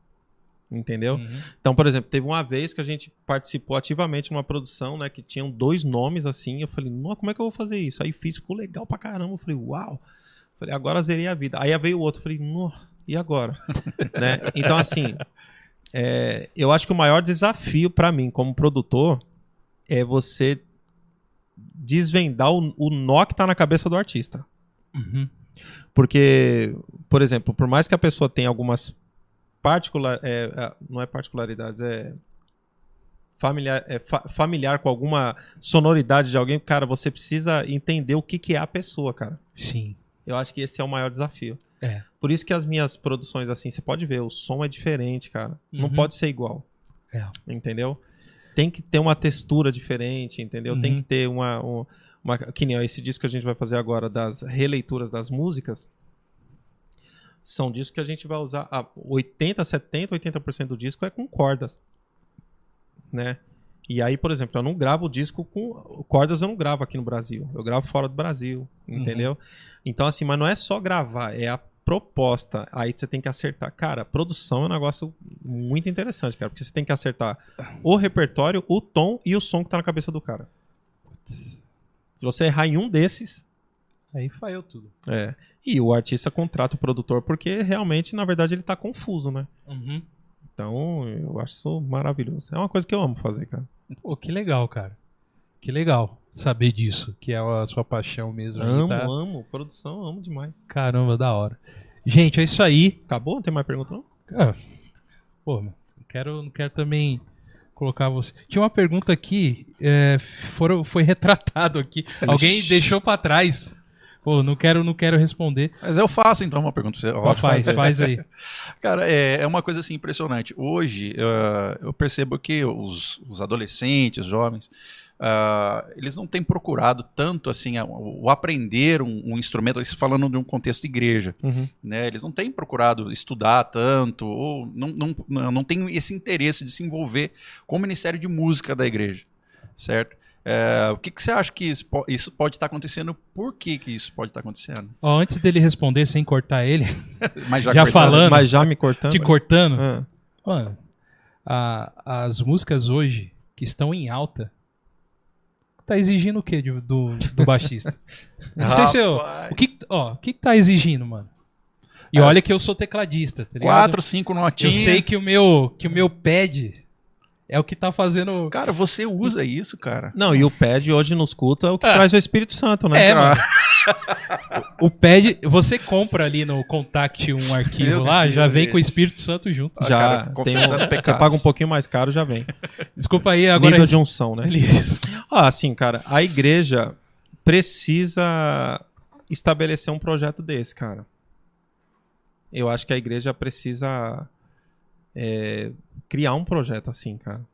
Entendeu?
Uhum.
Então, por exemplo, teve uma vez que a gente participou ativamente de uma produção, né? Que tinham dois nomes assim. Eu falei, nossa, como é que eu vou fazer isso? Aí fiz, ficou legal pra caramba. Eu falei, uau. Falei, agora zerei a vida. Aí veio o outro, eu falei, nossa, e agora? né? Então, assim, é, eu acho que o maior desafio pra mim como produtor é você desvendar o, o nó que tá na cabeça do artista.
Uhum.
Porque, por exemplo, por mais que a pessoa tenha algumas particular, é, é, não é particularidades, é familiar, é fa- familiar com alguma sonoridade de alguém, cara, você precisa entender o que, que é a pessoa, cara.
Sim.
Eu acho que esse é o maior desafio.
É.
Por isso que as minhas produções, assim, você pode ver, o som é diferente, cara. Não
Uhum.
pode ser igual.
É.
Entendeu? Tem que ter uma textura diferente, entendeu? Tem
Uhum.
que ter uma, um- uma. Que nem esse disco que a gente vai fazer agora das releituras das músicas. São discos que a gente vai usar. ah, 80, 70, 80% do disco é com cordas. Né? E aí, por exemplo, eu não gravo o disco com. Cordas eu não gravo aqui no Brasil. Eu gravo fora do Brasil. Entendeu? Então, assim, mas não é só gravar, é a proposta. Aí você tem que acertar. Cara, produção é um negócio muito interessante, cara. Porque você tem que acertar o repertório, o tom e o som que tá na cabeça do cara. Se você errar em um desses,
Aí falhou tudo.
é. E o artista contrata o produtor porque realmente, na verdade, ele tá confuso, né?
Uhum.
Então, eu acho isso maravilhoso. É uma coisa que eu amo fazer, cara.
Pô, que legal, cara. Que legal saber disso, que é a sua paixão mesmo.
Amo,
tá?
amo. Produção, amo demais.
Caramba, da hora. Gente, é isso aí.
Acabou? Não tem mais pergunta, não?
Ah, pô, não quero, não quero também colocar você. Tinha uma pergunta aqui, é, foram, foi retratado aqui. Alguém
Ixi.
deixou pra trás. Pô, não quero, não quero responder.
Mas eu faço então uma pergunta pra você.
Pô, faz, faz aí.
Cara, é, é uma coisa assim impressionante. Hoje eh, eu percebo que os, os adolescentes, os jovens, ah, eles não têm procurado tanto assim a- o, aprender um, um instrumento, isso falando de um contexto de igreja,
Uhum.
né? Eles não têm procurado estudar tanto ou não, não, não, não têm esse interesse de se envolver com o ministério de música da igreja, certo? Eh, o que, que você acha que isso, isso pode estar acontecendo? Por que, que isso pode estar acontecendo?
Ó, antes dele responder sem cortar ele,
Mas
Já
cortando-
falando.
Mas já me cortando.
te cortando,
Ah.
mano, a- as músicas hoje que estão em alta tá exigindo o quê de- do, do baixista? Não sei se eu. O que, ó, o que que tá exigindo, mano? E
Ah.
olha que eu sou tecladista, tá ligado?
Quatro, cinco
Eu
notinhas.
sei que o meu que o meu pad é o que tá fazendo.
Cara, você usa isso, cara.
Não, e o pad hoje nos cultos é o que
Ah.
traz o Espírito Santo, né?
É, mano. O pad, você compra ali no Contact um arquivo
Meu
lá, já vem
Deus.
com o Espírito Santo junto.
Ah,
Já
cara,
tem um, paga um pouquinho mais caro, já vem.
Desculpa aí, agora.
Nível de unção, né? Ah, assim, cara, a igreja precisa estabelecer um projeto desse, cara. Eu acho que a igreja precisa é, criar um projeto assim, cara.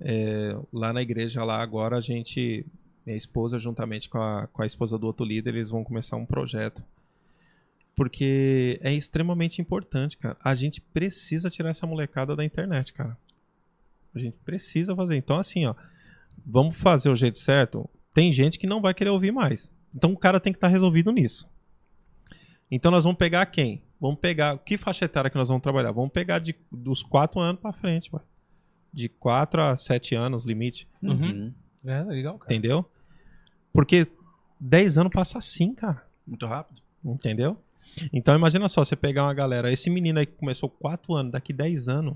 É, lá na igreja, lá agora, a gente, minha esposa, juntamente com a, com a esposa do outro líder, eles vão começar um projeto. Porque é extremamente importante, cara. A gente precisa tirar essa molecada da internet, cara. A gente precisa fazer. Então, assim, ó, vamos fazer o jeito certo. Tem gente que não vai querer ouvir mais. Então o cara tem que estar resolvido nisso. Então nós vamos pegar quem? Vamos pegar. Que faixa etária que nós vamos trabalhar? Vamos pegar de, dos 4 anos pra frente, ué. De 4 a 7 anos, limite.
Uhum. É, legal, cara.
Entendeu? Porque 10 anos passa assim, cara.
Muito rápido.
Entendeu? Então imagina só, você pegar uma galera, esse menino aí que começou 4 anos, daqui 10 anos,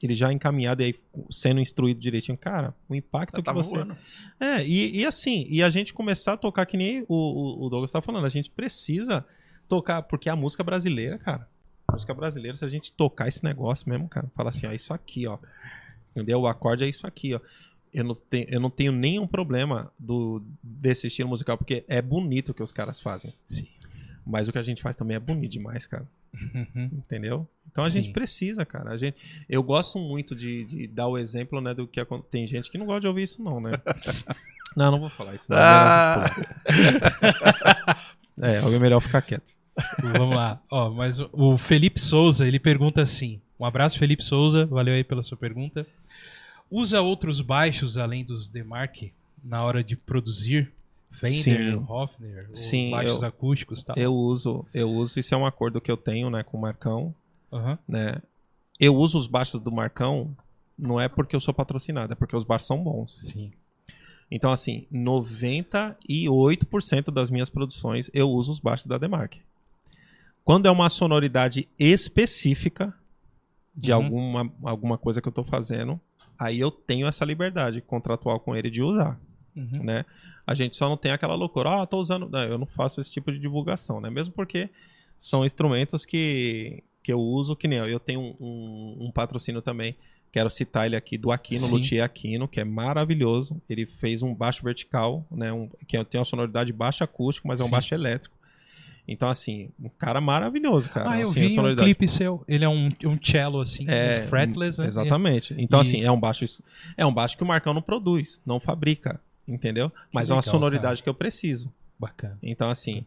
ele já encaminhado e aí sendo instruído direitinho, cara, o impacto
Já
que
tá
você.
voando.
É, e, e assim, e a gente começar a tocar que nem o, o, o Douglas tá falando, a gente precisa tocar, porque a música brasileira, cara, a música brasileira, se a gente tocar esse negócio mesmo, cara, falar assim, ó, isso aqui, ó, entendeu? O acorde é isso aqui, ó. eu não, tenho, eu não tenho nenhum problema do, desse estilo musical, porque é bonito o que os caras fazem.
Sim.
Mas o que a gente faz também é bonito demais, cara.
Uhum.
Entendeu? Então a
Sim.
gente precisa, cara. A gente, eu gosto muito de, de dar o exemplo, né, do que tem gente que não gosta de ouvir isso, não, né? não, não vou falar isso. Não,
Ah.
é, é melhor ficar quieto.
Vamos lá. Ó, mas o- Felipe Souza, ele pergunta assim. Um abraço, Felipe Souza. Valeu aí pela sua pergunta. Usa outros baixos além dos Demark na hora de produzir? Fender,
Sim.
Hofner,
Sim,
baixos
eu-
acústicos tal?
Eu uso, eu uso, isso é um acordo que eu tenho, né, com o Marcão,
Aham.
né? Eu uso os baixos do Marcão não é porque eu sou patrocinado, é porque os baixos são bons.
Sim.
Então, assim, 98% das minhas produções eu uso os baixos da Demark. Quando é uma sonoridade específica de
Uhum.
alguma, alguma coisa que eu tô fazendo, aí eu tenho essa liberdade contratual com ele de usar,
Uhum.
né? A gente só não tem aquela loucura, ah, tô usando... Não, eu não faço esse tipo de divulgação, né? Mesmo porque são instrumentos que, que eu uso, que nem eu. Eu tenho um, um- um patrocínio também, quero citar ele aqui, do Aquino,
Sim.
Luthier Aquino, que é maravilhoso. Ele fez um baixo vertical, né? Um, que tem uma sonoridade baixa acústico, mas é um
Sim.
baixo elétrico. Então, assim, um cara maravilhoso, cara.
ah, eu
assim,
vi um clipe seu. Ele é um, um cello, assim,
É,
um fretless, né?
Exatamente. Então,
E-
assim, é um baixo. É um baixo que o Marcão não produz, não fabrica. Entendeu? Mas é uma
legal,
sonoridade que eu preciso.
Bacana.
Então, assim,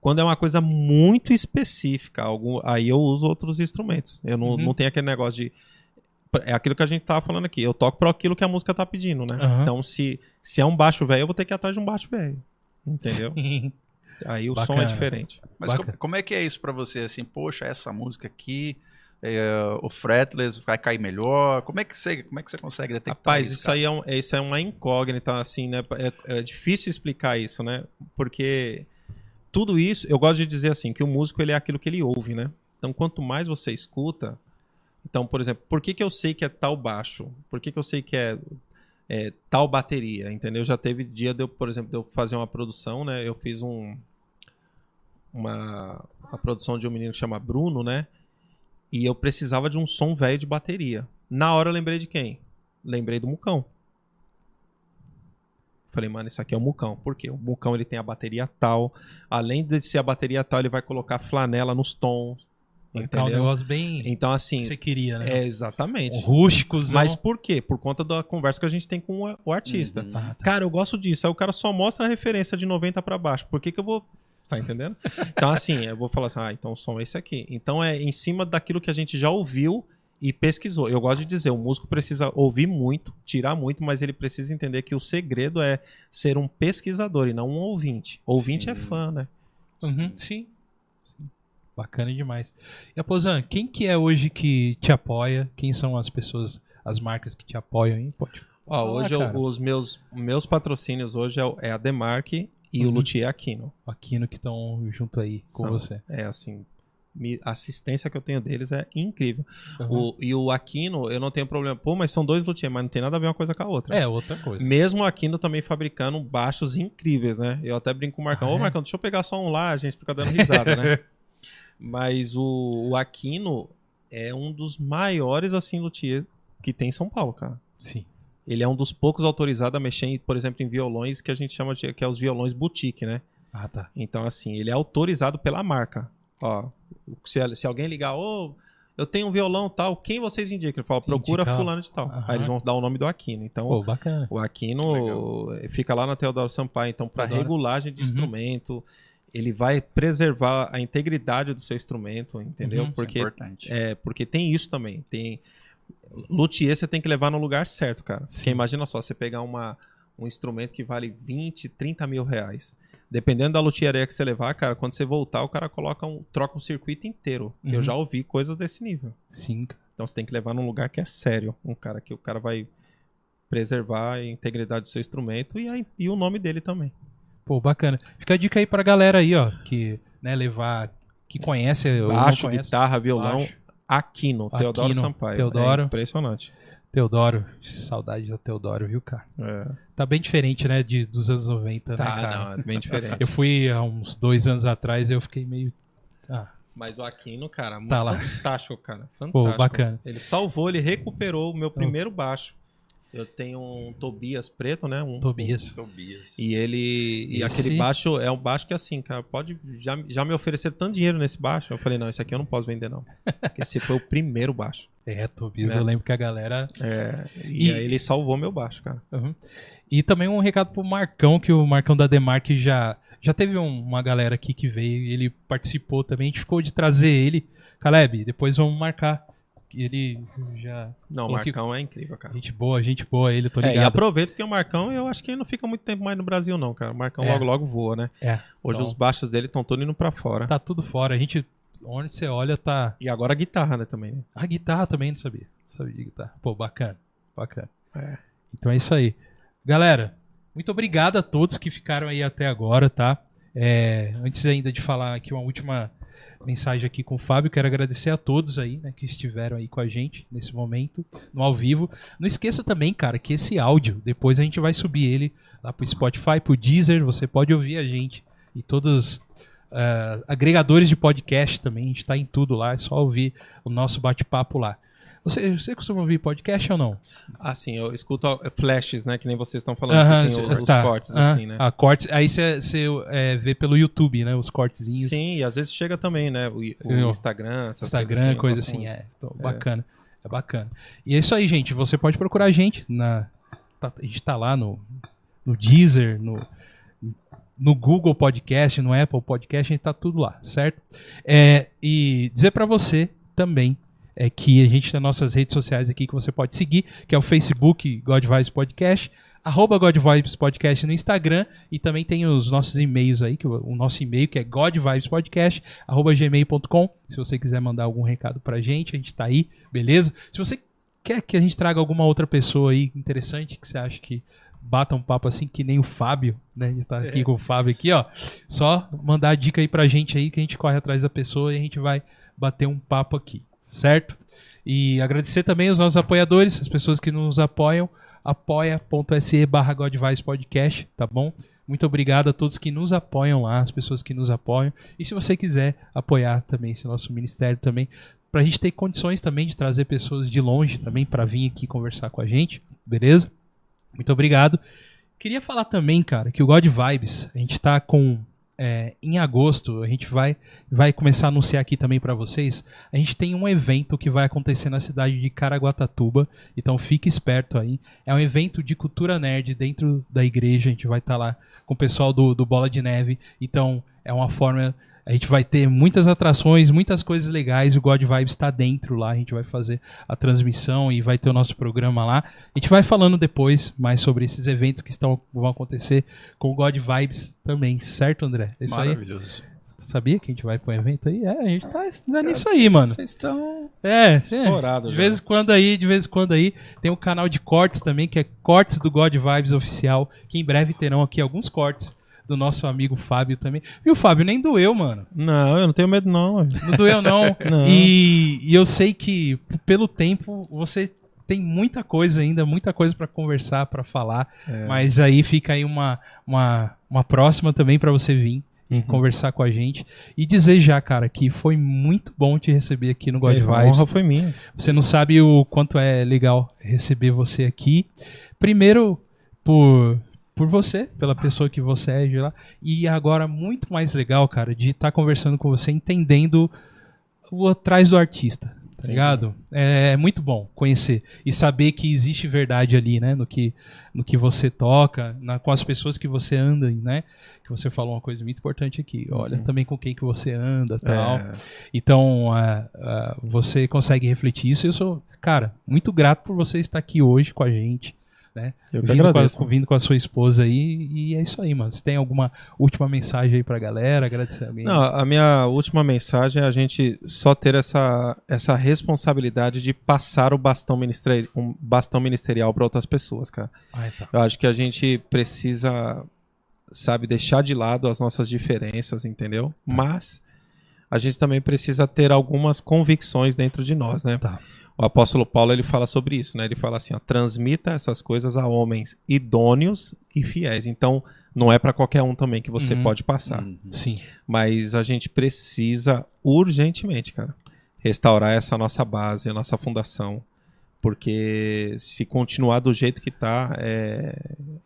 quando é uma coisa muito específica, algum, aí eu uso outros instrumentos. Eu não,
Uhum.
não tenho aquele negócio de. É aquilo que a gente tava falando aqui. Eu toco para aquilo que a música tá pedindo, né?
Aham.
Então, se, se é um baixo velho, eu vou ter que ir atrás de um baixo velho. Entendeu?
Sim.
Aí o som
Bacana.
é diferente.
Mas
Bacana.
como é que é isso pra você? Assim, poxa, essa música aqui, é, o fretless vai cair melhor. Como é que você, como é que você consegue detectar
Rapaz,
isso?
isso,
cara?
aí é, um- isso é uma incógnita, assim, né? É, é difícil explicar isso, né? Porque tudo isso, eu gosto de dizer assim, que o músico ele é aquilo que ele ouve, né? Então, quanto mais você escuta. Então, por exemplo, por que, que eu sei que é tal baixo? Por que, que eu sei que é, é tal bateria? Entendeu? Já teve dia de eu, por exemplo, de eu fazer uma produção, né? Eu fiz um. Uma, uma produção de um menino que chama Bruno, né? E eu precisava de um som velho de bateria. Na hora eu lembrei de quem? Lembrei do Mucão. Falei, mano, isso aqui é o Mucão. Por quê? O Mucão ele tem a bateria tal. Além de ser a bateria tal, ele vai colocar flanela nos tons.
Vai ficar um negócio bem
Então,
que
assim,
você queria, né?
é exatamente.
Um rústicozão.
Mas por quê? Por conta da conversa que a gente tem com o- artista.
Uhum.
Ah, tá.
Cara, eu gosto disso. Aí o cara só mostra a referência de 90 pra baixo. Por que, que eu vou. Tá entendendo? Então, assim, eu vou falar assim, ah, então o som é esse aqui. Então é em cima daquilo que a gente já ouviu e pesquisou. Eu gosto de dizer, o músico precisa ouvir muito, tirar muito, mas ele precisa entender que o segredo é ser um pesquisador e não um ouvinte. Ouvinte é
Sim.
fã, né?
Uhum, sim. Sim. Bacana demais. E Aposan, quem que é hoje que te apoia? Quem são as pessoas, as marcas que te apoiam, hein? Pode.
Ó, hoje eu- os meus, meus patrocínios hoje é, é a Demark e o
Uhum.
Luthier Aquino.
Aquino que estão junto aí com
São.
você.
É assim, a assistência que eu tenho deles é incrível.
Uhum.
O- e o Aquino, eu não tenho problema. Pô, mas são dois luthiers, mas não tem nada a ver uma coisa com a outra.
É, outra coisa.
Mesmo o Aquino também fabricando baixos incríveis, né? Eu até brinco com o Marcão.
Ah,
Ô,
é?
Marcão, deixa eu pegar só um lá, a gente fica dando risada, né? Mas o, o Aquino é um dos maiores, assim, luthier que tem em São Paulo, cara.
Sim.
Ele é um dos poucos autorizados a mexer, em, por exemplo, em violões que a gente chama de que é os violões boutique, né?
Ah, tá.
Então, assim, ele é autorizado pela marca. Ó, se, se alguém ligar, ô, eu tenho um violão tal, quem vocês indicam? Ele fala, procura
Indicar.
fulano de tal.
Aham.
Aí eles vão dar o nome do Aquino. Então,
Pô, bacana.
o Aquino fica lá na Teodoro Sampaio. Então, para regulagem de
Uhum.
instrumento, ele vai preservar a integridade do seu instrumento, entendeu?
Uhum.
Isso é
Porque
importante.
é, porque tem isso também. Tem luthier você tem que levar no lugar certo, cara. Porque imagina só, você pegar uma, um instrumento que vale 20, 30 mil reais. Dependendo da luthieria que você levar, cara, quando você voltar, o cara coloca um, troca um circuito inteiro.
Uhum.
Eu já ouvi coisas desse nível.
Sim.
Então você tem que levar num lugar que é sério. Um cara que o cara vai preservar a integridade do seu instrumento e, a- e o nome dele também.
Pô, bacana. Fica a dica aí pra galera aí, ó, que, né, levar, que conhece
Baixo,
conhece.
guitarra, violão,
Baixo.
Aquino, Teodoro
Aquino,
Sampaio.
Teodoro.
É impressionante.
Teodoro. Saudade do Teodoro, viu, cara?
É.
Tá bem diferente, né, de, dos anos 90, né,
Tá,
cara?
não, é bem diferente.
Eu fui há uns dois anos atrás e eu fiquei meio... Ah,
Mas o Aquino, cara,
Tá lá.
fantástico, cara. Fantástico.
Pô, bacana.
Ele salvou, ele recuperou o meu primeiro baixo. Eu tenho um Tobias preto, né? Um,
Tobias.
Tobias.
E ele. E
Esse-
aquele baixo é um baixo que assim, cara, pode. Já, já me ofereceram tanto dinheiro nesse baixo. Eu falei, não, esse aqui eu não posso vender, não. Porque esse foi o primeiro baixo.
É, Tobias,
É.
eu lembro que a galera.
É, e,
E-
aí ele salvou meu baixo, cara.
Uhum. E também um recado pro Marcão, que o Marcão da Demarque já. Já teve um- uma galera aqui que veio e ele participou também. A gente ficou de trazer ele. Caleb, depois vamos marcar. Ele já.
Não, o
Falou que-
Marcão é incrível, cara.
Gente boa, gente boa, ele, tô
É, e
ligado.
aproveito porque o Marcão, eu acho que ele não fica muito tempo mais no Brasil, não, cara. O Marcão
É.
logo, logo voa, né?
É.
Hoje
Então-
os baixos dele estão todos indo pra fora.
Tá tudo fora. A gente. Onde você olha, tá.
E agora a guitarra, né, também. né?
A guitarra também, não sabia. Não sabia de guitarra. Pô, bacana. Bacana.
É.
Então é isso aí. Galera, muito obrigado a todos que ficaram aí até agora, tá? É, antes ainda de falar aqui uma última mensagem aqui com o Fábio, quero agradecer a todos aí, né, que estiveram aí com a gente nesse momento, no ao vivo. Não esqueça também, cara, que esse áudio, depois a gente vai subir ele lá pro Spotify, pro Deezer, você pode ouvir a gente e todos ah, agregadores de podcast também, a gente tá em tudo lá, é só ouvir o nosso bate-papo lá. Você, você costuma ouvir podcast ou não?
Assim, eu escuto flashes, né? Que nem vocês estão falando,
Aham,
que tem os
tá.
cortes,
Ah,
assim, né?
ah, cortes. Aí você é, vê pelo YouTube, né? Os cortezinhos.
Sim, e às vezes chega também, né? O, o Instagram, essas
Instagram,
coisas
coisa assim,
gosto
é. Então, Bacana. É bacana. E é isso aí, gente. Você pode procurar a gente na. tá- a gente tá lá no, no Deezer, no, no Google Podcast, no Apple Podcast, a gente tá tudo lá, certo? É, e dizer pra você também é que a gente tem nossas redes sociais aqui que você pode seguir, que é o Facebook God Vibes Podcast, arroba God Vibes Podcast no Instagram e também tem os nossos e-mails aí, que o, o nosso e-mail que é godvibespodcast, arroba gmail.com, se você quiser mandar algum recado pra gente, a gente tá aí, beleza? Se você quer que a gente traga alguma outra pessoa aí interessante que você acha que bata um papo assim, que nem o Fábio, né? A gente tá aqui com o Fábio aqui, ó. Só mandar a dica aí pra gente aí que a gente corre atrás da pessoa e a gente vai bater um papo aqui, certo? E agradecer também os nossos apoiadores, as pessoas que nos apoiam, apoia.se barra Podcast, tá bom? Muito obrigado a todos que nos apoiam lá, as pessoas que nos apoiam. E se você quiser apoiar também esse nosso ministério também, pra gente ter condições também de trazer pessoas de longe também pra vir aqui conversar com a gente, beleza? Muito obrigado. Queria falar também, cara, que o God Vibes, a gente tá com. É, em agosto, a gente vai, vai começar a anunciar aqui também pra vocês. A gente tem um evento que vai acontecer na cidade de Caraguatatuba, então fique esperto aí. É um evento de cultura nerd dentro da igreja. A gente vai estar lá com o pessoal do, do Bola de Neve. Então é uma forma. A gente vai ter muitas atrações, muitas coisas legais. O God Vibes está dentro lá. A gente vai fazer a transmissão e vai ter o nosso programa lá. A gente vai falando depois mais sobre esses eventos que estão, vão acontecer com o God Vibes também, certo, André? É isso aí?
Maravilhoso.
Sabia que a gente vai para um evento aí? É, a gente tá é nisso aí, mano.
Vocês estão.
É, sim.
Estourado
De vez em quando aí, de vez em quando aí. Tem um canal de cortes também, que é Cortes do God Vibes Oficial, que em breve terão aqui alguns cortes do nosso amigo Fábio também. Viu, Fábio? Nem doeu, mano.
Não, eu não tenho medo, não.
Não doeu, não.
Não.
E, e eu sei que, pelo tempo, você tem muita coisa ainda, muita coisa pra conversar, pra falar.
É.
Mas aí fica aí uma, uma, uma próxima também pra você vir e
Uhum.
conversar com a gente. E dizer já, cara, que foi muito bom te receber aqui no God
É, a
Vibes.
honra foi minha.
Você não sabe o quanto é legal receber você aqui. Primeiro, por, por você, pela pessoa que você é de lá. E agora, muito mais legal, cara, de estar conversando com você, entendendo o atrás do artista. Tá ligado? É muito bom conhecer e saber que existe verdade ali, né? No que, no que você toca, na- com as pessoas que você anda, né? Que você falou uma coisa muito importante aqui. Olha também com quem que você anda tal.
É.
Então, ah, ah, você consegue refletir isso. Eu sou, cara, muito grato por você estar aqui hoje com a gente, né?
Eu que
vindo, com a,
agradeço.
vindo com a sua esposa aí. E é isso aí, mano. Você tem alguma última mensagem aí pra galera? Agradecer alguém?
Não, a minha última mensagem é a gente só ter essa, essa responsabilidade de passar o bastão, ministeri um bastão ministerial para outras pessoas, cara.
Ah, tá.
Eu acho que a gente precisa, sabe, deixar de lado as nossas diferenças, entendeu? Mas a gente também precisa ter algumas convicções dentro de nós, né?
Tá.
O apóstolo Paulo ele fala sobre isso, né? Ele fala assim: ó, transmita essas coisas a homens idôneos e fiéis. Então, não é para qualquer um também que você
Uhum.
pode passar.
Sim.
Mas a gente precisa urgentemente, cara, restaurar essa nossa base, a nossa fundação, Porque se continuar do jeito que tá. É...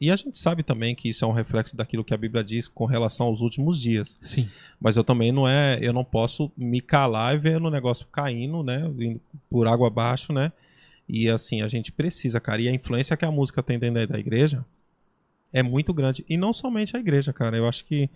E a gente sabe também que isso é um reflexo daquilo que a Bíblia diz com relação aos últimos dias.
Sim.
Mas eu também não é. Eu não posso me calar e ver o negócio caindo, né? Indo por água abaixo, né? E assim, a gente precisa, cara. E a influência que a música tem dentro da igreja é muito grande. E não somente a igreja, cara. Eu acho que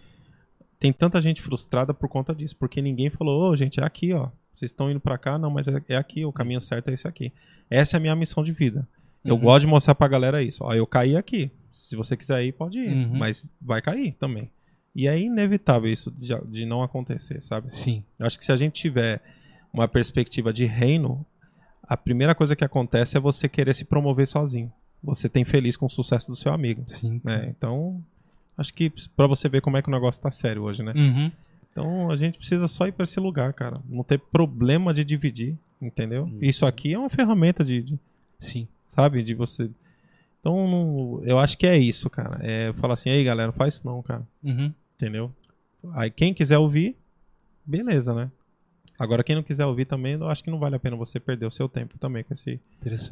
tem tanta gente frustrada por conta disso. Porque ninguém falou, ô, gente, é aqui, ó. Vocês estão indo para cá? Não, mas é, é, aqui, o caminho certo é esse aqui. Essa é a minha missão de vida. Eu
Uhum.
gosto de mostrar pra galera isso. Ó, eu caí aqui. Se você quiser ir, pode ir.
Uhum.
Mas vai cair também. E é inevitável isso de, de não acontecer, sabe?
Sim.
Eu acho que se a gente tiver uma perspectiva de reino, a primeira coisa que acontece é você querer se promover sozinho. Você tem feliz com o sucesso do seu amigo.
Sim.
Né? Então, acho que pra você ver como é que o negócio tá sério hoje, né?
Uhum.
Então a gente precisa só ir para esse lugar, cara. Não ter problema de dividir, entendeu? Isso aqui é uma ferramenta de, de-
Sim.
sabe, de você. Então eu acho que é isso, cara. É falar assim, aí galera, faz isso não, cara.
Uhum.
Entendeu? Aí quem quiser ouvir, beleza, né? Agora quem não quiser ouvir também, eu acho que não vale a pena você perder o seu tempo também com, esse,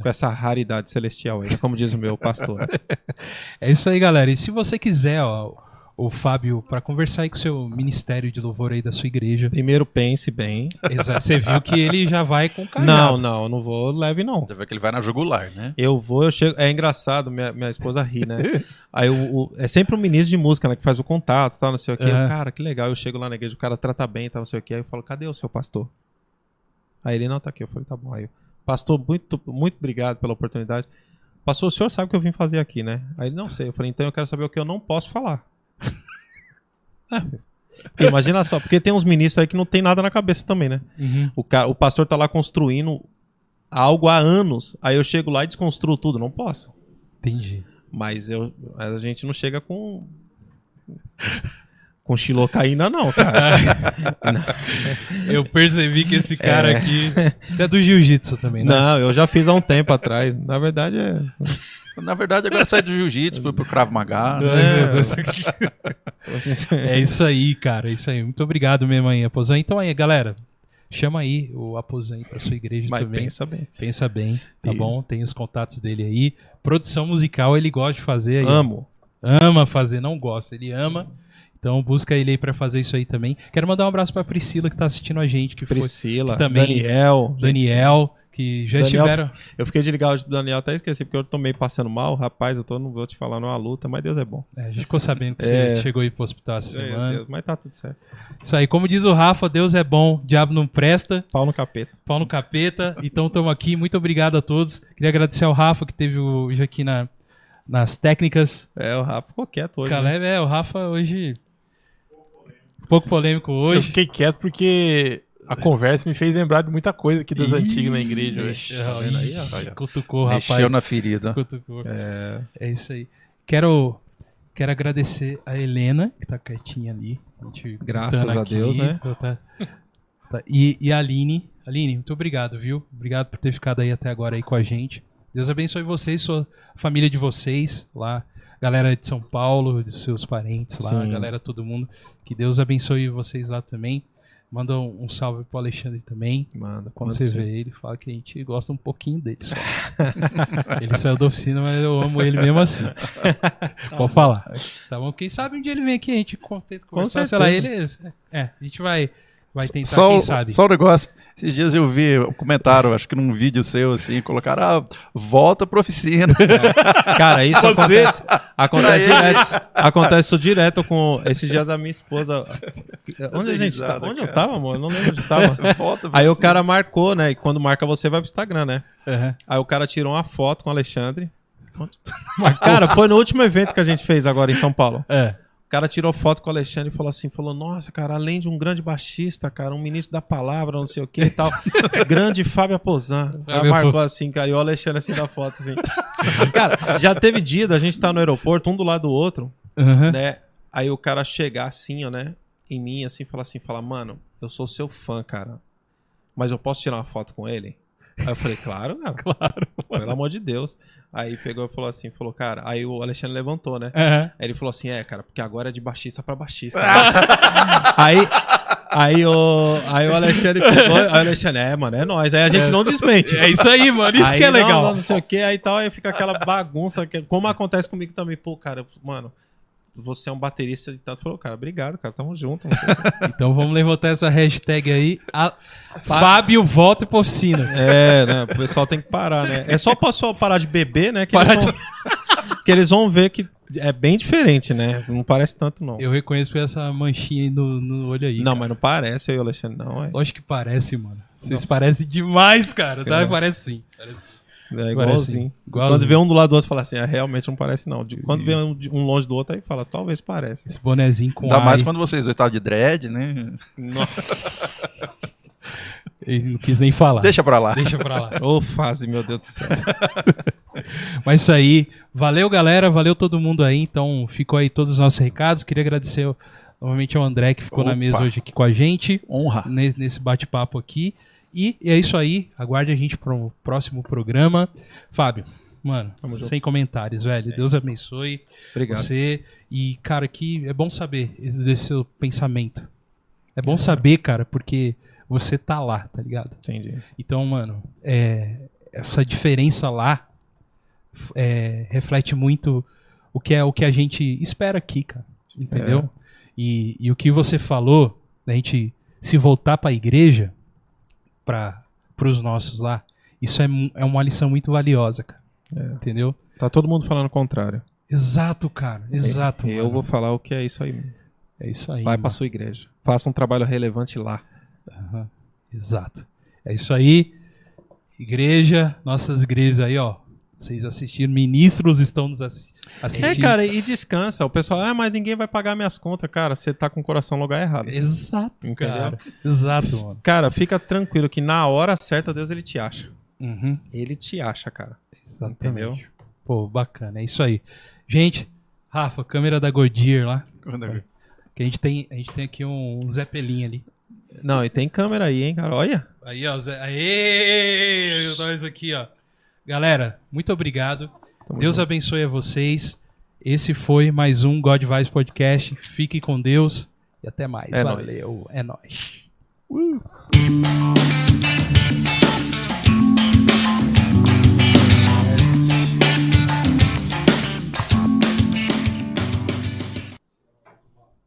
com essa raridade celestial aí, né? como diz o meu pastor.
É isso aí, galera. E se você quiser, ó, o Fábio, para conversar aí com o seu ministério de louvor aí da sua igreja.
Primeiro pense bem.
Exato. Você viu que ele já vai com cajado.
Não, não, eu não vou leve não.
Já vê que ele vai na jugular, né?
Eu vou, eu chego. É engraçado, minha, minha esposa ri, né? Aí o, o- é sempre o ministro de música, né? Que faz o contato, tal, não sei o quê. Eu, cara, que legal. Eu chego lá na igreja, o cara trata bem, tal, não sei o quê. Aí eu falo, cadê o seu pastor? Aí ele não tá aqui. Eu falei, tá bom. Aí eu, pastor, muito, muito obrigado pela oportunidade. Pastor, o senhor sabe o que eu vim fazer aqui, né? Aí ele, não sei. Eu falei, então eu quero saber o que eu não posso falar. Porque imagina só, porque tem uns ministros aí que não tem nada na cabeça também, né?
Uhum.
O, cara, o pastor tá lá construindo algo há anos. Aí eu chego lá e desconstruo tudo. Não posso.
Entendi.
Mas eu, mas a gente não chega com. com xilocaína, não, cara.
Eu percebi que esse cara
É.
aqui. Você é do jiu-jitsu também, né?
não, eu já fiz há um tempo atrás. Na verdade é.
Na verdade, agora sai do jiu-jitsu, foi pro Krav Maga. né?
É isso aí, cara. É isso aí. Muito obrigado mesmo aí, Aposan. Então aí, galera. Chama aí o Aposan aí pra sua igreja
Mas
também.
pensa bem.
Pensa bem, tá
Isso.
bom? Tem os contatos dele aí. Produção musical ele gosta de fazer aí.
Amo.
Ama fazer, não gosta, ele ama. Então busca ele aí pra fazer isso aí também. Quero mandar um abraço pra Priscila que tá assistindo a gente, que
Priscila,
que também-
Daniel.
foi Daniel, que já
Daniel-
estiveram.
Eu fiquei de ligar hoje pro Daniel, até esqueci, porque eu tô meio passando mal. Rapaz, eu tô, não vou te falar numa luta, mas Deus é bom.
É, a gente ficou sabendo que
É.
você chegou aí pro hospital essa
Meu
semana.
Deus, mas tá tudo certo.
Isso aí, como diz o Rafa, Deus é bom, diabo não presta,
Pau no capeta.
pau no capeta. Então estamos aqui, muito obrigado a todos. Queria agradecer ao Rafa que teve hoje aqui na, nas técnicas.
É, o Rafa ficou quieto hoje. né?
Caleb, é, o Rafa hoje. Um pouco polêmico
Eu
hoje.
fiquei quieto porque a conversa me fez lembrar de muita coisa aqui das antigas na igreja.
tá ó?
cutucou rapaz.
Mexeu na ferida.
Cutucou.
É,
É isso aí. Quero, quero agradecer a Helena, que tá quietinha ali. A gente
Graças a Deus, né?
Tá- tá. E, e a Aline. Aline, muito obrigado, viu? Obrigado por ter ficado aí até agora aí com a gente. Deus abençoe vocês, sua família de vocês lá. Galera de São Paulo, dos seus parentes lá,
Sim.
galera, todo mundo. Que Deus abençoe vocês lá também. Manda um, um salve pro Alexandre também.
manda.
Quando
manda
você
sim.
vê ele, fala que a gente gosta um pouquinho dele só. ele saiu da oficina, mas eu amo ele mesmo assim. Pode falar. Tá bom? Quem sabe um dia ele vem aqui, a gente tenta conversar, sei lá, ele.
certeza.
É, a gente vai, vai tentar,
Só,
quem
o-
sabe.
só um negócio. Esses dias eu vi um comentário, acho que num vídeo seu, assim, colocaram, ah, volta pra oficina.
Cara, isso
Pode
acontece, acontece direto. Acontece isso direto com esses dias a minha esposa. Onde a gente
risada,
tá? Onde eu
cara.
tava, amor? Eu não lembro onde tava. Aí o cara marcou, né? E quando marca você, vai pro Instagram, né?
Aham.
Aí o cara tirou uma foto com o Alexandre. Cara, foi no último evento que a gente fez agora em São Paulo.
É.
O cara tirou foto com o Alexandre e falou assim: falou, nossa, cara, além de um grande baixista, cara, um ministro da palavra, não sei o que e tal. grande Fábio Aposan.
Fábio
marcou assim, cara, e o Alexandre assim da foto, assim. cara, já teve dia da gente tá no aeroporto, um do lado do outro,
Aham.
né? Aí o cara chegar assim, ó, né? Em mim, assim, falar assim, falar, mano, eu sou seu fã, cara. Mas eu posso tirar uma foto com ele? Aí eu falei, claro, cara.
Claro.
Pelo amor de Deus. Aí pegou e falou assim, falou, cara. Aí o Alexandre levantou, né?
Aham.
Aí ele falou assim: é, cara, porque agora é de baixista pra baixista. aí, Aí o, aí o Alexandre pegou, aí o Alexandre, é, mano, é nóis. Aí a gente não desmente.
É isso aí, mano. Isso
Aí,
que é
não,
legal.
Não, não sei o que, aí tal, aí fica aquela bagunça, que, como acontece comigo também. Pô, cara, mano, você é um baterista e tal. Falou, cara, obrigado, cara, tamo junto.
Então vamos levantar essa hashtag aí. A... Fábio volta pra oficina.
É, né, o pessoal tem que parar, né? É só o pessoal parar de beber, né, que, eles vão, que eles vão ver que é bem diferente, né? Não parece tanto, não.
Eu reconheço por essa manchinha aí no, no olho aí.
Não, mas não parece aí, Alexandre, não, é.
Lógico que parece, mano. Vocês
Nossa.
parecem demais, cara. Tá?
Nossa.
Parece sim.
É igualzinho.
Parece, igualzinho.
Quando vê um do lado do outro, fala assim, ah, realmente não parece, não. De- Quando vê um, de- um longe do outro, aí fala, talvez pareça.
Esse bonezinho com
Ainda
ai.
mais quando vocês dois estavam de dread, né?
Ele não quis nem falar.
Deixa pra lá.
Deixa pra lá.
Ô, fase, meu Deus do céu.
Mas isso aí. Valeu, galera. Valeu todo mundo aí. Então, ficou aí todos os nossos recados. Queria agradecer novamente ao André que ficou na
Opa.
mesa hoje aqui com a gente.
Honra.
ne- nesse bate-papo aqui. E é isso aí. Aguarde a gente pro próximo programa. Fábio, mano,
Tamo
sem comentários, velho. Deus abençoe
Obrigado.
você. E, cara, que é bom saber desse seu pensamento. É bom saber, cara, porque você tá lá, tá ligado?
Entendi.
Então, mano, é, essa diferença lá é, reflete muito o que é o que a gente espera aqui, cara. Entendeu? E, e o que você falou, da gente se voltar pra igreja, para os nossos lá, isso é, é uma lição muito valiosa, cara. Entendeu?
Tá todo mundo falando o contrário.
Exato, cara. Exato.
Eu
mano.
vou falar o que é isso aí.
É isso aí.
Vai pra sua igreja. Faça um trabalho relevante lá.
Aham, Exato. É isso aí. Igreja, nossas igrejas aí, ó. Vocês assistiram, ministros estão nos assi- assistindo.
É, cara, e descansa. O pessoal, ah, mas ninguém vai pagar minhas contas. Cara, você tá com o coração no lugar errado.
Exato,
Entendeu?
cara. Exato, mano.
Cara, fica tranquilo que na hora certa Deus ele te acha.
Uhum,
Ele te acha, cara.
exatamente.
Entendeu?
Pô, bacana. É isso aí. Gente, Rafa, câmera da Goodyear lá. Que a gente tem, a gente tem aqui um, um Zeppelin ali.
Não, e tem câmera aí, hein, cara? Olha.
Aí, ó. Zé... Aê! Nós aqui, ó. Galera, muito obrigado.
Tamo
Deus abençoe a vocês. Esse foi mais um God Vibes Podcast. Fique com Deus e até mais.
É
Valeu.
nóis.
É nóis.